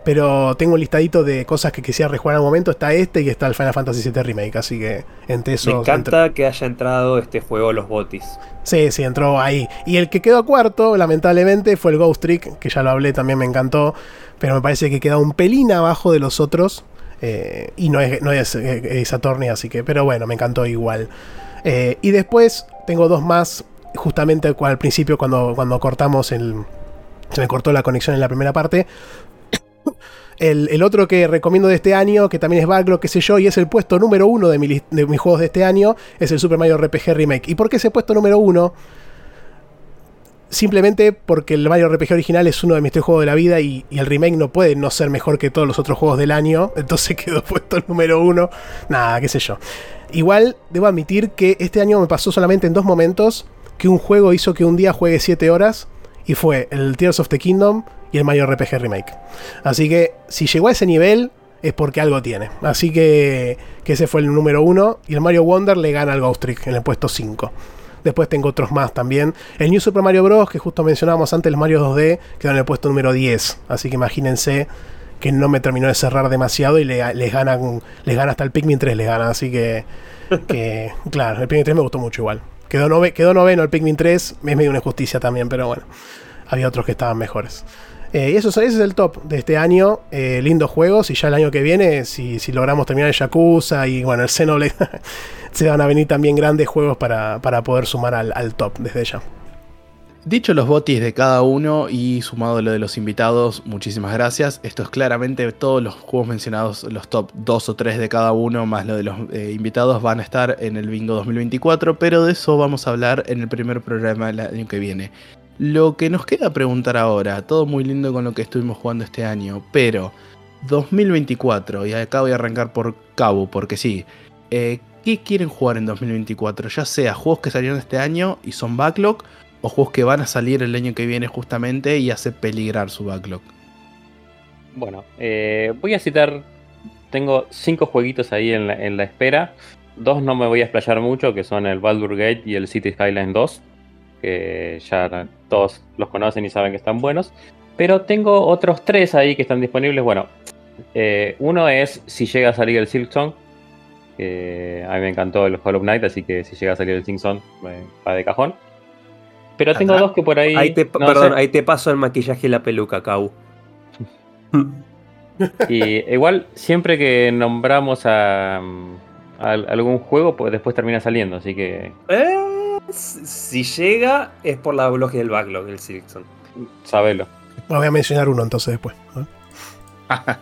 Pero tengo un listadito de cosas que quisiera rejugar al momento. Está este y está el Final Fantasy VII Remake. Así que entre esos. me encanta que haya entrado este juego los botis. Sí, sí, entró ahí. Y el que quedó cuarto, lamentablemente, fue el Ghost Trick, que ya lo hablé, también me encantó. Pero me parece que queda un pelín abajo de los otros. eh, y no es, no es eh, Attorney, así que. Pero bueno, me encantó igual. Eh, y después tengo dos más. Justamente al principio, cuando, cuando cortamos el. Se me cortó la conexión en la primera parte. El, otro que recomiendo de este año, que también es backlog, qué sé yo, y es el puesto número uno de, mi de mis juegos de este año, es el Super Mario RPG Remake. ¿Y por qué ese puesto número uno? Simplemente porque el Mario RPG original es uno de mis tres juegos de la vida y, y el remake no puede no ser mejor que todos los otros juegos del año, entonces quedó puesto número uno. Nada, qué sé yo. Igual debo admitir que este año me pasó solamente en dos momentos que un juego hizo que un día juegue 7 horas y fue el Tears of the Kingdom y el Mario RPG Remake. Así que si llegó a ese nivel es porque algo tiene. Así que, que ese fue el número uno y el Mario Wonder le gana al Ghost Trick en el puesto 5. Después tengo otros más también. El New Super Mario Bros. que justo mencionábamos antes, el Mario 2D, quedó en el puesto número 10. Así que imagínense que no me terminó de cerrar demasiado y le, les ganan, les gana hasta el Pikmin 3, les gana. Así que, que claro, el Pikmin 3 me gustó mucho igual. Quedó, nove- quedó noveno el Pikmin 3, es medio una injusticia también, pero bueno, había otros que estaban mejores. Eh, y eso, es- ese es el top de este año. Eh, lindos juegos. Y ya el año que viene, si, si logramos terminar el Yakuza y bueno, el Xenoblade, se van a venir también grandes juegos para, para poder sumar al, al top desde ya. Dicho los botis de cada uno y sumado lo de los invitados, muchísimas gracias. Esto es claramente todos los juegos mencionados, los top 2 o 3 de cada uno, más lo de los eh, invitados, van a estar en el Bingo 2024, pero de eso vamos a hablar en el primer programa del año que viene. Lo que nos queda preguntar ahora, todo muy lindo con lo que estuvimos jugando este año, pero 2024, y acá voy a arrancar por cabo, porque sí, eh, ¿qué quieren jugar en 2024? Ya sea juegos que salieron este año y son backlog, juegos que van a salir el año que viene justamente y hace peligrar su backlog. Bueno, eh, voy a citar, tengo cinco jueguitos ahí en la, espera. Dos no me voy a explayar mucho, que son el Baldur Gate y el City Skyline 2, que ya todos los conocen y saben que están buenos. Pero tengo otros tres ahí que están disponibles. Bueno, eh, uno es si llega a salir el Silksong, que a mí me encantó el Hollow Knight, así que si llega a salir el Silksong, va de cajón. Pero tengo dos que por ahí. ahí te, no perdón, sé. ahí te paso el maquillaje y la peluca, Cau. Y igual, siempre que nombramos a, a algún juego, pues después termina saliendo, así que Eh, si llega, es por la bloque del backlog del Silkson. sabelo. Voy a mencionar uno entonces después.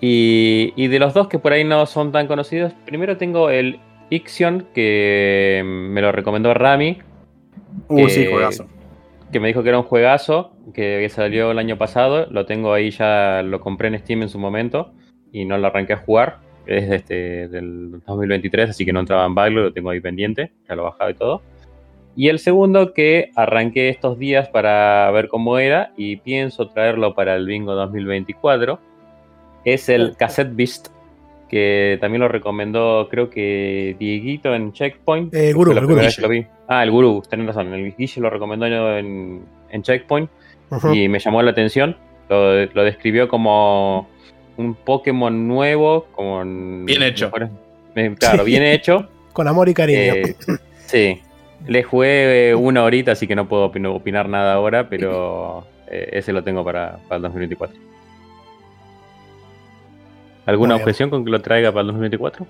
Y, y de los dos que por ahí no son tan conocidos, primero tengo el Ixion, que me lo recomendó Rami, Uh, sí, que- juegazo. que me dijo que era un juegazo, que salió el año pasado, lo tengo ahí ya, lo compré en Steam en su momento y no lo arranqué a jugar, es de este, del 2023, así que no entraba en backlog, lo tengo ahí pendiente, ya lo he bajado y todo. Y el segundo que arranqué estos días para ver cómo era y pienso traerlo para el bingo 2024 es el Cassette Beast, que también lo recomendó creo que Dieguito en Checkpoint. Eh, la el vez que lo vi. Ah, el Gurú, tenés razón, el Guille lo recomendó en, en Checkpoint y me llamó la atención. Lo, lo describió como un Pokémon nuevo, con Bien hecho. eh, claro, bien hecho. Con amor y cariño. Eh, sí, le jugué eh, una horita, así que no puedo opin- opinar nada ahora, pero eh, ese lo tengo para, para el 2024. ¿Alguna objeción con que lo traiga para el 2024?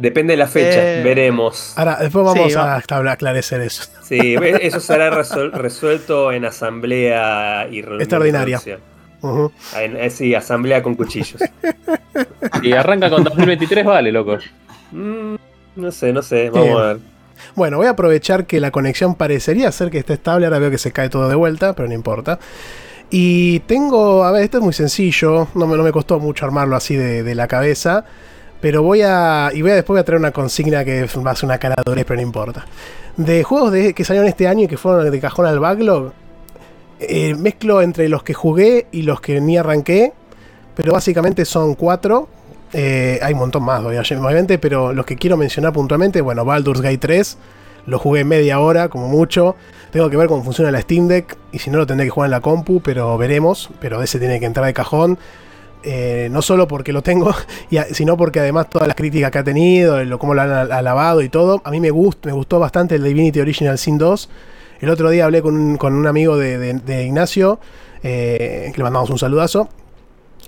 Depende de la fecha, Eh, veremos. Ahora, después vamos Sí, a va. establa- aclarecer eso. Sí, eso será resol- resuelto en asamblea y Extraordinaria. producción. Ujú. En- eh, sí, asamblea con cuchillos. Y arranca con 2023, vale, loco. Mm, no sé, no sé, vamos Bien. a ver. Bueno, voy a aprovechar que la conexión parecería ser que está estable. Ahora veo que se cae todo de vuelta, pero no importa. Y tengo, a ver, esto es muy sencillo. No me, no me costó mucho armarlo así de, de la cabeza. Pero voy a. Y voy a después a traer una consigna que va a ser una cara de pero no importa. De juegos que salieron este año y que fueron de cajón al backlog. eh, mezclo entre los que jugué y los que ni arranqué. Pero básicamente son cuatro. Eh, hay un montón más, obviamente, pero los que quiero mencionar puntualmente, bueno, Baldur's Gate 3, lo jugué media hora, como mucho. Tengo que ver cómo funciona la Steam Deck, y si no lo tendré que jugar en la compu, pero veremos. Pero ese tiene que entrar de cajón. Eh, no solo porque lo tengo, y a- sino porque además todas las críticas que ha tenido, lo, cómo lo han al- alabado y todo. A mí me, gust, me gustó bastante el Divinity Original Sin 2. El otro día hablé con un, con un amigo de, de- de Ignacio, eh, que le mandamos un saludazo,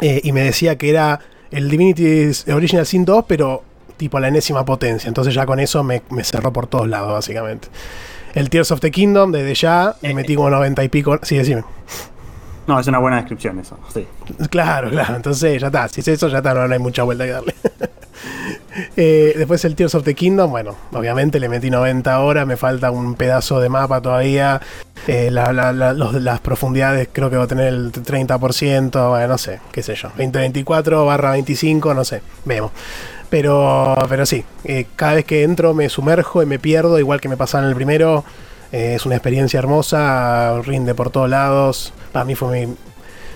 eh, y me decía que era el Divinity Original Sin 2, pero tipo a la enésima potencia. Entonces ya con eso me, me cerró por todos lados, básicamente. El Tears of the Kingdom, desde ya, le metí como 90 y pico. Sí, decime. No, es una buena descripción eso. Sí. Claro, claro. Entonces ya está. Si es eso, ya está. No, hay mucha vuelta que darle. Eh, después el Tears of the Kingdom. Bueno, obviamente le metí 90 horas. Me falta un pedazo de mapa todavía. Eh, la- las profundidades creo que va a tener el 30%. Bueno, no sé. Qué sé yo. 2024 barra 25. No sé. Vemos. Pero, pero sí. eh, cada vez que entro me sumerjo y me pierdo. Igual que me pasaba en el primero. Es una experiencia hermosa. Rinde por todos lados. Para mí fue mi,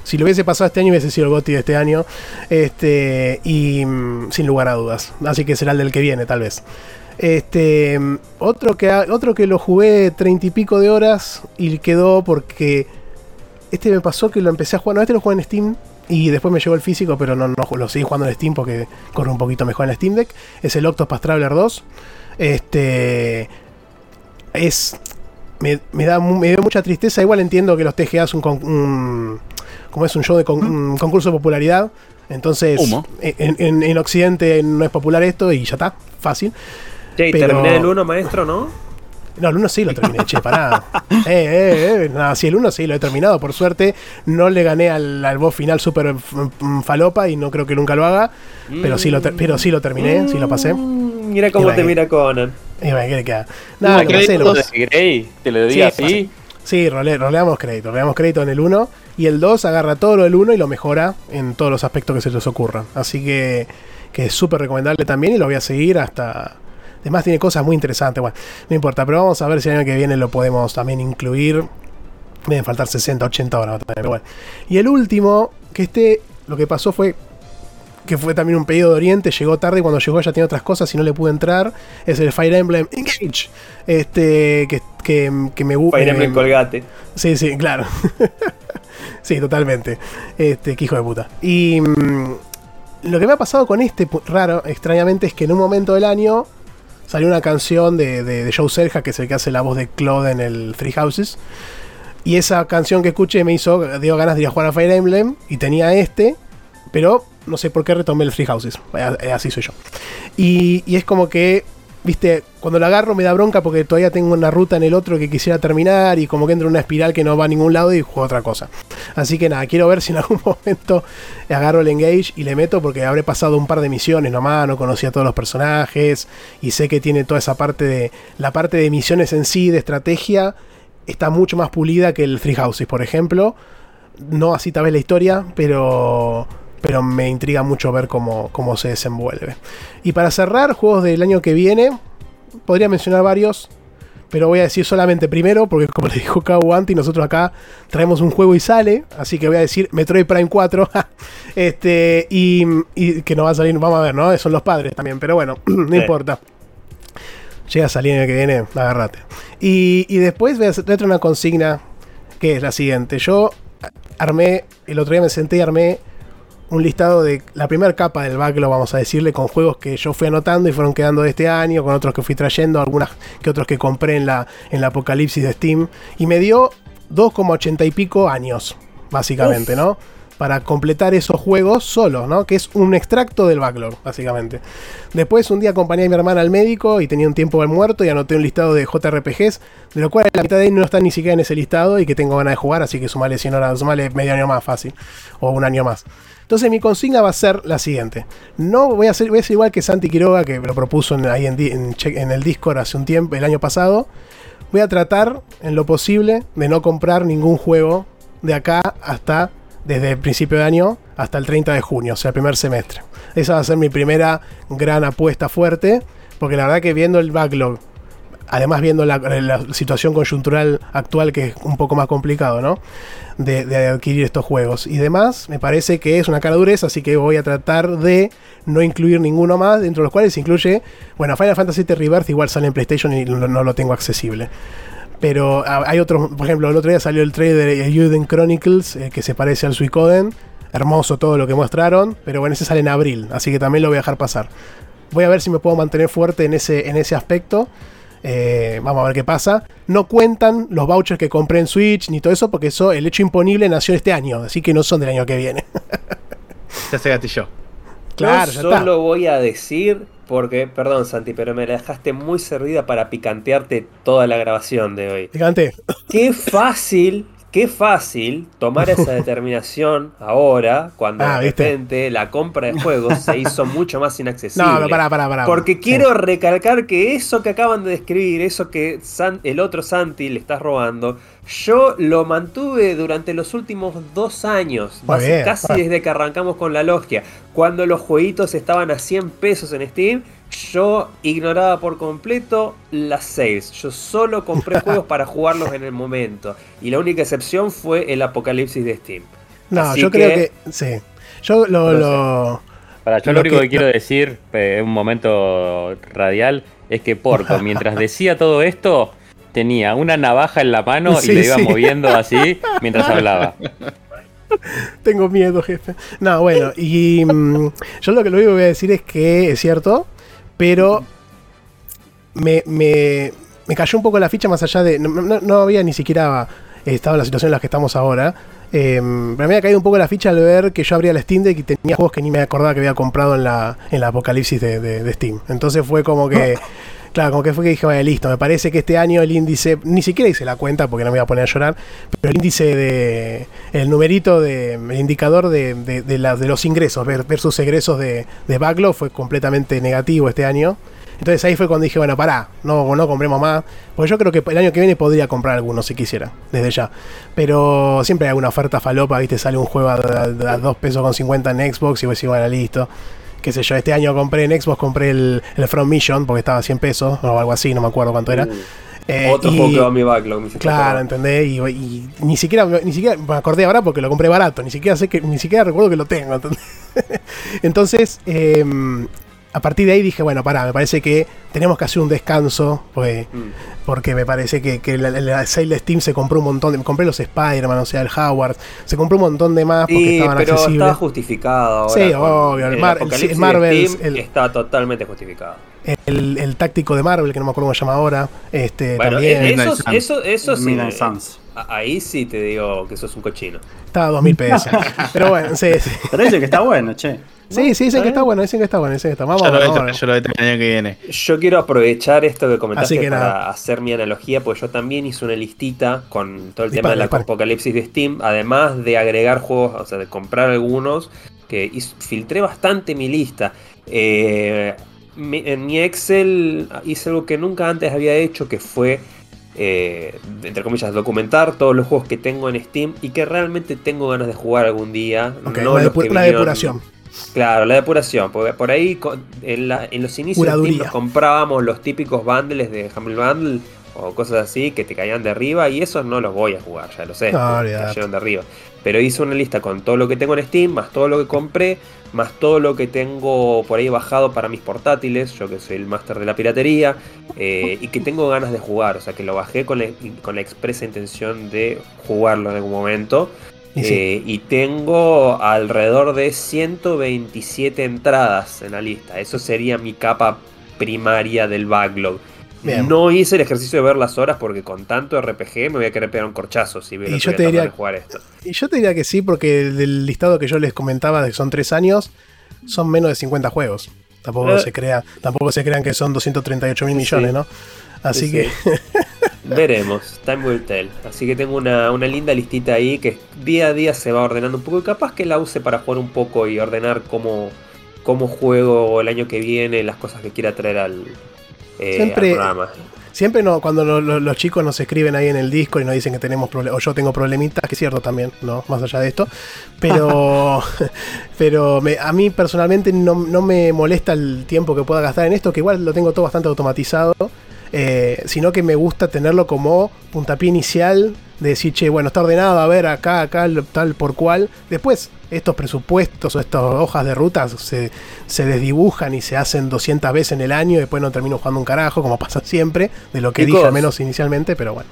si lo hubiese pasado este año hubiese sido el GOTY de este año. Este, y mm, sin lugar a dudas. Así que será el del que viene, tal vez. Este, mm, otro que, otro que lo jugué treinta y pico de horas y quedó porque este me pasó que lo empecé a jugar. No, este lo jugué en Steam y después me llegó el físico, pero no, no lo seguí jugando en Steam porque corre un poquito mejor en Steam Deck. Es el Octopus Traveler 2. Este es me, me da mu- me dio mucha tristeza. Igual entiendo que los TGA es un, con- un- como es un show de con- un concurso de popularidad. Entonces, Humo. en, en- en Occidente no es popular esto y ya está, fácil. Che, Pero- terminé el 1, maestro, ¿no? No, el 1 sí lo terminé, che, pará. Eh, eh, eh. No, sí, el 1 sí lo he terminado, por suerte. No le gané al, al boss final super mm, falopa y no creo que nunca lo haga. Pero sí lo, pero sí lo terminé, sí lo pasé. Mm, Mira cómo te mira Conan. Y bueno, ¿qué le queda? Nada, lo pasé, lo ¿Crédito pasé. de Grey? ¿Te lo Sí, digo así? Sí, role- roleamos crédito. Roleamos crédito en el 1. Y el 2 agarra todo lo del 1 y lo mejora en todos los aspectos que se les ocurran. Así que, que es súper recomendable también y lo voy a seguir hasta. Además, tiene cosas muy interesantes. Bueno, no importa, pero vamos a ver si el año que viene lo podemos también incluir. Deben faltar 60, 80 horas también, pero bueno. Y el último, que este, lo que pasó fue que fue también un pedido de Oriente, llegó tarde y cuando llegó ya tenía otras cosas y no le pude entrar. Es el Fire Emblem Engage. Este, que, que, que me gusta. Fire Emblem Colgate. Sí, sí, claro. sí, totalmente. Este, qué hijo de puta. Y mm, lo que me ha pasado con este raro, extrañamente, es que en un momento del año salió una canción de, de, de Joe Selja, que es el que hace la voz de Claude en el Three Houses. Y esa canción que escuché me hizo, dio ganas de ir a jugar a Fire Emblem. Y tenía este, pero no sé por qué retomé el Three Houses. Eh, Así soy yo. Y, es como que, viste, cuando lo agarro me da bronca porque todavía tengo una ruta en el otro que quisiera terminar y como que entro en una espiral que no va a ningún lado y juego otra cosa. Así que nada, quiero ver si en algún momento agarro el Engage y le meto porque habré pasado un par de misiones nomás, no conocía a todos los personajes y sé que tiene toda esa parte de... La parte de misiones en sí, de estrategia, está mucho más pulida que el Three Houses, por ejemplo. No así tal vez la historia, pero pero me intriga mucho ver cómo, cómo se desenvuelve. Y para cerrar, juegos del año que viene, podría mencionar varios, pero voy a decir solamente primero, porque como le dijo Cabo antes, nosotros acá traemos un juego y sale, así que voy a decir Metroid Prime 4, este, y, y que no va a salir, vamos a ver, ¿no? Son los padres también, pero bueno, no Sí. importa. Llega a salir el que viene, agárrate. Y, y después voy a hacer voy a traer una consigna que es la siguiente. Yo armé, el otro día me senté y armé un listado de la primera capa del backlog, vamos a decirle, con juegos que yo fui anotando y fueron quedando de este año, con otros que fui trayendo, algunas que otros que compré en la, en la apocalipsis de Steam. Y me dio 2,80 y pico años, básicamente, ¿no? Para completar esos juegos solos, ¿no? Que es un extracto del backlog, básicamente. Después un día acompañé a mi hermana al médico y tenía un tiempo al muerto y anoté un listado de JRPGs, de lo cual la mitad de ahí no está ni siquiera en ese listado y que tengo ganas de jugar, así que sumale 100 horas, sumale medio año más fácil, o un año más. Entonces mi consigna va a ser la siguiente. No voy a hacer, voy ser igual que Santi Quiroga, que lo propuso en, ahí en, en el Discord hace un tiempo, el año pasado. Voy a tratar, en lo posible, de no comprar ningún juego de acá hasta, desde el principio de año hasta el 30 de junio, o sea, el primer semestre. Esa va a ser mi primera gran apuesta fuerte, porque la verdad que viendo el backlog, además viendo la, situación coyuntural actual que es un poco más complicado, ¿no? De, adquirir estos juegos y demás, me parece que es una cara dureza, así que voy a tratar de no incluir ninguno más, dentro de los cuales incluye, bueno, Final Fantasy VII Rebirth igual sale en PlayStation y no, lo tengo accesible. Pero hay otros, por ejemplo, el otro día salió el trailer de Euden Chronicles, eh, que se parece al Suicoden. Hermoso todo lo que mostraron, pero bueno, ese sale en abril, así que también lo voy a dejar pasar. Voy a ver si me puedo mantener fuerte en ese, en ese aspecto. Eh, vamos a ver qué pasa. No cuentan los vouchers que compré en Switch ni todo eso, porque eso, el hecho imponible nació este año, así que no son del año que viene. Ya se gatilló. Claro, Yo está. solo voy a decir, porque, perdón Santi, pero me la dejaste muy servida para picantearte toda la grabación de hoy. Gigante. Qué fácil, qué fácil tomar esa determinación ahora, cuando Ah, de ¿viste? repente la compra de juegos se hizo mucho más inaccesible. No, no, pará, pará, pará. Porque Sí. quiero recalcar que eso que acaban de describir, eso que San- el otro Santi le estás robando, yo lo mantuve durante los últimos dos años, bien, casi desde que arrancamos con la logia. Cuando los jueguitos estaban a 100 pesos en Steam, yo ignoraba por completo las sales. Yo solo compré juegos para jugarlos en el momento. Y la única excepción fue el apocalipsis de Steam. No, Así yo creo que. Sí. Yo lo. No lo- Para yo Lo lo único que- que, quiero decir eh, en un momento radial es que Porco, mientras decía todo esto, tenía una navaja en la mano Sí, y le iba sí. moviendo así mientras hablaba. Tengo miedo, jefe. No, bueno, y mm, yo lo que lo único que voy a decir es que es cierto, pero me, me, me cayó un poco la ficha más allá de. No, había ni siquiera estado en la situación en la que estamos ahora. Eh, pero me había caído un poco la ficha al ver que yo abría la Steam Deck y tenía juegos que ni me acordaba que había comprado en la, en la apocalipsis de- de Steam. Entonces fue como que. Claro, como que fue que dije, vaya, listo, me parece que este año el índice, ni siquiera hice la cuenta porque no me iba a poner a llorar, pero el índice de, el numerito de, el indicador de, de, los ingresos ver- versus egresos de, de backlog fue completamente negativo este año. Entonces ahí fue cuando dije, bueno, pará, no, no compremos más. Porque yo creo que el año que viene podría comprar algunos si quisiera, desde ya. Pero siempre hay alguna oferta falopa, viste, sale un juego a 2 pesos con 50 en Xbox y vos decís, bueno, listo. Qué sé yo, este año compré en Xbox, compré el, el From Mission porque estaba a 100 pesos o algo así, no me acuerdo cuánto era. Eh, Otro y- juego que va a mi backlog. me Claro. ¿entendés? Y, y ni siquiera ni siquiera me acordé ahora porque lo compré barato, ni siquiera sé que ni siquiera recuerdo que lo tengo. Entonces, eh, a partir de ahí dije, bueno, pará, me parece que tenemos que hacer un descanso, porque, Mm. porque me parece que, que la, la sale de Steam se compró un montón de, compré los Spider-Man, o sea, el Howard, se compró un montón de más porque Sí, estaban pero accesibles. está justificado ahora. Sí, obvio, el Mar- el- apocalipsis el Marvel, el- está totalmente justificado. El, el táctico de Marvel, que no me acuerdo cómo se llama ahora, este Bueno, también. Midnight eso, eso, eso sí. Ahí sí te digo que sos un cochino. Estaba a 2000 pesos. Pero bueno, sí, sí. Pero dice que está bueno, che. Sí, sí, dicen que está bueno, dicen que está bueno, dicen que está. Vamos, Yo lo vamos, voy a vamos. yo lo voy a tener el año que viene. Yo quiero aprovechar esto que comentaste Así que para nada. hacer mi analogía, porque yo también hice una listita con todo el tema de la apocalipsis de Steam, además de agregar juegos, o sea, de comprar algunos, que filtré bastante mi lista. Eh, mi- en mi Excel hice algo que nunca antes había hecho, que fue, eh, entre comillas, documentar todos los juegos que tengo en Steam y que realmente tengo ganas de jugar algún día. Ok, no los que vinieron- depuración. Claro, la depuración, porque por ahí en, la- en los inicios de Steam nos comprábamos los típicos bundles de Humble Bundle o cosas así que te caían de arriba y esos no los voy a jugar, ya lo sé, No, cayeron de arriba. Pero hice una lista con todo lo que tengo en Steam, más todo lo que compré, más todo lo que tengo por ahí bajado para mis portátiles, yo que soy el máster de la piratería, eh, y que tengo ganas de jugar, o sea que lo bajé con la, con la expresa intención de jugarlo en algún momento. Y sí. Eh, y tengo alrededor de 127 entradas en la lista. Eso sería mi capa primaria del backlog. Bien. No hice el ejercicio de ver las horas porque con tanto RPG me voy a querer pegar un corchazo si veo Y yo te diría- jugar esto. Y yo te diría que sí, porque del listado que yo les comentaba de que son tres años, son menos de 50 juegos. Tampoco Eh. se crea, tampoco se crean que son 238 mil millones, sí. ¿no? Así Sí, que sí. Veremos, time will tell. Así que tengo una, una linda listita ahí que día a día se va ordenando un poco y capaz que la use para jugar un poco y ordenar cómo, cómo juego el año que viene, las cosas que quiera traer al, eh, Siempre- al programa. siempre no, cuando lo- lo- los chicos nos escriben ahí en el disco y nos dicen que tenemos problemas, o yo tengo problemitas, que es cierto también, ¿no? Más allá de esto. Pero, pero me- a mí personalmente no, no me molesta el tiempo que pueda gastar en esto, que igual lo tengo todo bastante automatizado. eh, sino que me gusta tenerlo como puntapié inicial de decir, che, bueno, está ordenado, a ver, acá, acá, tal por cual. Después, estos presupuestos o estas hojas de rutas se, se desdibujan y se hacen 200 veces en el año y después no termino jugando un carajo, como pasa siempre, de lo que Chicos. dije al menos inicialmente, pero bueno.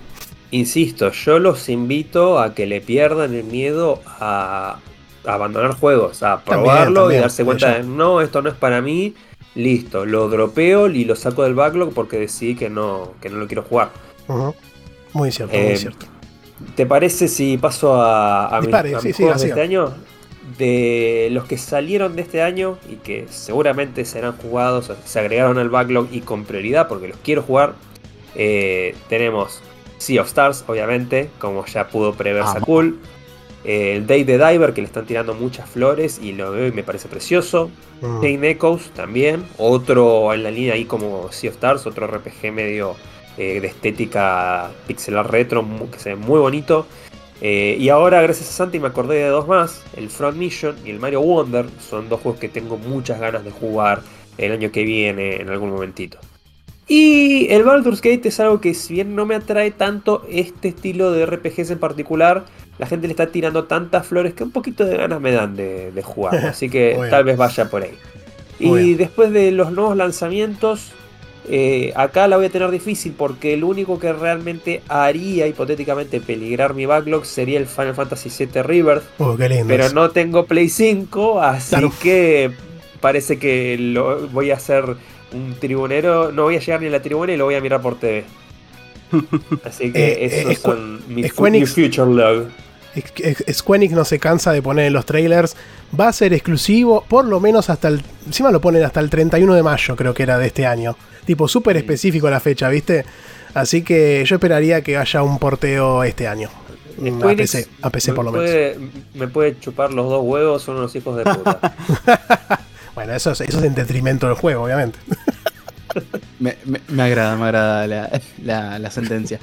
Insisto, yo los invito a que le pierdan el miedo a, a abandonar juegos, a probarlo también, y darse cuenta de no, esto no es para mí, listo, lo dropeo y lo saco del backlog porque decidí que no, que no lo quiero jugar. Muy cierto, Eh, muy cierto. ¿Te parece si paso a, a sí, mis sí, juegos de este año? De los que salieron de este año y que seguramente serán jugados, se agregaron al backlog y con prioridad porque los quiero jugar, eh, tenemos Sea of Stars, obviamente, como ya pudo prever. Sakul. Eh, el Day the Diver, que le están tirando muchas flores y lo veo y me parece precioso. Mm. Echoes también, otro en la línea ahí como Sea of Stars, otro RPG medio eh, de estética pixelar retro que se ve muy bonito. Eh, y ahora, gracias a Santi, me acordé de dos más: el Front Mission y el Mario Wonder. Son dos juegos que tengo muchas ganas de jugar el año que viene en algún momentito. Y el Baldur's Gate es algo que, si bien no me atrae tanto este estilo de RPGs en particular, la gente le está tirando tantas flores que un poquito de ganas me dan de, de jugar. Así que tal vez vaya por ahí. Muy Y bien. después de los nuevos lanzamientos, eh, acá la voy a tener difícil porque el único que realmente haría hipotéticamente peligrar mi backlog sería el Final Fantasy VII Rebirth. Qué lindo. Pero no tengo Play 5, así Claro. que parece que lo voy a hacer un tribunero. No voy a llegar ni a la tribuna y lo voy a mirar por TV. Así que Eh, eh, esos son fu- Square mi Enix- future log. Square Enix no se cansa de poner en los trailers. Va a ser exclusivo, por lo menos hasta el. Encima lo ponen hasta el 31 de mayo, creo que era de este año. Tipo, súper específico la fecha, ¿viste? Así que yo esperaría que haya un porteo este año. A Square PC, Enix a PC por lo me menos. puede, me puede chupar los dos huevos, son unos hijos de puta. Bueno, eso es, eso es en detrimento del juego, obviamente. Me, me- me agrada, me agrada la, la- la sentencia.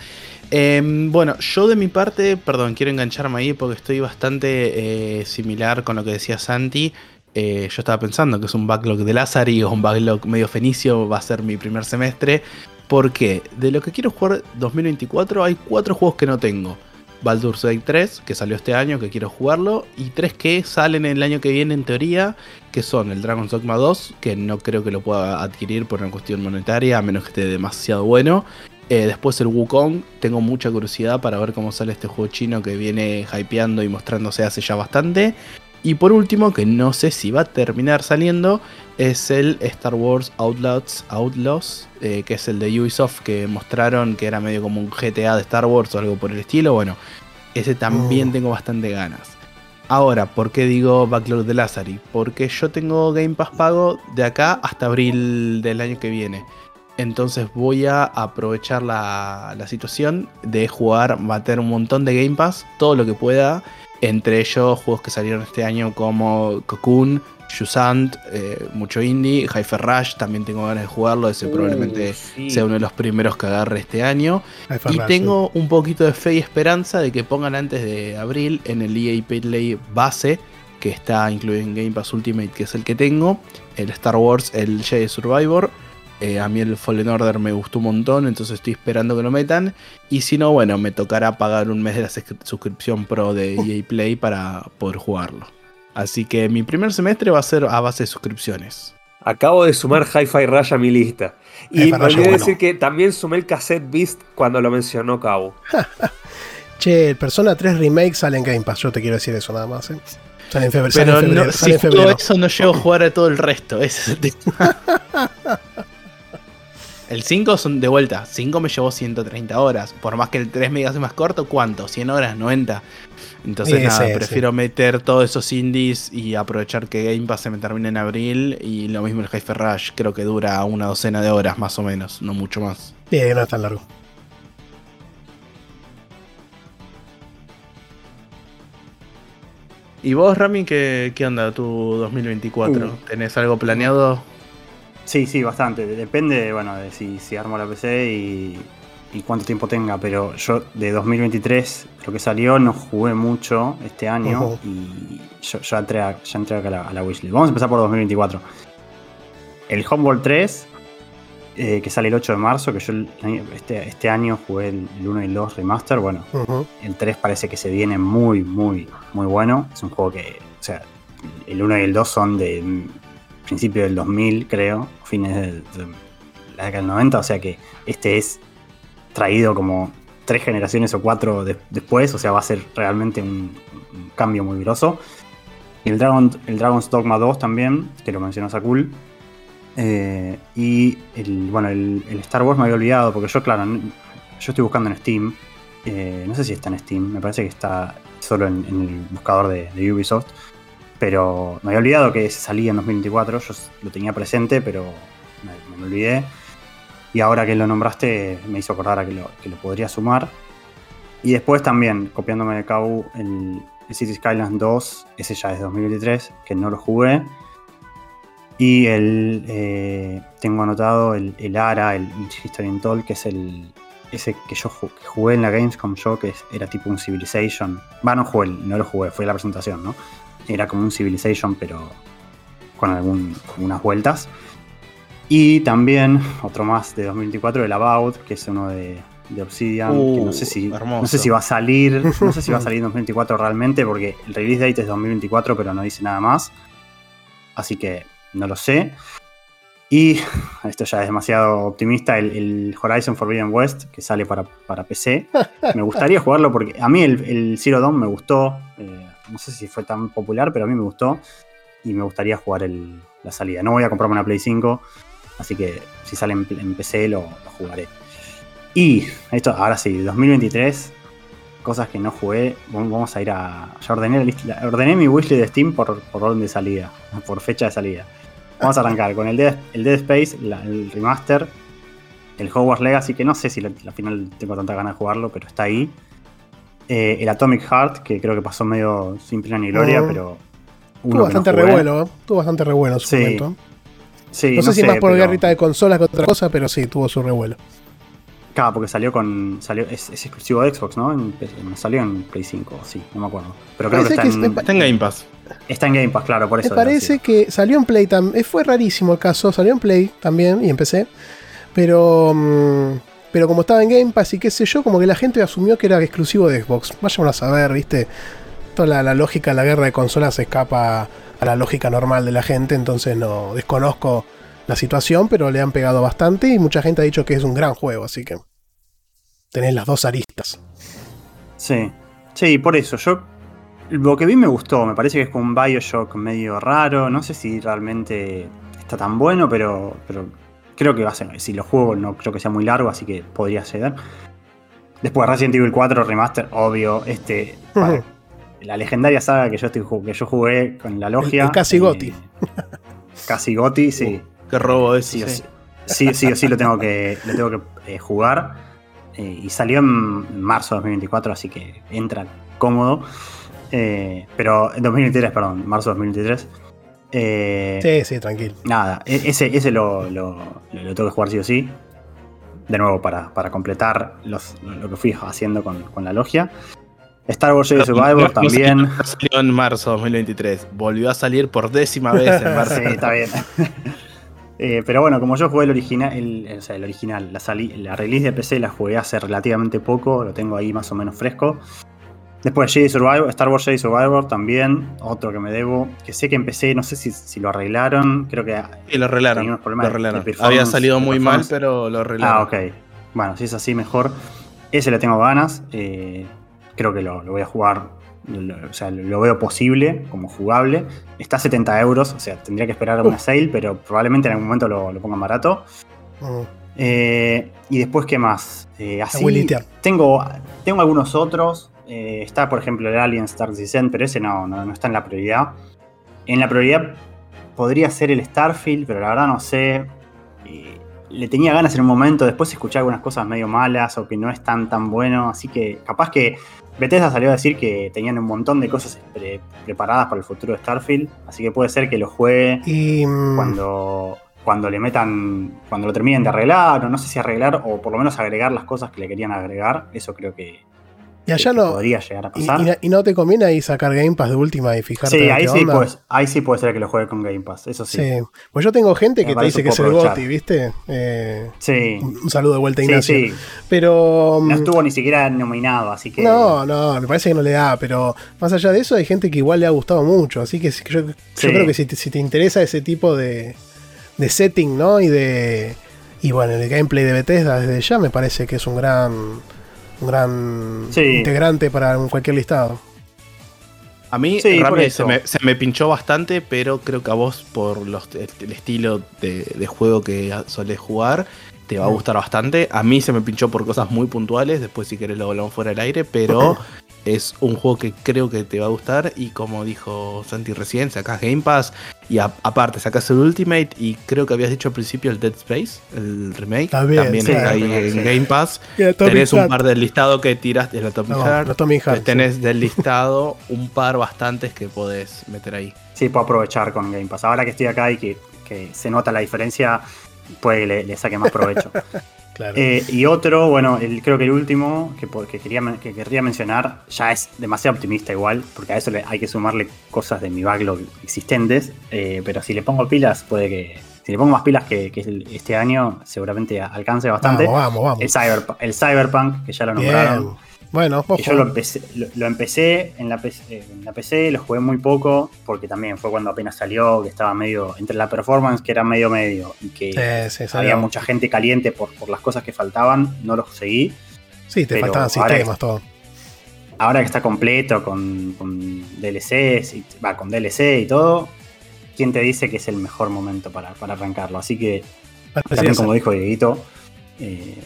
Em, bueno, yo de mi parte, perdón, quiero engancharme ahí porque estoy bastante eh, similar con lo que decía Santi. Eh, yo estaba pensando que es un backlog de Lazari o un backlog medio fenicio, va a ser mi primer semestre. Porque de lo que quiero jugar 2024 hay cuatro juegos que no tengo. Baldur's Gate 3, que salió este año, que quiero jugarlo, y tres que salen el año que viene en teoría, que son el Dragon's Dogma 2, que no creo que lo pueda adquirir por una cuestión monetaria, a menos que esté demasiado bueno. Eh, después el Wukong, tengo mucha curiosidad para ver cómo sale este juego chino que viene hypeando y mostrándose hace ya bastante. Y por último, que no sé si va a terminar saliendo, es el Star Wars Outlaws, Outlaws eh, que es el de Ubisoft que mostraron que era medio como un GTA de Star Wars o algo por el estilo. Bueno, ese también Mm. tengo bastante ganas. Ahora, ¿por qué digo Backlog de Lazari? Porque yo tengo Game Pass pago de acá hasta abril del año que viene. Entonces voy a aprovechar la, la situación de jugar, meter un montón de Game Pass, todo lo que pueda. Entre ellos juegos que salieron este año como Cocoon, Shusant, eh, mucho indie, Hyper Rush, también tengo ganas de jugarlo, ese Uh, probablemente sí. sea uno de los primeros que agarre este año. Y Rush, tengo un poquito de fe y esperanza de que pongan antes de abril en el EA Play base, que está incluido en Game Pass Ultimate, que es el que tengo, el Star Wars, el Jedi Survivor. Eh, a mí el Fallen Order me gustó un montón, entonces estoy esperando que lo metan. Y si no, bueno, me tocará pagar un mes de la sus- suscripción pro de EA Play para poder jugarlo. Así que mi primer semestre va a ser a base de suscripciones. Acabo de sumar Hi-Fi Rush a mi lista. Y me olvidé bueno. decir que también sumé el cassette Beast cuando lo mencionó Cabo. Che, el Persona 3 Remake sale en Game Pass, yo te quiero decir eso nada más. ¿eh? Sale en febrero. sale Pero en febrero, no, sale si en febrero. eso no llego a jugar a todo el resto. Ese es el tema. El 5 son de vuelta. 5 me llevó 130 horas. Por más que el 3 me diga más corto, ¿cuánto? ¿100 horas? ¿90? Entonces, Sí, nada, sí, prefiero meter todos esos indies y aprovechar que Game Pass se me termine en abril. Y lo mismo el Hyper Rush. Creo que dura una docena de horas más o menos, no mucho más. Sí, no es tan largo. ¿Y vos, Rami, qué, qué onda tu 2024? Uh. ¿Tenés algo planeado? Sí, sí, bastante. Depende, bueno, de si, si armo la PC y, y cuánto tiempo tenga. Pero yo de 2023, lo que salió, no jugué mucho este año. Y yo entré, a- ya entré acá a la, a la wishlist. Vamos a empezar por 2024. El Homeworld 3, eh, que sale el 8 de marzo, que yo este, este año jugué el, el 1 y el 2 remaster. Bueno, el 3 parece que se viene muy, muy, muy bueno. Es un juego que, o sea, el 1 y el 2 son de principio del 2000, creo, fines de, la década del 90. O sea que este es traído como tres generaciones o cuatro de- después. O sea, va a ser realmente un, cambio muy grosso. El, Dragon, el Dragon's Dogma 2 también, que lo mencionó Sakul. Eh, y el, bueno, el, el Star Wars me había olvidado, porque yo, claro, yo estoy buscando en Steam. eh, no sé si está en Steam, me parece que está solo en, el buscador de Ubisoft. Pero me había olvidado que salía en 2024, yo lo tenía presente, pero me, me olvidé. Y ahora que lo nombraste, me hizo acordar a que lo, que lo podría sumar. Y después también, copiándome de Cabo, el, el City Skylines 2, ese ya es de 2023, que no lo jugué. Y el, eh, tengo anotado el, el ARA, el History Untold, que es el ese que yo ju- que jugué en la Gamescom yo, que es- era tipo un Civilization. Va, no jugué, no lo jugué, fue la presentación, ¿no? Era como un Civilization, pero con algún, con unas vueltas. Y también otro más de 2024, el About, que es uno de, de Obsidian, que no sé, Uh, si, hermoso. no sé si va a salir, no sé si va a salir en 2024 realmente, porque el release date es 2024, pero no dice nada más. Así que no lo sé. Y esto ya es demasiado optimista, el, el Horizon Forbidden West, que sale para, para PC. Me gustaría jugarlo porque a mí el, el Zero Dawn me gustó. eh, no sé si fue tan popular, pero a mí me gustó. Y me gustaría jugar la salida. No voy a comprarme una Play 5, así que si sale en, PC lo, jugaré. Y esto, ahora sí, 2023. cosas que no jugué, vamos a ir a. Ya ordené, la ordené mi wishlist de Steam por, por orden de salida, por fecha de salida. Vamos a arrancar con el Dead, el Dead Space, el remaster, el Hogwarts Legacy, que no sé si al final tengo tanta ganas de jugarlo, pero está ahí. Eh, el Atomic Heart, que creo que pasó medio sin pena ni gloria, pero. Tuvo no bastante revuelo, ¿eh? tuvo bastante revuelo en su Sí, momento. Sí, No, sé si más por pero- guerrita de consolas que otra cosa, pero sí, tuvo su revuelo. Claro, porque salió con. Salió, es, es exclusivo de Xbox, ¿no? En- salió en Play 5, sí, no me acuerdo. Pero creo que está, que en, me Está en Game Pass. está en Game Pass, claro, por Me eso. parece que salió en Play también. Fue rarísimo el caso. Salió en Play también y en PC. Pero. mm, pero como estaba en Game Pass y qué sé yo, como que la gente asumió que era exclusivo de Xbox. Vayan a saber, ¿viste? Toda la, lógica de la guerra de consolas escapa a la lógica normal de la gente. Entonces no desconozco la situación, pero le han pegado bastante. Y mucha gente ha dicho que es un gran juego. Así que. Tenés las dos aristas. Sí, sí, por eso. Yo. Lo que vi me gustó, me parece que es como un Bioshock medio raro. No sé si realmente está tan bueno, pero creo que va a ser. Si lo juego, no creo que sea muy largo, así que podría ser. Después Resident Evil 4 Remaster, obvio. Este. para- la legendaria saga que yo, estoy, que yo jugué con la logia. El- el casi eh, Goti. Casi Goti, sí. Qué robo ese. Sí o sí. sí, sí, sí o sí lo tengo que, lo tengo que eh, jugar. Eh, y salió en marzo de 2024, así que entra cómodo. Eh, pero en 2023, perdón, marzo de 2023. Eh, Sí, sí, tranquilo. Nada, e- ese, ese lo, lo- lo- lo tengo que jugar sí o sí. De nuevo, para, para completar los- lo, que fui haciendo con, con la logia. Star Wars Jedi Survivor No, también. salió- no salió en marzo de 2023. Volvió a salir por décima vez en marzo. Sí, está bien. Eh, pero bueno, como yo jugué el original, el, o sea, el original, la, sali- la release de PC la jugué hace relativamente poco, lo tengo ahí más o menos fresco. Después Jedi Survivor, Star Wars Jedi Survivor también, otro que me debo, que sé que empecé, no sé si, si lo arreglaron, creo que Y lo arreglaron. unos Lo problemas arreglaron. de Había salido muy mal, pero lo arreglaron. Ah, ok. Bueno, si es así, mejor. Ese le tengo ganas. eh, creo que lo, lo voy a jugar. lo- o sea, lo veo posible, como jugable. Está a 70 euros, o sea, tendría que esperar una sale, pero probablemente en algún momento lo, lo pongan barato. Mm. Eh, y después, ¿qué más? Eh, así, Wilitear. tengo, tengo algunos otros. Eh, está, por ejemplo, el Alien Star Descent, pero ese no, no, no está en la prioridad. En la prioridad podría ser el Starfield, pero la verdad no sé. Eh, le tenía ganas en un momento, después escuché algunas cosas medio malas o que no es tan tan bueno, así que capaz que Bethesda salió a decir que tenían un montón de cosas pre- preparadas para el futuro de Starfield, así que puede ser que lo juegue Y. mm, cuando, cuando le metan, cuando lo terminen de arreglar, o no sé si arreglar, o por lo menos agregar las cosas que le querían agregar, eso creo que, y allá no. podría llegar a pasar. y- y no te conviene ahí sacar Game Pass de última y fijarte sí, en ahí qué sí, onda? ahí sí puede ser que lo juegue con Game Pass, eso sí. Sí. Pues yo tengo gente que te dice que es el. GOTI, ¿viste? Eh, Sí, un saludo de vuelta, sí, Ignacio. sí. Pero. No mm, estuvo ni siquiera nominado, así que. No, no, me parece que no le da, pero más allá de eso hay gente que igual le ha gustado mucho, así que yo, yo Sí. creo que si te, si te interesa ese tipo de, de setting, ¿no? Y de y bueno, el gameplay de Bethesda desde ya me parece que es un gran un gran Sí. integrante para cualquier listado. A mí Sí, Rami, se, me, se me pinchó bastante, pero creo que a vos, por los, el, el estilo de, de juego que solés jugar, te va a Mm. gustar bastante. A mí se me pinchó por cosas muy puntuales, después si querés lo hablamos fuera del aire, pero es un juego que creo que te va a gustar y como dijo Santi recién, sacás Game Pass y a- aparte sacás el Ultimate y creo que habías dicho al principio el Dead Space, el remake, También, también sí, está ahí en sí. Game Pass. Tenés un par del listado que tiraste, el Atomic No, Heart, el Atomic Heart, tenés del listado un par bastantes que podés meter ahí. Sí, puedo aprovechar con Game Pass. Ahora que estoy acá y que, que se nota la diferencia, puede que le, le saque más provecho. Claro. Eh, y otro, bueno, el, creo que el último que, quería, que querría mencionar ya es demasiado optimista igual, porque a eso le, hay que sumarle cosas de mi backlog existentes, eh, pero si le pongo pilas, puede que... Si le pongo más pilas que, este año, seguramente alcance bastante. vamos, vamos, vamos. El, Cyberp- el Cyberpunk, que ya lo Bien. Bueno, Que yo lo empecé, lo, lo empecé en la, PC, eh, en la PC, lo jugué muy poco, porque también fue cuando apenas salió, que estaba medio, entre la performance que era medio medio, y que Eh, sí, había mucha gente caliente por, por las cosas que faltaban, no los seguí. Sí, te faltaban sistemas, todo. Ahora que está completo con, con DLCs, y, va, con DLC y todo, ¿quién te dice que es el mejor momento para, para arrancarlo? Así que también como dijo Dieguito, eh,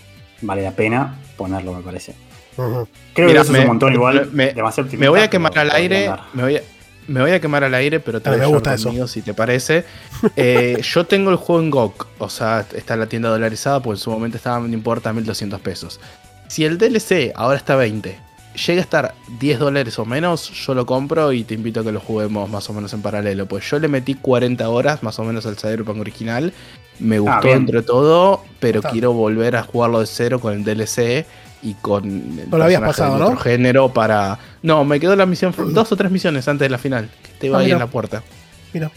vale la pena ponerlo me parece. Creo Mira, que eso me- es un montón igual. me- demasiado Me voy a quemar al aire. Me voy a, me voy a quemar al aire, pero te voy me a gusta llevar eso. conmigo si te parece. Eh, yo tengo el juego en GOG, o sea, está la tienda dolarizada, porque en su momento estaba, no importa, 1200 pesos. Si el DLC ahora está 20, llega a estar 10 dólares o menos, yo lo compro y te invito a que lo juguemos más o menos en paralelo. Pues yo le metí 40 horas más o menos al Cyberpunk original. Me gustó bien. entre todo, pero quiero volver a jugarlo de cero con el DLC y con el Lo habías pasado, ¿no? otro género para. No, me quedó la misión, dos o tres misiones antes de la final, que te iba Ah, ahí mira. en la puerta. Mira.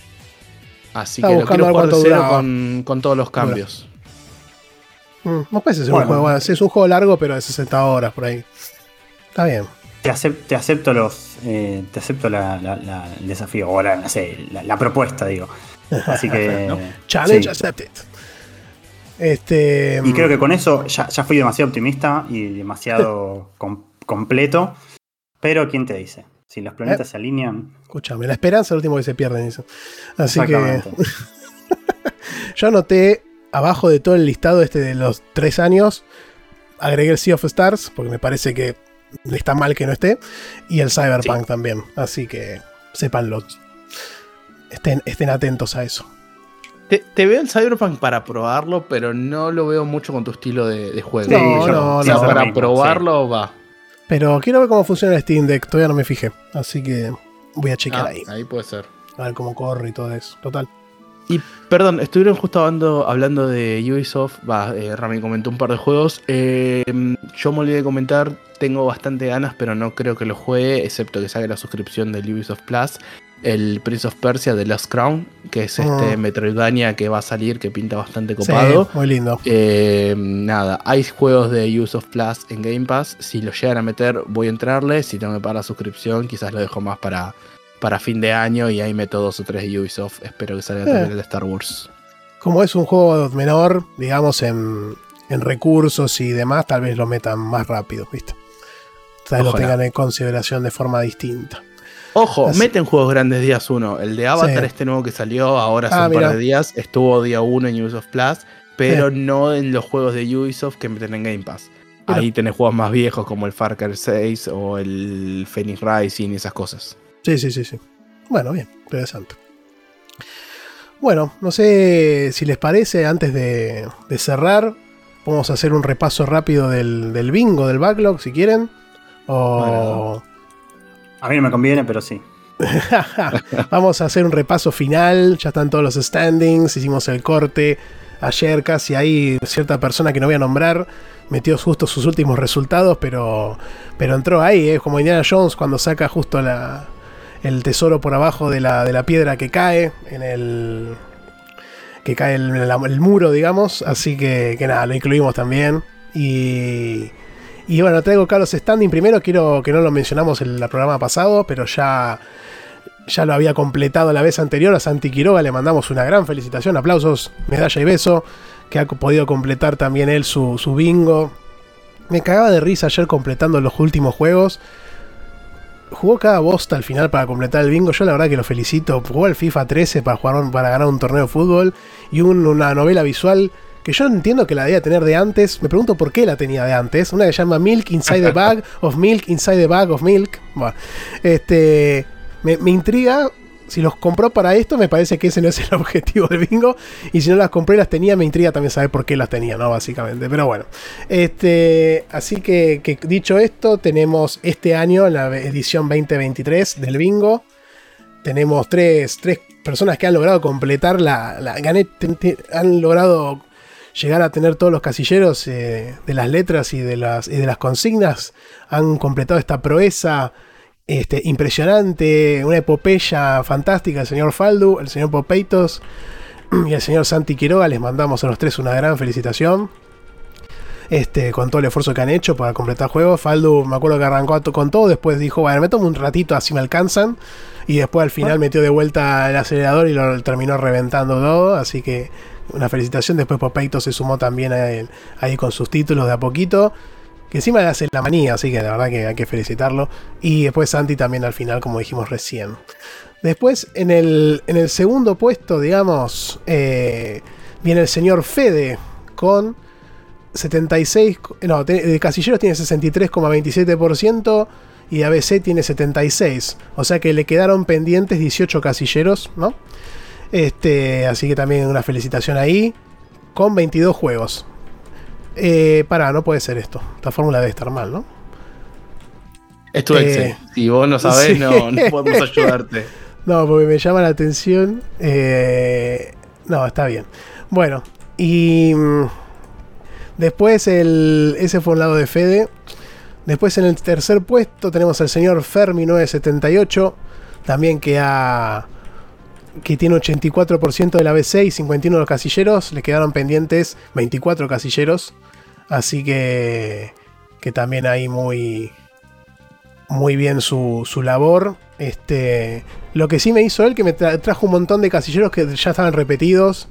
Así Estaba que lo quiero jugar de cero con, con todos los cambios. Mm, no puede ser Bueno. un juego. bueno, sí, es un juego largo, pero de 60 horas por ahí. Está bien. Te, acep- te acepto los. eh, te acepto la- la- la- el desafío, o la, no sé, la, la propuesta, digo. Así que. Challenge sí. accepted. Este. Y creo que con eso ya, ya fui demasiado optimista y demasiado com- completo. Pero ¿quién te dice? Si los planetas Eh. se alinean. Escúchame, la esperanza es lo último que se pierde, dice. Así que yo anoté abajo de todo el listado este de los tres años, agregué el Sea of Stars, porque me parece que está mal que no esté, y el Cyberpunk también. Así que sépanlo. Estén, estén atentos a eso. Te, te veo el Cyberpunk para probarlo, pero no lo veo mucho con tu estilo de, de juego. No, yo- no, O sea, no. para mismo, probarlo va. Pero quiero ver cómo funciona el Steam Deck, todavía no me fijé. Así que voy a chequear Ah, ahí. ahí puede ser. A ver cómo corre y todo eso. Total. Y perdón, estuvieron justo hablando, hablando de Ubisoft. Va, eh, Rami comentó un par de juegos. Eh, yo me olvidé de comentar, tengo bastante ganas, pero no creo que lo juegue, excepto que saque la suscripción del Ubisoft Plus. El Prince of Persia de Last Crown, que es este Mm. Metroidvania que va a salir, que pinta bastante Sí, copado. muy lindo. Eh, nada, hay juegos de Ubisoft Plus en Game Pass. Si lo llegan a meter, voy a entrarle. Si tengo que pagar la suscripción, quizás lo dejo más para, para fin de año y ahí meto dos o tres de Ubisoft. Espero que salga Eh. también el de Star Wars. Como es un juego menor, digamos, en, en recursos y demás, tal vez lo metan más rápido, ¿viste? Tal vez lo tengan en consideración de forma distinta. Ojo, Así- meten juegos grandes días uno. El de Avatar, Sí. este nuevo que salió ahora hace Ah, un par de días, estuvo día uno en Ubisoft Plus, pero no en los juegos de Ubisoft que meten en Game Pass. Ahí tenés juegos más viejos como el Far Cry 6 o el Phoenix Rising y esas cosas. Sí, sí, sí, sí. Bueno, bien, interesante. Bueno, no sé si les parece, antes de, de cerrar, vamos a hacer un repaso rápido del, del bingo, del backlog, si quieren. O... A mí no me conviene, pero sí. Vamos a hacer un repaso final. Ya están todos los standings. Hicimos el corte. Ayer casi hay cierta persona que no voy a nombrar. Metió justo sus últimos resultados. Pero, pero entró ahí. Es como Indiana Jones cuando saca justo la, el tesoro por abajo de la, de la piedra que cae. En el. Que cae el, el- el muro, digamos. Así que, que nada, lo incluimos también. Y. Y bueno, traigo Carlos Standing. Primero quiero que no lo mencionamos en el programa pasado, pero ya ya lo había completado la vez anterior. A Santi Quiroga le mandamos una gran felicitación, aplausos, medalla y beso, que ha podido completar también él su, su bingo. Me cagaba de risa ayer completando los últimos juegos. Jugó cada bosta al final para completar el bingo. Yo la verdad que lo felicito. Jugó al FIFA 13 para, jugar, para ganar un torneo de fútbol y un- una novela visual que yo entiendo que la debía tener de antes. Me pregunto por qué la tenía de antes. Una que se llama Milk Inside the Bag of Milk Inside the Bag of Milk. Bueno, este, me, me intriga. Si los compró para esto, me parece que ese no es el objetivo del bingo. Y si no las compré y las tenía, me intriga también saber por qué las tenía, ¿no? Básicamente. Pero bueno. Este, así que, que dicho esto, tenemos este año, la edición 2023 del bingo. Tenemos tres, tres personas que han logrado completar la. la- gané- han logrado llegar a tener todos los casilleros eh, de las letras y de las, y de las consignas. Han completado esta proeza este, impresionante, una epopeya fantástica. El señor Faldu, el señor Popeitos y el señor Santi Quiroga. Les mandamos a los tres una gran felicitación. Este, con todo el esfuerzo que han hecho para completar juegos. Faldu, me acuerdo que arrancó con todo, después dijo, bueno, me tomo un ratito así me alcanzan. Y después al final metió de vuelta el acelerador y lo terminó reventando todo. Así que una felicitación. Después Popeito se sumó también a él, ahí con sus títulos de a poquito. Que encima le hace la manía, así que la verdad que hay que felicitarlo. Y después Santi también al final, como dijimos recién. Después, en el, en el segundo puesto, digamos, eh, viene el señor Fede con 76, no, de casilleros tiene 63,27% y ABC tiene 76. O sea que le quedaron pendientes 18 casilleros, ¿no? Este, así que también una felicitación ahí. Con 22 juegos. Eh, pará, no puede ser esto. Esta fórmula debe estar mal, ¿no? Es tu Eh. Si vos no sabés, sí. no, no podemos ayudarte. No, porque me llama la atención. eh, no, está bien. Bueno, y mm, después el, ese fue un lado de Fede. Después en el tercer puesto tenemos al señor Fermi 978, también que ha que tiene 84% del ABC y 51 de los casilleros. Le quedaron pendientes 24 casilleros. Así que, que también ahí muy, muy bien su, su labor. Este, lo que sí me hizo él, que me tra- trajo un montón de casilleros que ya estaban repetidos.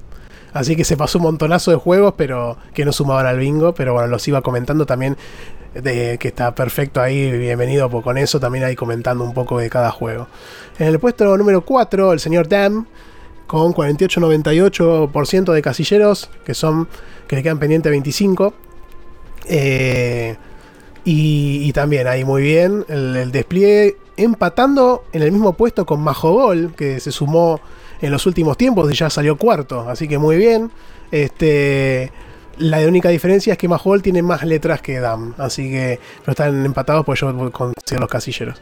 Así que se pasó un montonazo de juegos, pero que no sumaban al bingo. Pero bueno, los iba comentando también. De, que está perfecto ahí, bienvenido por- con eso. También ahí comentando un poco de cada juego. En el puesto número 4, el señor Dam, con 48-98% de casilleros, que son que le quedan pendiente 25. Eh, y, y también ahí muy bien el, el despliegue empatando en el mismo puesto con Majogol, que se sumó en los últimos tiempos y ya salió cuarto, así que muy bien. Este, la única diferencia es que Majogol tiene más letras que Dam, así que pero están empatados pues yo considero los casilleros.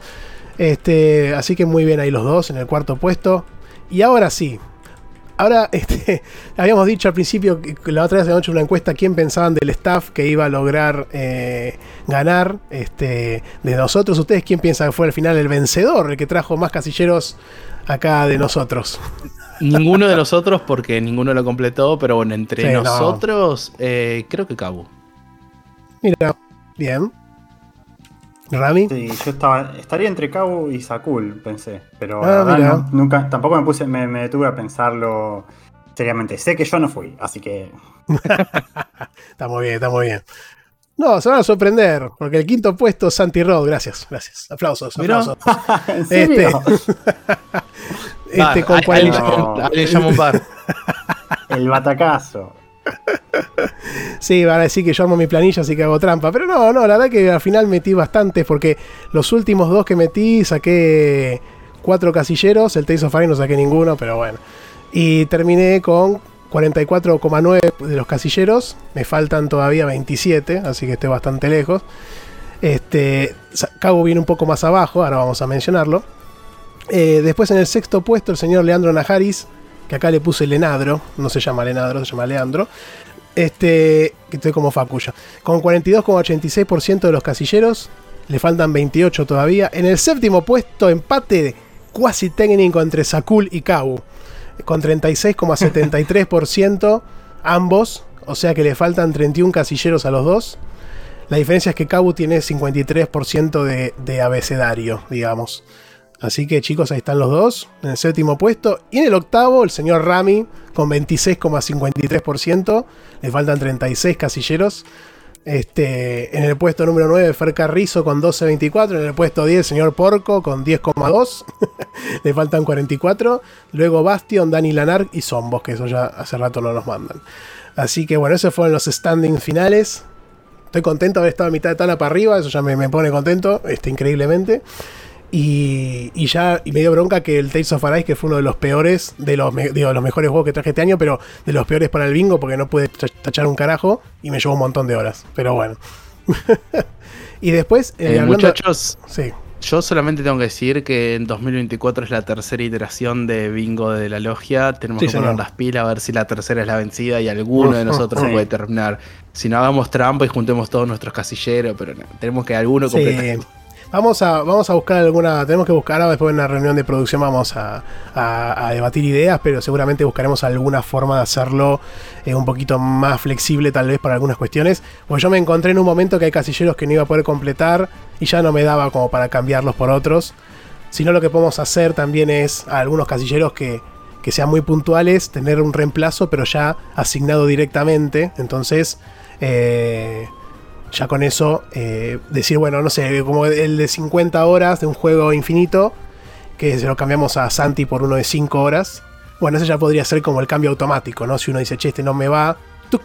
Este, así que muy bien ahí los dos en el cuarto puesto. Y ahora sí. Ahora, este, habíamos dicho al principio, que la otra vez habíamos hecho una encuesta, quién pensaban del staff que iba a lograr eh, ganar este, de nosotros. ¿Ustedes quién piensan que fue al final el vencedor, el que trajo más casilleros acá de nosotros? Ninguno de nosotros, porque ninguno lo completó, pero bueno, entre Sí, no. nosotros, eh, creo que Cabo. Mira, bien. Rami. Sí, yo estaba, estaría entre Cabo y Sakul, pensé. Pero Ah, la no, nunca, tampoco me puse, me, me detuve a pensarlo seriamente. Sé que yo no fui, así que. Está muy bien, está muy bien. No, se van a sorprender, porque el quinto puesto, Santi Rod, gracias, gracias. Aplausos, aplausos. ¿En serio? este con ahí- ahí 40. le llamo- ahí le llamo un par. El batacazo. Sí, van a decir que yo armo mi planilla, así que hago trampa. Pero no, no, la verdad que al final metí bastantes, porque los últimos dos que metí saqué cuatro casilleros. El Tales of Fire no saqué ninguno, pero bueno. Y terminé con 44,9 de los casilleros. Me faltan todavía 27, así que estoy bastante lejos. Este, Cabo viene un poco más abajo, ahora vamos a mencionarlo. Eh, después en el sexto puesto el señor Leandro Najaris, que acá le puse Lenadro, no se llama Lenadro, se llama Leandro. Este, que estoy como Facuya. Con 42,86% de los casilleros, le faltan 28 todavía. En el séptimo puesto, empate cuasi técnico entre Sakul y Kau. Con 36,73% ambos. O sea que le faltan 31 casilleros a los dos. La diferencia es que Kabu tiene 53% de, de abecedario, digamos. Así que chicos, ahí están los dos. En el séptimo puesto. Y en el octavo, el señor Rami con 26,53%. Le faltan 36 casilleros. Este, en el puesto número 9, Fer Carrizo con 12.24. En el puesto 10, señor Porco con 10,2. Le faltan 44. Luego Bastion, Dani Lanar y Zombos, que eso ya hace rato no nos mandan. Así que bueno, esos fueron los standings finales. Estoy contento de haber estado a mitad de tabla para arriba, eso ya me, me pone contento, este, increíblemente. Y, y ya y me dio bronca que el Tales of Arise, que fue uno de los peores, de los, digo, los mejores juegos que traje este año, pero de los peores para el bingo, porque no pude tachar un carajo y me llevó un montón de horas. Pero bueno. y después, eh, Eh, hablando- muchachos, Sí. yo solamente tengo que decir que en 2024 es la tercera iteración de Bingo de la Logia. Tenemos Sí, que poner señor. las pilas a ver si la tercera es la vencida y alguno de nosotros Sí. puede terminar. Si no hagamos trampa y juntemos todos nuestros casilleros, pero no, tenemos que alguno Sí. Vamos a, vamos a buscar alguna. Tenemos que buscar después de una reunión de producción. Vamos a, a- a debatir ideas, pero seguramente buscaremos alguna forma de hacerlo eh, un poquito más flexible, tal vez para algunas cuestiones. Pues yo me encontré en un momento que hay casilleros que no iba a poder completar y ya no me daba como para cambiarlos por otros. Sino lo que podemos hacer también es a algunos casilleros que, que sean muy puntuales, tener un reemplazo, pero ya asignado directamente. Entonces. eh, ya con eso eh, decir, bueno, no sé, como el de 50 horas de un juego infinito, que se lo cambiamos a Santi por uno de 5 horas. Bueno, ese ya podría ser como el cambio automático, ¿no? Si uno dice, che, este no me va,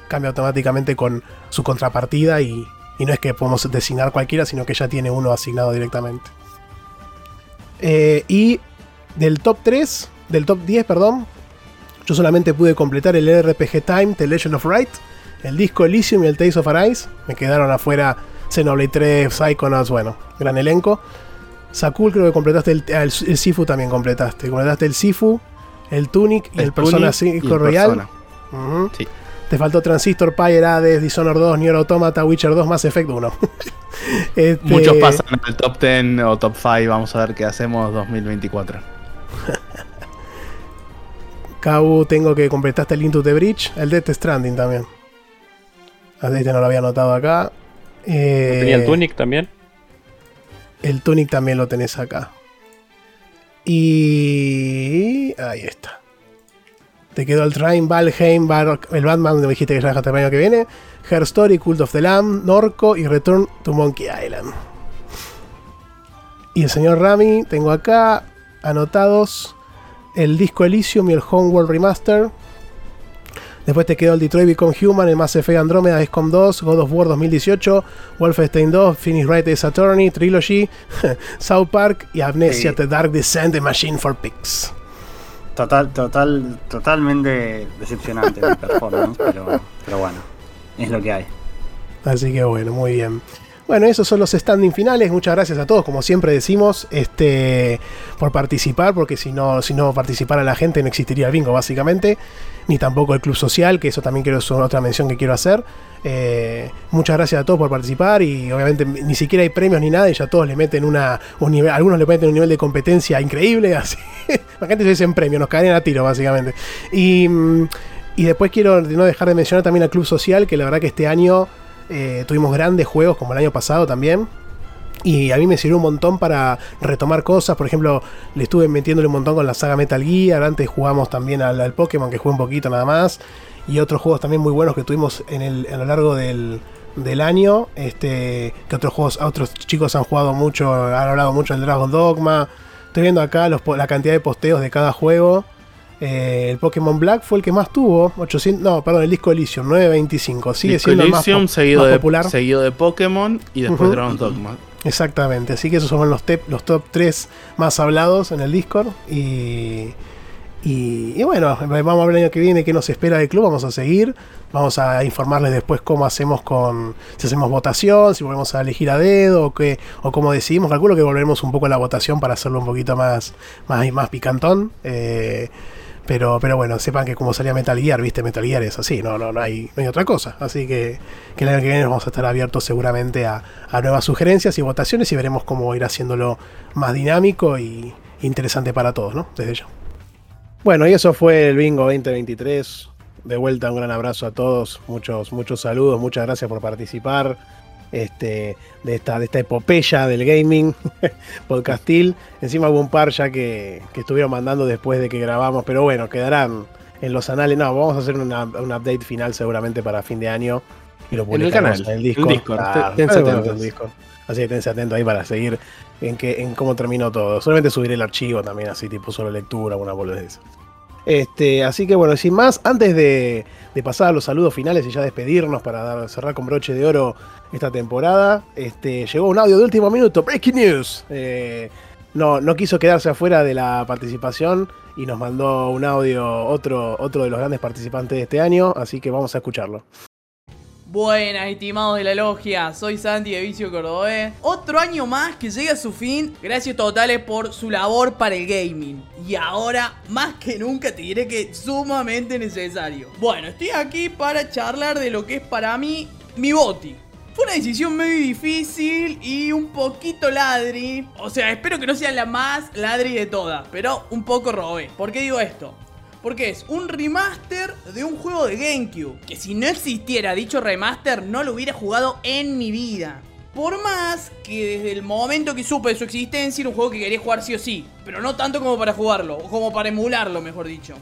cambia automáticamente con su contrapartida y, y no es que podemos designar cualquiera, sino que ya tiene uno asignado directamente. Eh, y del top 3, del top 10, perdón, yo solamente pude completar el RPG Time, The Legend of Right, el disco Elysium y el Tales of Arise. Me quedaron afuera Xenoblade 3, Psychonauts, bueno, gran elenco. Sakul creo que completaste el, el, el Sifu también completaste. Completaste el Sifu, el Tunic y el, Persona 5 Royal. Ujú. Sí. Te faltó Transistor, Pyre, Hades, Dishonored 2, Nier Automata, Witcher 2, Mass Effect 1. Este, Muchos pasan al top 10 o top 5. Vamos a ver qué hacemos 2024. Kabu, tengo que completaste el Into the Bridge, el Death Stranding también. A Este no lo había anotado acá. Eh, ¿Tenía el Tunic también? El Tunic también lo tenés acá. Y. Ahí está. Te quedó el Train, Valheim, Bar- el Batman, me dijiste que ya dejaste el año que viene. Her Story, Cult of the Lamb, Norco y Return to Monkey Island. Y el señor Rami, tengo acá anotados el disco Elysium y el Homeworld Remaster. Después te quedó el Detroit Become Human, el Mass Effect Andromeda, XCOM 2, God of War 2018, Wolfenstein 2, Phoenix Wright Ace Attorney, Trilogy, South Park y Amnesia Sí. The Dark Descent The Machine for Pigs. Total, total, totalmente decepcionante mi performance, pero, pero bueno, es lo que hay. Así que bueno, muy bien. Bueno, esos son los standing finales. Muchas gracias a todos, como siempre decimos, este, por participar, porque si no, si no participara la gente no existiría el bingo, básicamente. Ni tampoco el club social, que eso también quiero, es otra mención que quiero hacer. Eh, muchas gracias a todos por participar y obviamente ni siquiera hay premios ni nada y ya todos le meten una, un nivel, algunos le meten un nivel de competencia increíble, así. la gente se dice en premio, nos caen a tiro, básicamente. Y, mm, y después quiero no dejar de mencionar también al club social, que la verdad que este año eh, tuvimos grandes juegos como el año pasado también. Y a mí me sirvió un montón para retomar cosas. Por ejemplo, le estuve metiéndole un montón con la saga Metal Gear. Antes jugamos también al, Pokémon, que jugué un poquito nada más. Y otros juegos también muy buenos que tuvimos en el, a lo largo del, del año. Este, que otros juegos, otros chicos han jugado mucho, han hablado mucho del Dragon Dogma. Estoy viendo acá la cantidad de posteos de cada juego. Eh, el Pokémon Black fue el que más tuvo. 800, no, perdón, el disco Elysium, 925. Sigue Disco siendo el más, Elysium, seguido, más de, popular. seguido de Pokémon y después. Dragon Dogma. Exactamente, así que esos son los, los top 3 más hablados en el Discord. Y, y, y bueno, vamos a ver el año que viene qué nos espera del club, vamos a seguir. Vamos a informarles después cómo hacemos con. Si hacemos votación, si volvemos a elegir a dedo o, qué, o cómo decidimos. Calculo que volveremos un poco a la votación para hacerlo un poquito más, más, más picantón. eh, pero, pero bueno, sepan que como salía Metal Gear, viste, Metal Gear es así, no, no, no, hay, no otra cosa. Así que, que el año que viene vamos a estar abiertos seguramente a, a nuevas sugerencias y votaciones y veremos cómo ir haciéndolo más dinámico y interesante para todos, ¿no? Desde ya. Bueno, y eso fue el Bingo 2023. De vuelta, un gran abrazo a todos, muchos, muchos saludos, muchas gracias por participar este, de, esta, de esta epopeya del gaming podcastil. Encima hubo un par ya que, que estuvieron mandando después de que grabamos, pero bueno, quedarán en los anales. No, vamos a hacer una- un update final seguramente para fin de año y lo En el canal, en el Discord. Discord, Claro, esténse seguramente atentos. en Discord. Así que tense atento ahí para seguir en, que, en cómo terminó todo. Solamente subiré el archivo también, así tipo solo lectura, una boludez. Este, así que bueno, sin más, antes de, de pasar a los saludos finales y ya despedirnos para cerrar con broche de oro esta temporada, este, llegó un audio de último minuto, Breaking News. Eh, no, no quiso quedarse afuera de la participación y nos mandó un audio otro, otro de los grandes participantes de este año, así que vamos a escucharlo. Buenas, estimados de la logia, soy Santi de Vicio Cordobés. Otro año más que llega a su fin, gracias totales por su labor para el gaming. Y ahora, más que nunca, te diré que es sumamente necesario. Bueno, estoy aquí para charlar de lo que es para mí mi boti. Fue una decisión medio difícil y un poquito ladri. O sea, espero que no sea la más ladri de todas, pero un poco robé. ¿Por qué digo esto? Porque es un remaster de un juego de GameCube. Que si no existiera dicho remaster, no lo hubiera jugado en mi vida. Por más que desde el momento que supe de su existencia era un juego que quería jugar sí o sí. Pero no tanto como para jugarlo, o como para emularlo, mejor dicho.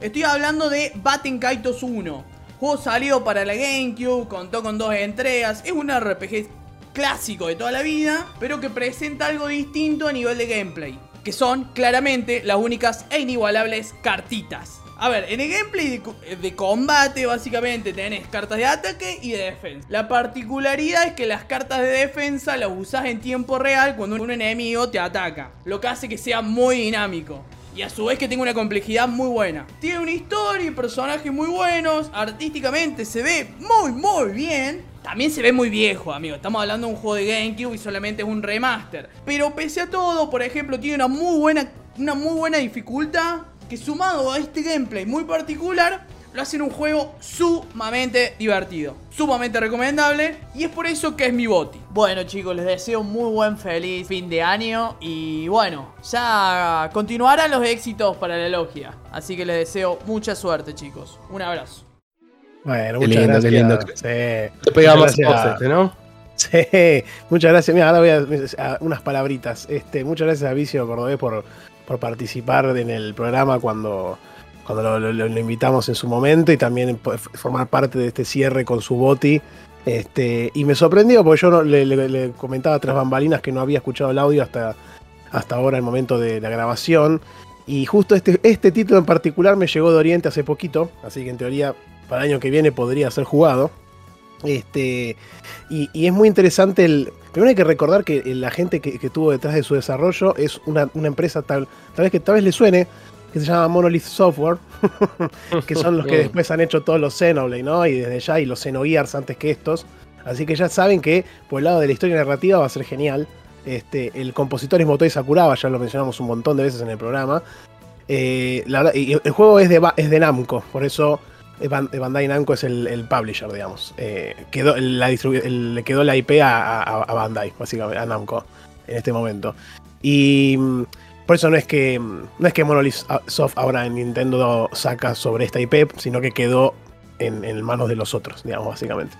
Estoy hablando de Batten Kaitos 1. Juego salió para la GameCube, contó con dos entregas. Es un RPG clásico de toda la vida, pero que presenta algo distinto a nivel de gameplay. Que son claramente las únicas e inigualables cartitas. A ver, en el gameplay de, co- de combate básicamente tenés cartas de ataque y de defensa. La particularidad es que las cartas de defensa las usás en tiempo real cuando un enemigo te ataca, lo que hace que sea muy dinámico. Y a su vez que tenga una complejidad muy buena. Tiene una historia y personajes muy buenos. Artísticamente se ve muy, muy bien. También se ve muy viejo, amigo. Estamos hablando de un juego de GameCube y solamente es un remaster. Pero pese a todo, por ejemplo, tiene una muy buena, una muy buena dificultad. Que sumado a este gameplay muy particular, lo hacen un juego sumamente divertido. Sumamente recomendable. Y es por eso que es mi boti. Bueno, chicos, les deseo un muy buen feliz fin de año. Y bueno, ya continuarán los éxitos para la logia. Así que les deseo mucha suerte, chicos. Un abrazo. Bueno, Qué muchas lindo, qué gracias. lindo. Sí. Te pega más Muchas voz gracias. este, ¿no? Sí, muchas gracias. Mira, ahora voy a, a unas palabritas. Este, muchas gracias a Vicio Cordobés por, por participar en el programa cuando, cuando lo, lo- lo- lo invitamos en su momento y también formar parte de este cierre con su boti. Este, y me sorprendió porque yo le, le- le comentaba tras bambalinas que no había escuchado el audio hasta, hasta ahora, el momento de la grabación. Y justo este, este título en particular me llegó de Oriente hace poquito, así que en teoría para el año que viene podría ser jugado. Este, y, y es muy interesante el. Primero hay que recordar que la gente que, que tuvo detrás de su desarrollo es una, una empresa tal, tal vez que tal vez le suene, que se llama Monolith Software, que son los que después han hecho todos los Xenoblade, ¿no? Y desde ya, y los Xenogears antes que estos. Así que ya saben que por el lado de la historia narrativa va a ser genial. Este, el compositor es Motoi Sakuraba, ya lo mencionamos un montón de veces en el programa. Eh, la verdad- y el juego es de, es de Namco, por eso Bandai Namco es el, el publisher, digamos. Eh, quedó, la el- le quedó la IP a, a- a Bandai, básicamente, a Namco, en este momento. Y mm, por eso no es que mm, no es que Monolith Soft ahora en Nintendo saca sobre esta IP, sino que quedó en, en manos de los otros, digamos, básicamente.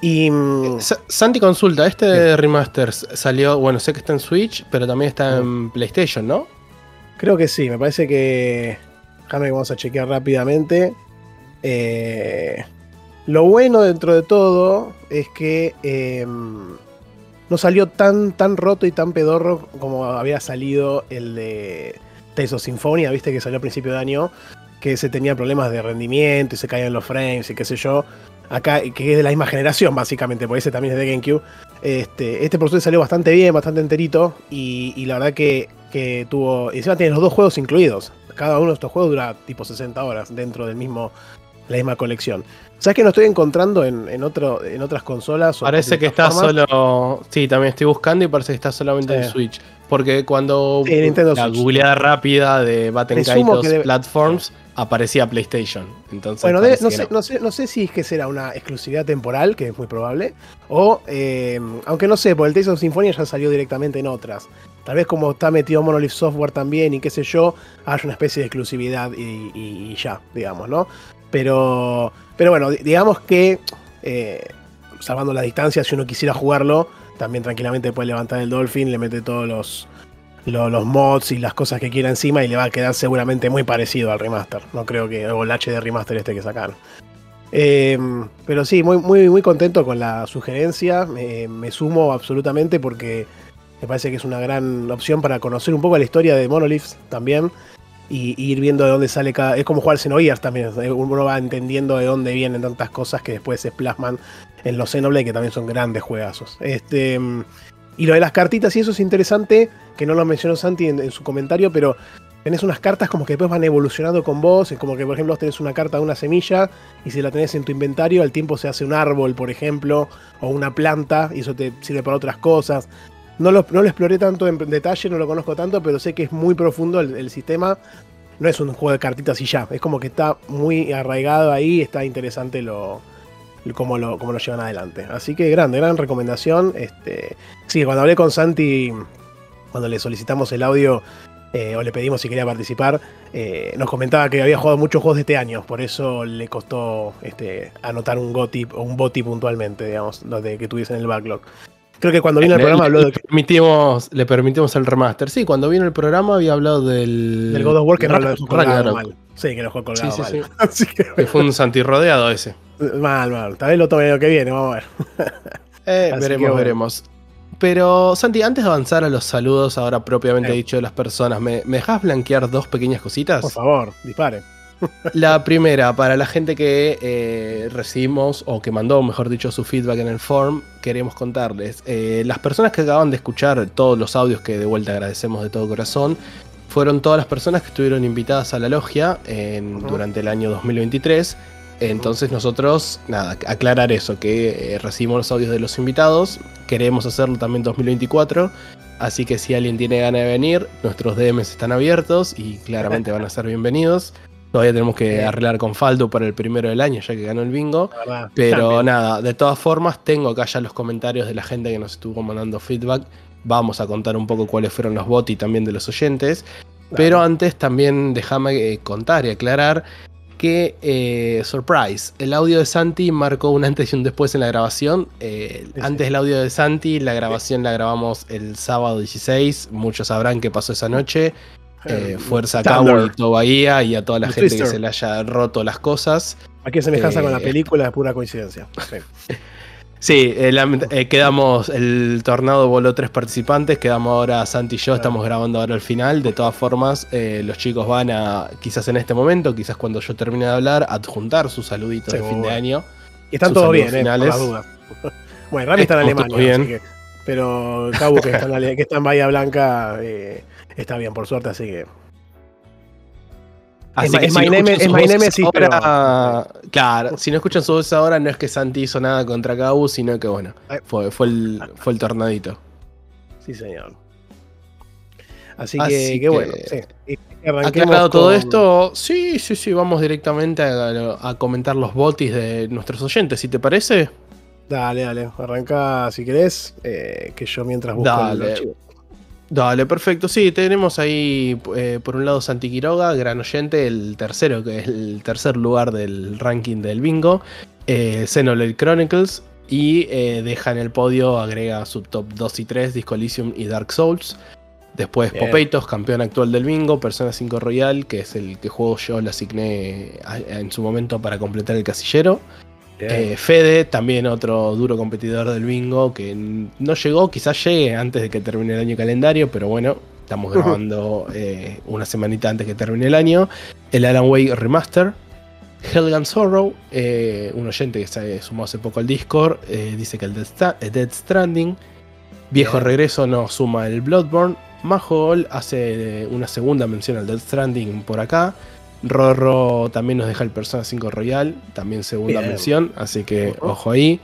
Y mm, Sa- Santi consulta, este remaster salió, bueno, sé que está en Switch, pero también está en PlayStation, ¿no? Creo que sí, me parece que. Déjame que vamos a chequear rápidamente. Eh, lo bueno dentro de todo es que eh, no salió tan, tan roto y tan pedorro como había salido el de Tales of Symphonia, viste que salió a principio de año, que se tenía problemas de rendimiento y se caían los frames y qué sé yo. Acá, que es de la misma generación, básicamente, porque ese también es de GameCube. Este, este por salió bastante bien, bastante enterito. Y, la verdad que, que tuvo. Encima tiene los dos juegos incluidos. Cada uno de estos juegos dura tipo 60 horas dentro del mismo, la misma colección. ¿Sabes que no estoy encontrando en, en, otro, en otras consolas? Parece que está solo. Sí, también estoy buscando y parece que está solamente en. Switch. Porque cuando Sí, Nintendo la Switch. googleada rápida de Batten debe- Platforms aparecía PlayStation. Entonces, Bueno, de- no, sé, no, sé, no sé si es que será una exclusividad temporal, que es muy probable, o, eh, aunque no sé, porque el Tales of Symphonia ya salió directamente en otras. Tal vez como está metido Monolith Software también y qué sé yo, haya una especie de exclusividad y, y- y ya, digamos, ¿no? Pero, pero bueno, di- digamos que, eh, salvando la distancia, si uno quisiera jugarlo, también tranquilamente puede levantar el Dolphin, le mete todos los, lo- los mods y las cosas que quiera encima y le va a quedar seguramente muy parecido al remaster. No creo que. O el HD remaster este que sacaron. Eh, pero sí, muy, muy, muy contento con la sugerencia. Me sumo absolutamente porque me parece que es una gran opción para conocer un poco la historia de Monolith también. Y, ir viendo de dónde sale cada. Es como jugar Xenogears también. eh, Uno va entendiendo de dónde vienen tantas cosas que después se plasman en los Xenoblade, que también son grandes juegazos. Este. Y lo de las cartitas y eso es interesante, que no lo mencionó Santi en, en su comentario, pero tenés unas cartas como que después van evolucionando con vos. Es como que, por ejemplo, tenés una carta de una semilla y si la tenés en tu inventario, al tiempo se hace un árbol, por ejemplo, o una planta, y eso te sirve para otras cosas. No lo, no lo exploré tanto en detalle, no lo conozco tanto, pero sé que es muy profundo el, sistema. No es un juego de cartitas y ya, es como que está muy arraigado ahí, está interesante lo, cómo lo, lo llevan adelante. Así que grande, gran recomendación. Este, sí, cuando hablé con Santi, cuando le solicitamos el audio eh, o le pedimos si quería participar, eh, nos comentaba que había jugado muchos juegos de este año, por eso le costó este, anotar un GOTI o un BOTI puntualmente, digamos, los de que tuviese en el backlog. Creo que cuando vino el Le- programa habló le, de, permitimos, le permitimos el remaster. Sí, cuando vino el programa había hablado del. del God of War que no lo dejó colgado mal. Sí, que lo dejó colgado Sí, sí, mal. sí. Así que, Que fue un Santi rodeado ese. mal, mal. Tal vez lo tome año que viene, vamos a ver. Eh, veremos, que bueno. veremos. Pero, Santi, antes de avanzar a los saludos, ahora propiamente Sí. dicho de las personas, ¿me, me dejas blanquear dos pequeñas cositas? Por favor, dispare. La primera, para la gente que eh, recibimos o que mandó, mejor dicho, su feedback en el form, queremos contarles. eh, las personas que acaban de escuchar todos los audios que de vuelta agradecemos de todo corazón, fueron todas las personas que estuvieron invitadas a la logia en- durante el año 2023. Entonces nosotros, nada, aclarar eso, que eh, recibimos los audios de los invitados, queremos hacerlo también 2024, así que si alguien tiene ganas de venir, nuestros DMs están abiertos y claramente van a ser bienvenidos. Todavía tenemos que arreglar con Faldo para el primero del año, ya que ganó el bingo. Verdad. Pero También. nada, de todas formas, tengo acá ya los comentarios de la gente que nos estuvo mandando feedback. Vamos a contar un poco cuáles fueron los bots y también de los oyentes. Pero antes también déjame eh, contar y aclarar que, eh, surprise, el audio de Santi marcó un antes y un después en la grabación. Eh, Sí, antes el audio de Santi, la grabación la grabamos el sábado 16. Muchos sabrán qué pasó esa noche. Eh, fuerza a. Cabo y Bahía y a toda la gente que se le haya roto las cosas. Aquí semejanza con la Eh, película es pura coincidencia. Sí. Sí, eh, eh, quedamos, el tornado voló tres participantes, quedamos ahora Santi y yo, estamos grabando ahora el final. De todas formas, eh, los chicos van a, quizás en este momento, quizás cuando yo termine de hablar, adjuntar sus saluditos de fin de año. Y están todos bien, eh, por finales. las dudas. Bueno, Rami está en Alemania, así que- pero Cabo que está en, que está en Bahía Blanca eh, está bien, por suerte, así que. Así ma- que es si my no name- escuchan es my ahora- Claro, si no escuchan su voz ahora, no es que Santi hizo nada contra Cabu, sino que bueno, fue, fue, el, fue el tornadito. Sí, señor. Así, Así que, que- que bueno, sí. Aclarado todo con- esto, sí, sí, sí, vamos directamente a, a comentar los botis de nuestros oyentes, si te parece. Dale, dale, arranca si querés, eh, que yo mientras busco el Dale. archivo. Dale, perfecto. Sí, tenemos ahí eh, por un lado Santi Quiroga, gran oyente, el tercero, que es el tercer lugar del ranking del bingo. Eh, Xenoblade Chronicles. Y eh, deja en el podio, agrega su top 2 y 3, Disco Elysium y Dark Souls. Después Bien. Popeitos, campeón actual del bingo, Persona 5 Royal, que es el que juego yo, le asigné a- en su momento para completar el casillero. Eh, Fede, también otro duro competidor del bingo, que no llegó, quizás llegue antes de que termine el año calendario, pero bueno, estamos grabando eh, una semanita antes que termine el año. El Alan Wake Remaster. Helgan Sorrow, eh, un oyente que se sumó hace poco al Discord, eh, dice que el Dead Stranding. Viejo regreso nos suma el Bloodborne. Majol hace una segunda mención al Dead Stranding por acá. Rorro también nos deja el Persona 5 Royal, también segunda Bien. mención, así que ojo ahí.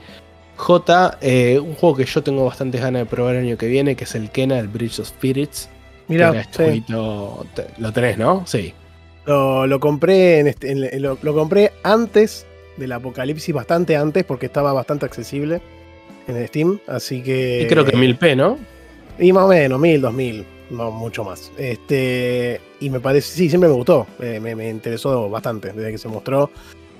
J, eh, un juego que yo tengo bastantes ganas de probar el año que viene, que es el Kena, el Bridge of Spirits. Mira, este sí, jueguito- te- lo tenés, ¿no? Sí. lo, lo compré en este- en- lo, lo compré antes del apocalipsis, bastante antes, porque estaba bastante accesible en Steam, así que. y creo que 1000p, ¿no? Y más o menos, mil, dos mil, no mucho más. Este, y me parece, sí, siempre me gustó, eh, me, me interesó bastante desde que se mostró.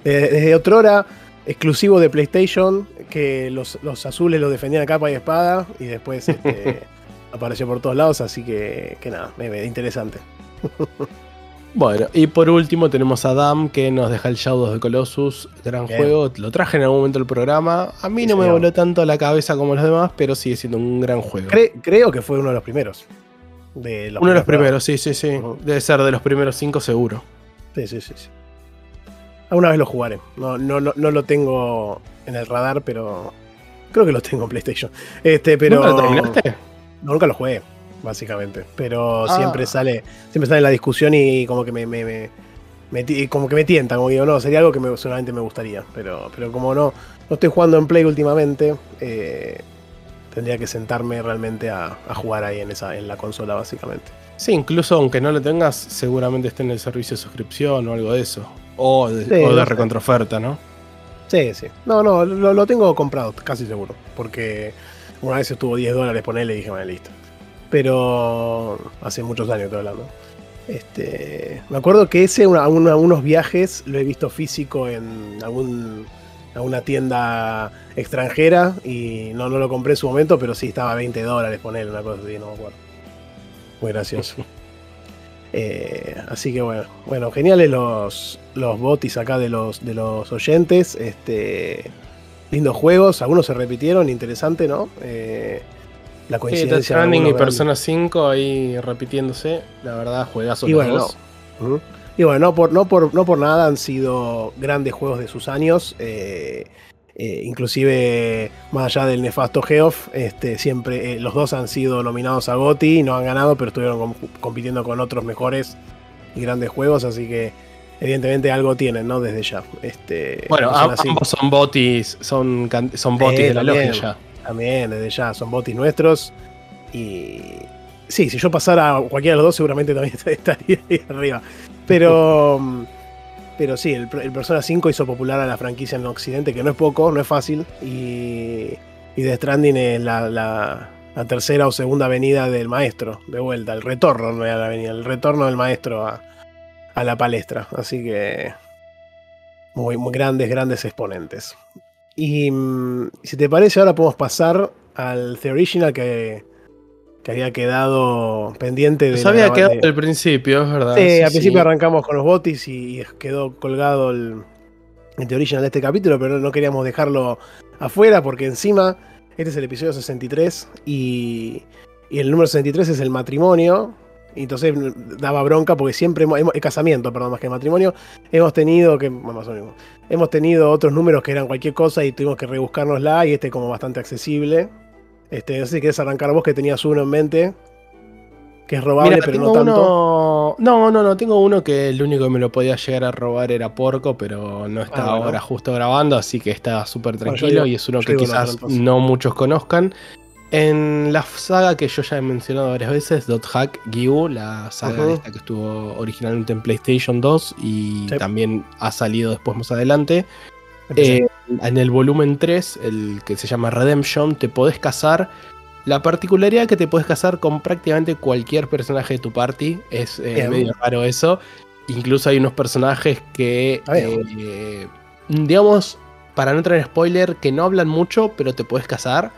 Desde, desde otrora, exclusivo de PlayStation, que los, los azules lo defendían a capa y espada, y después este, apareció por todos lados, así que, que nada, me, me- interesante. Bueno, y por último tenemos a Dam que nos deja el Shadows de Colossus, gran Bien. juego, lo traje en algún momento del programa, a mí Sí, no me voló tanto la cabeza como los demás, pero sigue siendo un gran juego. Cre- creo que fue uno de los primeros. De Uno de los primeros sí, sí, sí. Debe ser de los primeros cinco seguro. Sí, sí, sí, sí. Alguna vez lo jugaré. No, no, no, no lo tengo en el radar, pero. Creo que lo tengo en PlayStation. Este, pero. ¿Nunca lo terminaste? No, nunca lo jugué, básicamente. Pero Ah. siempre sale. Siempre sale la discusión y como que me. me- me- me ti- como que me tienta, como digo, no, sería algo que me, seguramente me gustaría. Pero, pero como no, no estoy jugando en Play últimamente, eh, tendría que sentarme realmente a, a jugar ahí en esa, en la consola, básicamente. Sí, incluso aunque no lo tengas, seguramente esté en el servicio de suscripción o algo de eso. O de, Sí, o de recontraoferta, ¿no? Sí, sí. No, no, lo, lo tengo comprado, casi seguro. Porque una vez estuvo 10 dólares ponerle y dije, bueno, listo. Pero hace muchos años estoy hablando. Este, me acuerdo que ese, una- una- unos viajes, lo he visto físico en algún, alguna tienda extranjera y no, no lo compré en su momento, pero sí estaba a 20 dólares ponerle una cosa así, no me acuerdo. Muy gracioso. Eh, así que bueno, bueno, geniales los, los botis acá de los, de los oyentes. Este, lindos juegos, algunos se repitieron, interesante, ¿no? Eh, la Sí, coincidencia. Death de Stranding y Persona 5 ahí repitiéndose. La verdad, juegazos Y. Ujú. Y bueno, no por, no, por, no por nada han sido grandes juegos de sus años. eh, eh, inclusive, más allá del nefasto Geoff, este, siempre eh, los dos han sido nominados a GOTY, no han ganado, pero estuvieron com- compitiendo con otros mejores y grandes juegos, así que evidentemente algo tienen, ¿no? Desde ya. Este, Bueno, ambos son botis, son, son botis Eh, de la también, logia ya. También, desde ya, son botis nuestros. Y sí, si yo pasara a cualquiera de los dos, seguramente también estaría ahí arriba. Pero, pero sí, el, Persona 5 hizo popular a la franquicia en Occidente, que no es poco, no es fácil. Y, y The Stranding es la, la- la tercera o segunda venida del maestro, de vuelta, el retorno, no era la venida, el retorno del maestro a, a la palestra. Así que muy, muy grandes, grandes exponentes. Y mm, si te parece, ahora podemos pasar al The Original que, que había quedado pendiente de. Nos había quedado de- principio, es verdad. Sí, sí, al sí. principio arrancamos con los botis y, quedó colgado el, el The Original de este capítulo, pero no queríamos dejarlo afuera porque encima este es el episodio 63 y, y el número 63 es el matrimonio. Y entonces daba bronca porque siempre hemos, hemos- el casamiento, perdón, más que el matrimonio, hemos tenido que más o menos, hemos tenido otros números que eran cualquier cosa y tuvimos que rebuscárnosla y este como bastante accesible. Este, si querés arrancar vos que tenías uno en mente, que es robable, Mira, pero no tanto. uno. No, no, no. Tengo uno que el único que me lo podía llegar a robar era Porco, pero no está Ah, bueno. ahora justo grabando, así que está súper Bueno, yo tranquilo y es uno que quizás no muchos conozcan. En la saga que yo ya he mencionado varias veces, Dot Hack Gyu, la saga Ujú. esta que estuvo originalmente en PlayStation 2 y Sí. también ha salido después más adelante. Eh, en el volumen 3, el que se llama Redemption, te podés casar. La particularidad que te podés casar con prácticamente cualquier personaje de tu party. Es eh, medio raro eso. Incluso hay unos personajes que, Ah, eh, digamos, para no traer spoiler, que no hablan mucho, pero te podés casar.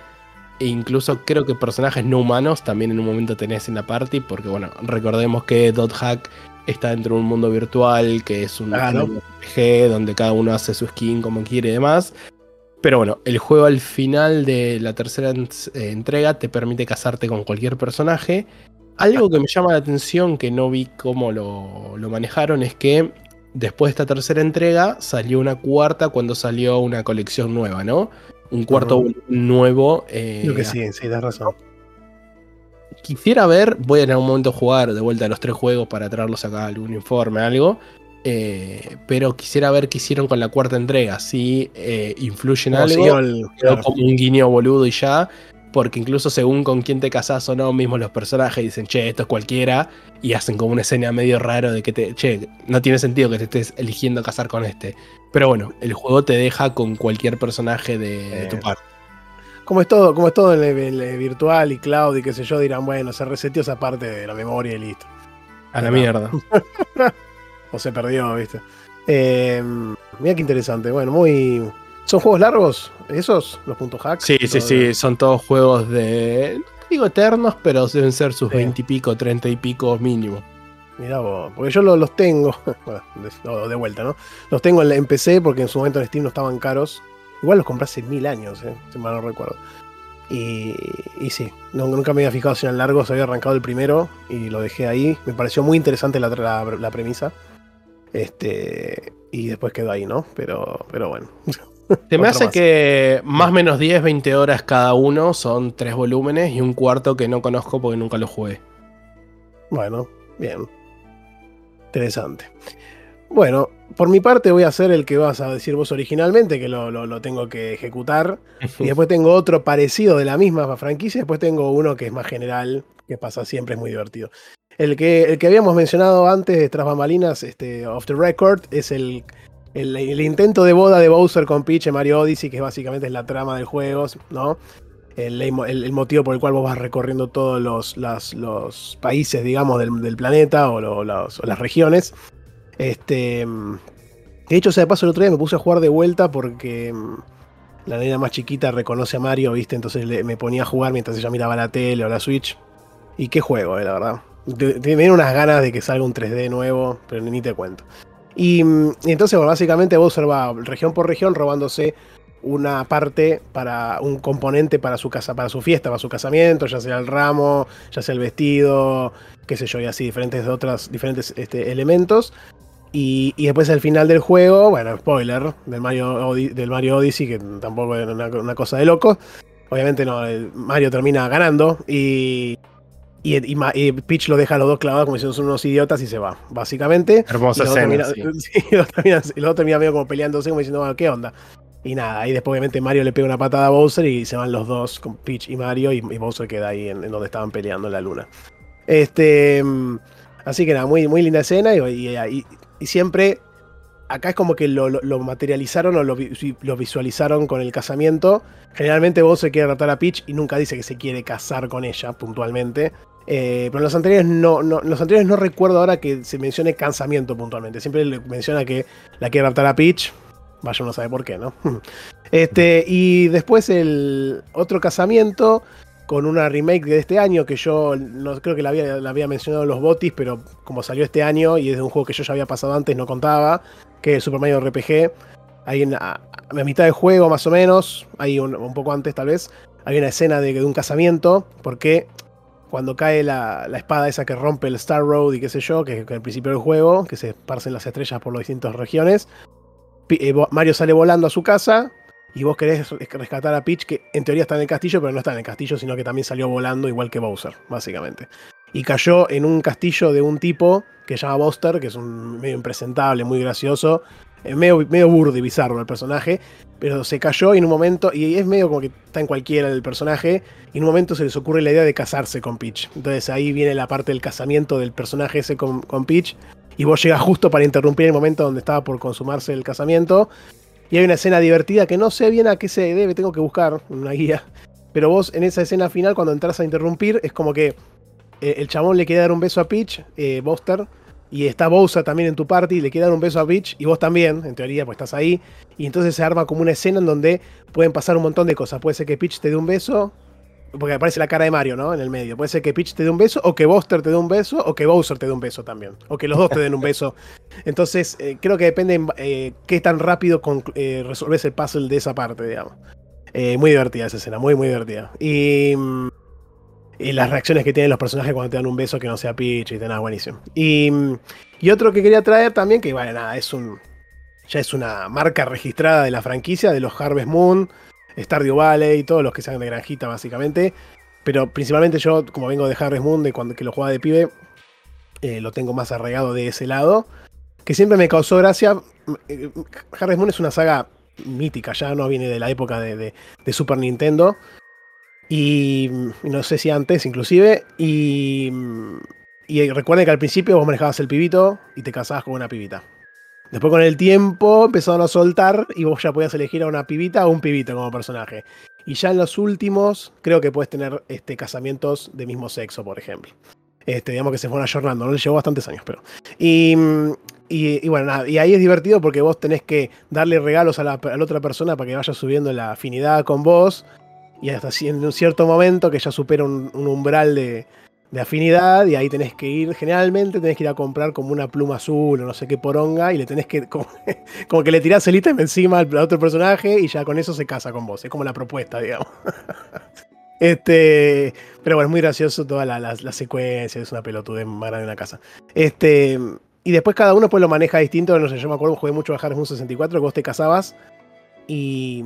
E incluso creo que personajes no humanos también en un momento tenés en la party. Porque bueno, recordemos que Dot Hack está dentro de un mundo virtual, que es un Claro. RPG donde cada uno hace su skin como quiere y demás. Pero bueno, el juego al final de la tercera eh, entrega te permite casarte con cualquier personaje. Algo que me llama la atención, que no vi cómo lo, lo manejaron, es que después de esta tercera entrega salió una cuarta cuando salió una colección nueva, ¿no? Un cuarto nuevo. eh, Creo que sí, sí, tienes razón. Quisiera ver, voy en algún momento jugar de vuelta a los tres juegos para traerlos acá algún informe, algo. eh, pero quisiera ver qué hicieron con la cuarta entrega, si eh, influye en Como algo. siguió el- claro. como un guiño boludo y ya. Porque incluso según con quién te casás o no, mismos los personajes dicen, che, esto es cualquiera. Y hacen como una escena medio raro de que te, che, no tiene sentido que te estés eligiendo casar con este. Pero bueno, el juego te deja con cualquier personaje de, de tu Eh, parte. Como es todo, como es todo en el, en el virtual y cloud y qué sé yo, dirán, bueno, se reseteó esa parte de la memoria y listo. A la mierda. O se perdió, ¿viste? Eh, mira qué interesante. Bueno, muy. ¿Son juegos largos? ¿Esos? ¿Los puntos hacks? Sí, sí, sí, son todos juegos de. No digo eternos, pero deben ser sus Sí. 20 y pico, 30 y pico mínimo. Mirá vos, porque yo lo- los tengo, bueno, de, vuelta, ¿no? Los tengo en, la- en PC porque en su momento en Steam no estaban caros. Igual los compré hace mil años, eh, si mal no recuerdo. Y, y sí, no- nunca me había fijado si eran largos, había arrancado el primero y lo dejé ahí. Me pareció muy interesante la, la- la premisa. Este, y después quedó ahí, ¿no? Pero, pero bueno. Se me hace más. que más o menos 10, 20 horas cada uno son tres volúmenes y un cuarto que no conozco porque nunca lo jugué. Bueno, bien. Interesante. Bueno, por mi parte voy a hacer el que vas a decir vos originalmente, que lo, lo- lo tengo que ejecutar. Y después tengo otro parecido de la misma franquicia. Después tengo uno que es más general, que pasa siempre, es muy divertido. El que, el que habíamos mencionado antes, tras bambalinas, este, off the record, es el, el, el intento de boda de Bowser con Peach en Mario Odyssey, que básicamente es la trama del juego, ¿no? El, el- el motivo por el cual vos vas recorriendo todos los, las- los países, digamos, del, del planeta o, lo- los- o las regiones. Este. mm, De hecho, o sea, de paso el otro día me puse a jugar de vuelta porque mm, la nena más chiquita reconoce a Mario, ¿viste? Entonces le- me ponía a jugar mientras ella miraba la tele o la Switch. Y qué juego, eh, la verdad. Dieron unas ganas de que salga un 3D nuevo, pero ni te cuento. Y, mm, entonces, bueno, básicamente Bowser va región por región robándose una parte para un componente para su casa, para su fiesta, para su casamiento, ya sea el ramo, ya sea el vestido, qué sé yo, y así diferentes otros diferentes este, elementos. Y, y después al final del juego, bueno, spoiler del Mario, Odi- del Mario Odyssey, que tampoco es una, una cosa de loco. Obviamente no, el Mario termina ganando y, y, y Peach lo deja a los dos clavados como si son unos idiotas y se va, básicamente. Hermosa escena, terminan- sí, y y los dos terminan medio como peleándose, como diciendo, "Bueno, ¿qué onda? Y nada, ahí después obviamente Mario le pega una patada a Bowser y se van los dos, con Peach y Mario, y, Bowser queda ahí en, en donde estaban peleando en la luna. Este, mm, así que nada, muy, muy linda escena y, y- y- y siempre acá es como que lo, materializaron o lo, vi- lo visualizaron con el casamiento. Generalmente Bowser quiere tratar a Peach y nunca dice que se quiere casar con ella puntualmente. Eh, pero en los anteriores no, no, los anteriores no recuerdo ahora que se mencione casamiento puntualmente. Siempre le menciona que la quiere raptar a Peach. Vaya uno sabe por qué, ¿no? Este, y después el otro casamiento con una remake de este año que yo no creo que la había, la había mencionado en los botis, pero como salió este año y es de un juego que yo ya había pasado antes, no contaba, que es Super Mario RPG. Hay en, a, mitad del juego más o menos, hay un, poco antes tal vez, hay una escena de, un casamiento, porque cuando cae la, la espada esa que rompe el Star Road y qué sé yo, que es el principio del juego, que se esparcen las estrellas por las distintas regiones, eh, Mario sale volando a su casa y vos querés res- rescatar a Peach, que en teoría está en el castillo, pero no está en el castillo, sino que también salió volando igual que Bowser, básicamente. Y cayó en un castillo de un tipo que se llama Buster, que es un medio impresentable, muy gracioso, eh, medio, medio burdo y bizarro el personaje, pero se cayó y en un momento, y es medio como que está en cualquiera el personaje, y en un momento se les ocurre la idea de casarse con Peach. Entonces ahí viene la parte del casamiento del personaje ese con, con Peach, y vos llegas justo para interrumpir el momento donde estaba por consumarse el casamiento. Y hay una escena divertida que no sé bien a qué se debe, tengo que buscar una guía. Pero vos en esa escena final, cuando entras a interrumpir, es como que eh, el chabón le quiere dar un beso a Peach, eh, Buster, y está Bowser también en tu party, le quiere dar un beso a Peach, y vos también, en teoría, pues estás ahí. Y entonces se arma como una escena en donde pueden pasar un montón de cosas. Puede ser que Peach te dé un beso, porque aparece la cara de Mario, ¿no? En el medio. Puede ser que Peach te dé un beso, o que Buster te dé un beso, o que Bowser te dé un beso también. O que los dos te den un beso. Entonces, eh, creo que depende eh, qué tan rápido eh, resolves el puzzle de esa parte, digamos. Eh, muy divertida esa escena, muy, muy divertida. Y, mm, y las reacciones que tienen los personajes cuando te dan un beso que no sea Peach y nada, buenísimo. Y, mm, y otro que quería traer también, que bueno, nada, es un. Ya es una marca registrada de la franquicia, de los Harvest Moon, Stardew Valley, todos los que sean de granjita, básicamente. Pero principalmente yo, como vengo de Harvest Moon, de cuando que lo jugaba de pibe, eh, lo tengo más arraigado de ese lado. Que siempre me causó gracia. Eh, Harvest Moon es una saga mítica, ya no viene de la época de Super Nintendo. Y mm, no sé si antes, inclusive. Y, mm, y recuerden que al principio vos manejabas el pibito y te casabas con una pibita. Después con el tiempo empezaron a soltar y vos ya podías elegir a una pibita o un pibito como personaje. Y ya en los últimos creo que puedes tener este, casamientos de mismo sexo, por ejemplo. Este, digamos que se fueron ayornando, no le llevó bastantes años, pero. Y, bueno, nada, y ahí es divertido porque vos tenés que darle regalos a la, otra persona para que vaya subiendo la afinidad con vos. Y hasta en un cierto momento que ya supera un, un umbral de, de afinidad. Y ahí tenés que ir, generalmente tenés que ir a comprar como una pluma azul o no sé qué poronga. Y le tenés que. Como, que le tirás el ítem encima al, otro personaje y ya con eso se casa con vos. Es como la propuesta, digamos. Este, pero bueno, es muy gracioso toda la, la- la secuencia, es una pelotudez más grande de una casa. Este, y después cada uno pues lo maneja distinto, no sé, yo me acuerdo, jugué mucho a Harvest Moon 64, que vos te casabas y,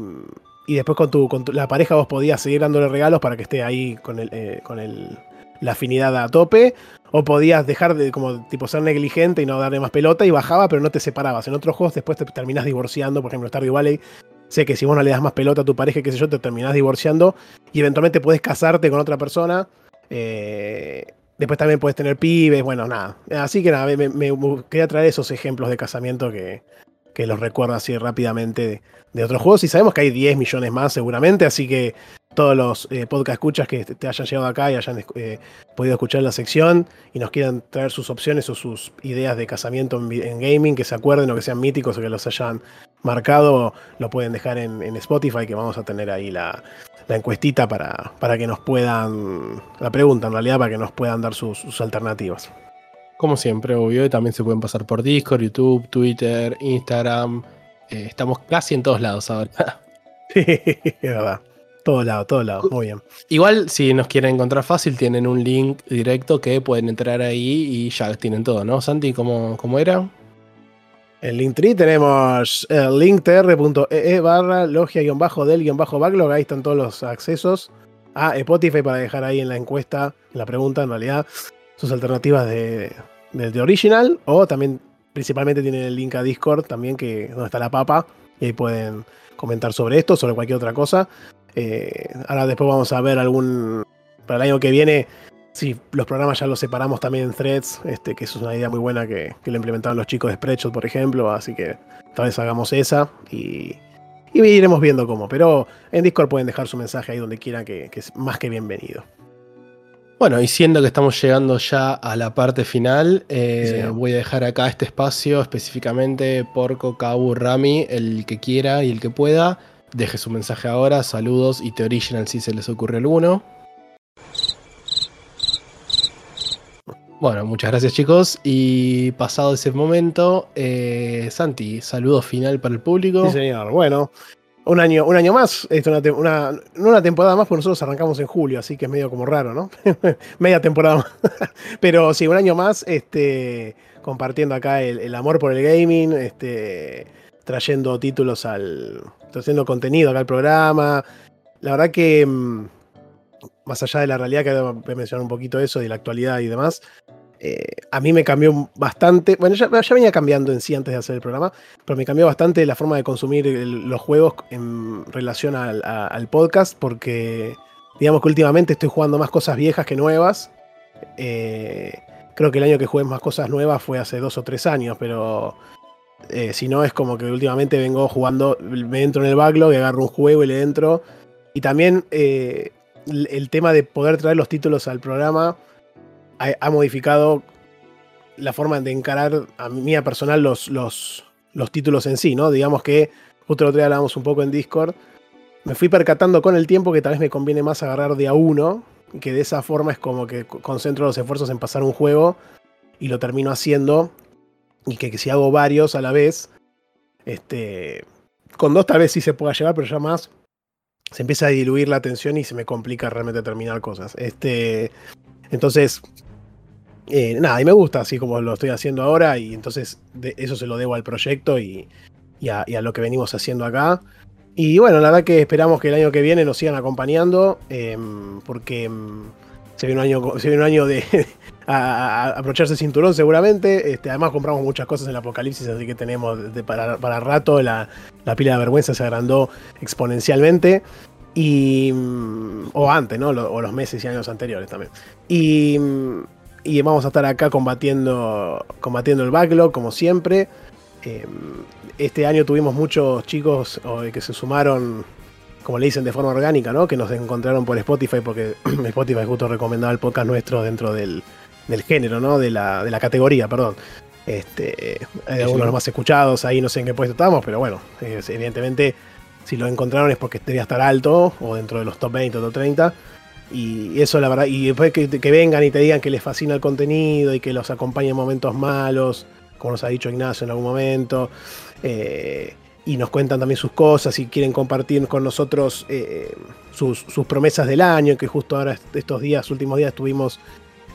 y después con, tu, con tu- la pareja vos podías seguir dándole regalos para que esté ahí con, el, eh, con el, la afinidad a tope, o podías dejar de como tipo ser negligente y no darle más pelota y bajaba, pero no te separabas. En otros juegos después te terminás divorciando, por ejemplo, Stardew Valley. Sé que si vos no le das más pelota a tu pareja, qué sé yo, te terminás divorciando y eventualmente puedes casarte con otra persona. Eh, después también puedes tener pibes, bueno, nada. Así que nada, me, me- quería traer esos ejemplos de casamiento que, que los recuerdo así rápidamente de, de otros juegos. Y sabemos que hay 10 millones más seguramente, así que todos los eh, podcast escuchas que te hayan llegado acá y hayan eh, podido escuchar la sección y nos quieran traer sus opciones o sus ideas de casamiento en, gaming, que se acuerden o que sean míticos o que los hayan marcado, lo pueden dejar en, en Spotify, que vamos a tener ahí la, la encuestita para, para que nos puedan, la pregunta en realidad, para que nos puedan dar sus, sus alternativas. Como siempre, obvio, y también se pueden pasar por Discord, YouTube, Twitter, Instagram. Eh, estamos casi en todos lados ahora. Sí, es verdad. Todos lados, todos lados. Muy bien. Igual, si nos quieren encontrar fácil, tienen un link directo que pueden entrar ahí y ya tienen todo, ¿no? Santi, ¿cómo, cómo era? En Linktree tenemos el linktr.ee barra logia-del-backlog. Ahí están todos los accesos a Spotify para dejar ahí en la encuesta, en la pregunta, en realidad, sus alternativas de, de, de original. O también, principalmente, tienen el link a Discord también, que donde está la papa. Y ahí pueden comentar sobre esto, sobre cualquier otra cosa. Eh, ahora después vamos a ver algún. Para el año que viene, si los programas ya los separamos también en threads, este, que eso es una idea muy buena que, que lo implementaron los chicos de Spreadshot, por ejemplo. Así que tal vez hagamos esa y, y iremos viendo cómo. Pero en Discord pueden dejar su mensaje ahí donde quieran, que, que es más que bienvenido. Bueno, y siendo que estamos llegando ya a la parte final, eh, Sí, voy a dejar acá este espacio específicamente Porco, Kabu, Rami, el que quiera y el que pueda. Deje su mensaje ahora, saludos y The Original si se les ocurre alguno. Bueno, muchas gracias chicos. Y pasado ese momento, eh, Santi, saludo final para el público. Sí, señor. Bueno, un año, un año más. Esto una, una- temporada más, porque nosotros arrancamos en julio, así que es medio como raro, ¿no? Media temporada más. Pero sí, un año más, este, compartiendo acá el, amor por el gaming, este, trayendo títulos al. trayendo contenido acá al programa. La verdad que. mm, Más allá de la realidad, que voy a mencionar un poquito eso, de la actualidad y demás. Eh, a mí me cambió bastante. Bueno, ya, venía cambiando en sí antes de hacer el programa, pero me cambió bastante la forma de consumir los juegos en relación al, podcast, porque digamos que últimamente estoy jugando más cosas viejas que nuevas. Eh, creo que el año que jugué más cosas nuevas fue hace dos o tres años, pero eh, si no es como que últimamente vengo jugando, me entro en el backlog y agarro un juego y le entro. Y también el tema de poder traer los títulos al programa ha, modificado la forma de encarar a mí a personal los, los, los títulos en sí, ¿no? Digamos que justo otro día hablábamos un poco en Discord. Me fui percatando con el tiempo que tal vez me conviene más agarrar de a uno, que de esa forma es como que co- concentro los esfuerzos en pasar un juego y lo termino haciendo. Y que, que si hago varios a la vez, este, con dos tal vez sí se pueda llevar, pero ya más se empieza a diluir la atención y se me complica realmente terminar cosas. Este, entonces, eh, nada, y me gusta así como lo estoy haciendo ahora y entonces eso se lo debo al proyecto y, y a, lo que venimos haciendo acá. Y bueno, la verdad que esperamos que el año que viene nos sigan acompañando em, porque em, se viene un año, se un año de a, a- a abrocharse el cinturón seguramente. Este, además compramos muchas cosas en el apocalipsis, así que tenemos para, para rato la, la pila de vergüenza se agrandó exponencialmente. Y, mm, o antes, ¿no? O los meses y años anteriores también. Y, mm, y vamos a estar acá combatiendo, combatiendo el backlog, como siempre. Eh, este año tuvimos muchos chicos o, que se sumaron, como le dicen, de forma orgánica, ¿no? Que nos encontraron por Spotify, porque Spotify justo recomendaba el podcast nuestro dentro del, del género, ¿no? De la, de la categoría, perdón. Este, hay algunos de los más escuchados, ahí no sé en qué puesto estamos, pero bueno, eh, evidentemente si lo encontraron es porque debía estar alto o dentro de los top 20 o top 30. Y eso, la verdad, y después que, vengan y te digan que les fascina el contenido y que los acompaña en momentos malos, como nos ha dicho Ignacio en algún momento, eh, y nos cuentan también sus cosas y quieren compartir con nosotros eh, sus, promesas del año, que justo ahora est- estos días, últimos días, estuvimos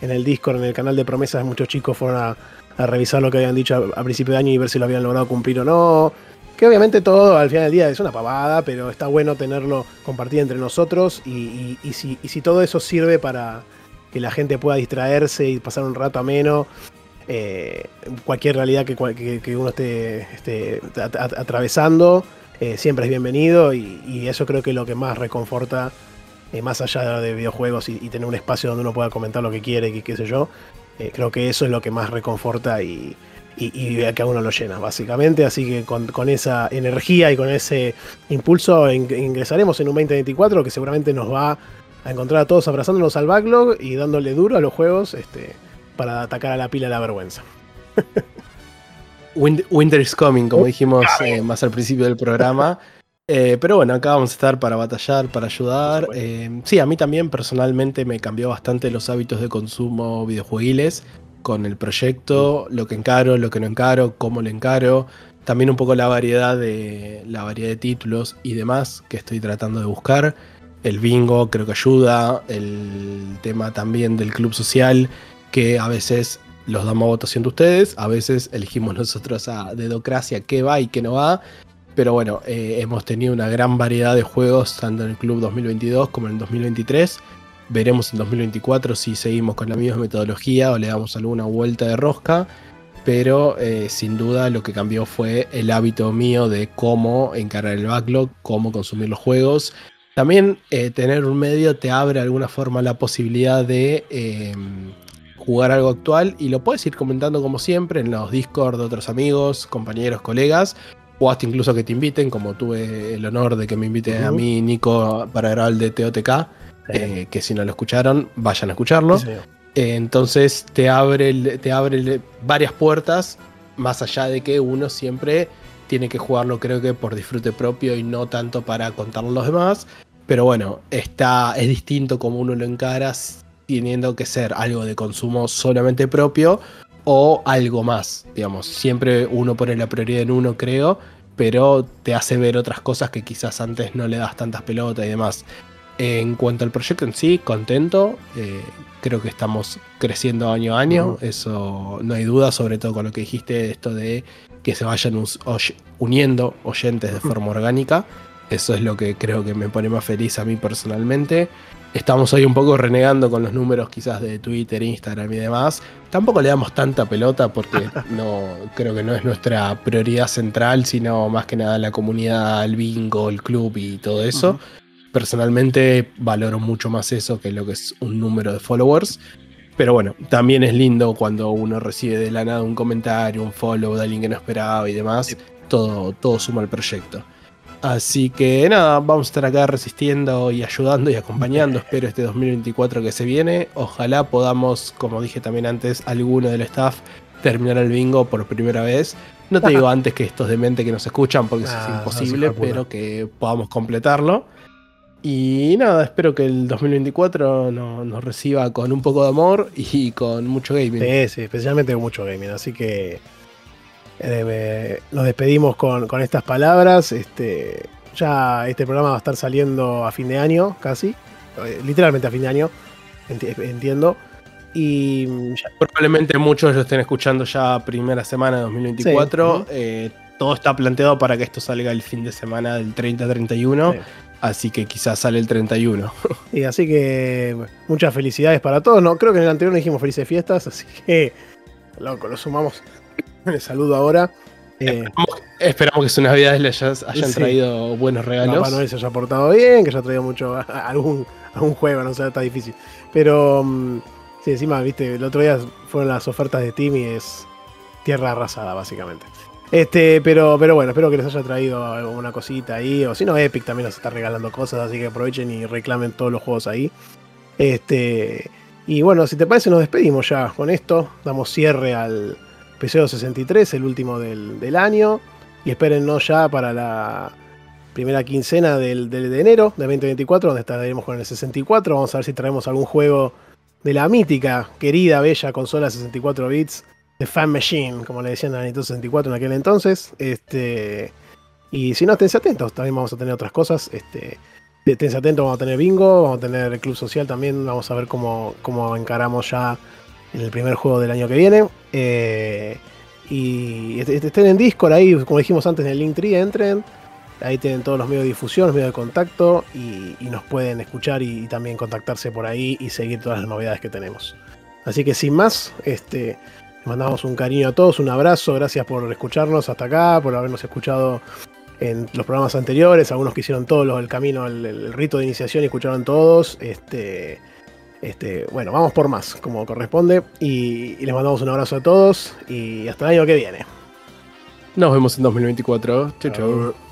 en el Discord, en el canal de promesas, muchos chicos fueron a, a revisar lo que habían dicho a, a principio de año y ver si lo habían logrado cumplir o no. Que obviamente todo al final del día es una pavada, pero está bueno tenerlo compartido entre nosotros y, si, todo eso sirve para que la gente pueda distraerse y pasar un rato ameno, eh, cualquier realidad que, que- uno esté, esté at- at- atravesando, eh, siempre es bienvenido y, eso creo que es lo que más reconforta, eh, más allá de videojuegos y, tener un espacio donde uno pueda comentar lo que quiere y qué sé yo, creo que eso es lo que más reconforta y, y, y que a uno lo llena, básicamente. Así que con, con esa energía y con ese impulso in- ingresaremos en un 2024 que seguramente nos va a encontrar a todos abrazándonos al backlog y dándole duro a los juegos este, para atacar a la pila la vergüenza. Win- Winter is coming, como dijimos eh, más al principio del programa. Eh, pero bueno, acá vamos a estar para batallar, para ayudar. Eh, sí, a mí también personalmente me cambió bastante los hábitos de consumo videojuegiles. Con el proyecto, lo que encaro, lo que no encaro, cómo lo encaro. También un poco la variedad de, la variedad de títulos y demás que estoy tratando de buscar. El bingo creo que ayuda. El tema también del club social, que a veces los damos a votación de ustedes, a veces elegimos nosotros a dedocracia qué va y qué no va. Pero bueno, eh, hemos tenido una gran variedad de juegos, tanto en el Club 2022 como en el 2023. Veremos en 2024 si seguimos con la misma metodología o le damos alguna vuelta de rosca. Pero eh, sin duda lo que cambió fue el hábito mío de cómo encarar el backlog, cómo consumir los juegos. También eh, tener un medio te abre de alguna forma la posibilidad de em, jugar algo actual y lo puedes ir comentando como siempre en los Discord de otros amigos, compañeros, colegas o hasta incluso que te inviten, como tuve el honor de que me invite a mí, Nico, para grabar el de TOTK, eh, que si no lo escucharon, vayan a escucharlo. Eh, entonces te abre, te abre varias puertas, más allá de que uno siempre tiene que jugarlo, creo que por disfrute propio y no tanto para contarlo a los demás. Pero bueno, está, es distinto como uno lo encara, teniendo que ser algo de consumo solamente propio o algo más. Digamos, siempre uno pone la prioridad en uno, creo, pero te hace ver otras cosas que quizás antes no le das tantas pelotas y demás. En cuanto al proyecto en sí, contento. Eh, creo que estamos creciendo año a año. Eso no hay duda, sobre todo con lo que dijiste, esto de que se vayan uniendo oyentes de forma orgánica. Eso es lo que creo que me pone más feliz a mí personalmente. Estamos hoy un poco renegando con los números quizás de Twitter, Instagram y demás. Tampoco le damos tanta pelota porque no creo que no es nuestra prioridad central, sino más que nada la comunidad, el bingo, el club y todo eso. Personalmente valoro mucho más eso que lo que es un número de followers. Pero bueno, también es lindo cuando uno recibe de la nada un comentario, un follow de alguien que no esperaba y demás. Todo, todo suma al proyecto. Así que nada, vamos a estar acá resistiendo y ayudando y acompañando. Espero este 2024 que se viene. Ojalá podamos, como dije también antes, alguno del staff terminar el bingo por primera vez. No te digo antes que estos demente que nos escuchan, porque eso es Ah, imposible, no pero que podamos completarlo. Y nada, espero que el 2024 no- nos reciba con un poco de amor y con mucho gaming. Sí, sí, especialmente con mucho gaming. Así que eh, nos despedimos con, con estas palabras. Este, ya este programa va a estar saliendo a fin de año, casi. Eh, literalmente a fin de año, enti- entiendo. Y mm, ya- Probablemente muchos lo estén escuchando ya primera semana de 2024. Sí. Eh, todo está planteado para que esto salga el fin de semana del 30-31. Sí. Así que quizás sale el 31. y así que muchas felicidades para todos. No, creo que en el anterior no dijimos felices fiestas, así que loco, lo sumamos. Les saludo ahora. Eh, Esperamos que sus navidades les hayan Sí. traído buenos regalos. Papá Noel se haya portado bien, que haya traído mucho algún, algún juego, no sé, está difícil. Pero mm, sí, encima, viste, el otro día fueron las ofertas de Steam y es tierra arrasada, básicamente. Este, pero, pero bueno, espero que les haya traído alguna cosita ahí. O si no, Epic también nos está regalando cosas, así que aprovechen y reclamen todos los juegos ahí. Este. Y bueno, si te parece, nos despedimos ya con esto. Damos cierre al episodio 63, el último del, año. Y espérennos ya para la primera quincena del- de enero de 2024, donde estaremos con el 64. Vamos a ver si traemos algún juego de la mítica, querida, bella consola 64 bits, de Fan Machine, como le decían a Nintendo 64 en aquel entonces. Este, y si no, esténse atentos, también vamos a tener otras cosas. Este, esténse atentos, vamos a tener bingo, vamos a tener club social también. Vamos a ver cómo, cómo encaramos ya el primer juego del año que viene. Eh, y est- est- estén en Discord ahí, como dijimos antes en el Linktree, entren. Ahí tienen todos los medios de difusión, los medios de contacto y, y nos pueden escuchar y, y también contactarse por ahí y seguir todas las novedades que tenemos. Así que sin más, este, les mandamos un cariño a todos, un abrazo, gracias por escucharnos hasta acá, por habernos escuchado en los programas anteriores, algunos que hicieron todos los, el camino, el, el rito de iniciación y escucharon todos. Este, este, bueno, vamos por más, como corresponde. Y, y les mandamos un abrazo a todos y hasta el año que viene. Nos vemos en 2024. Chau, chau.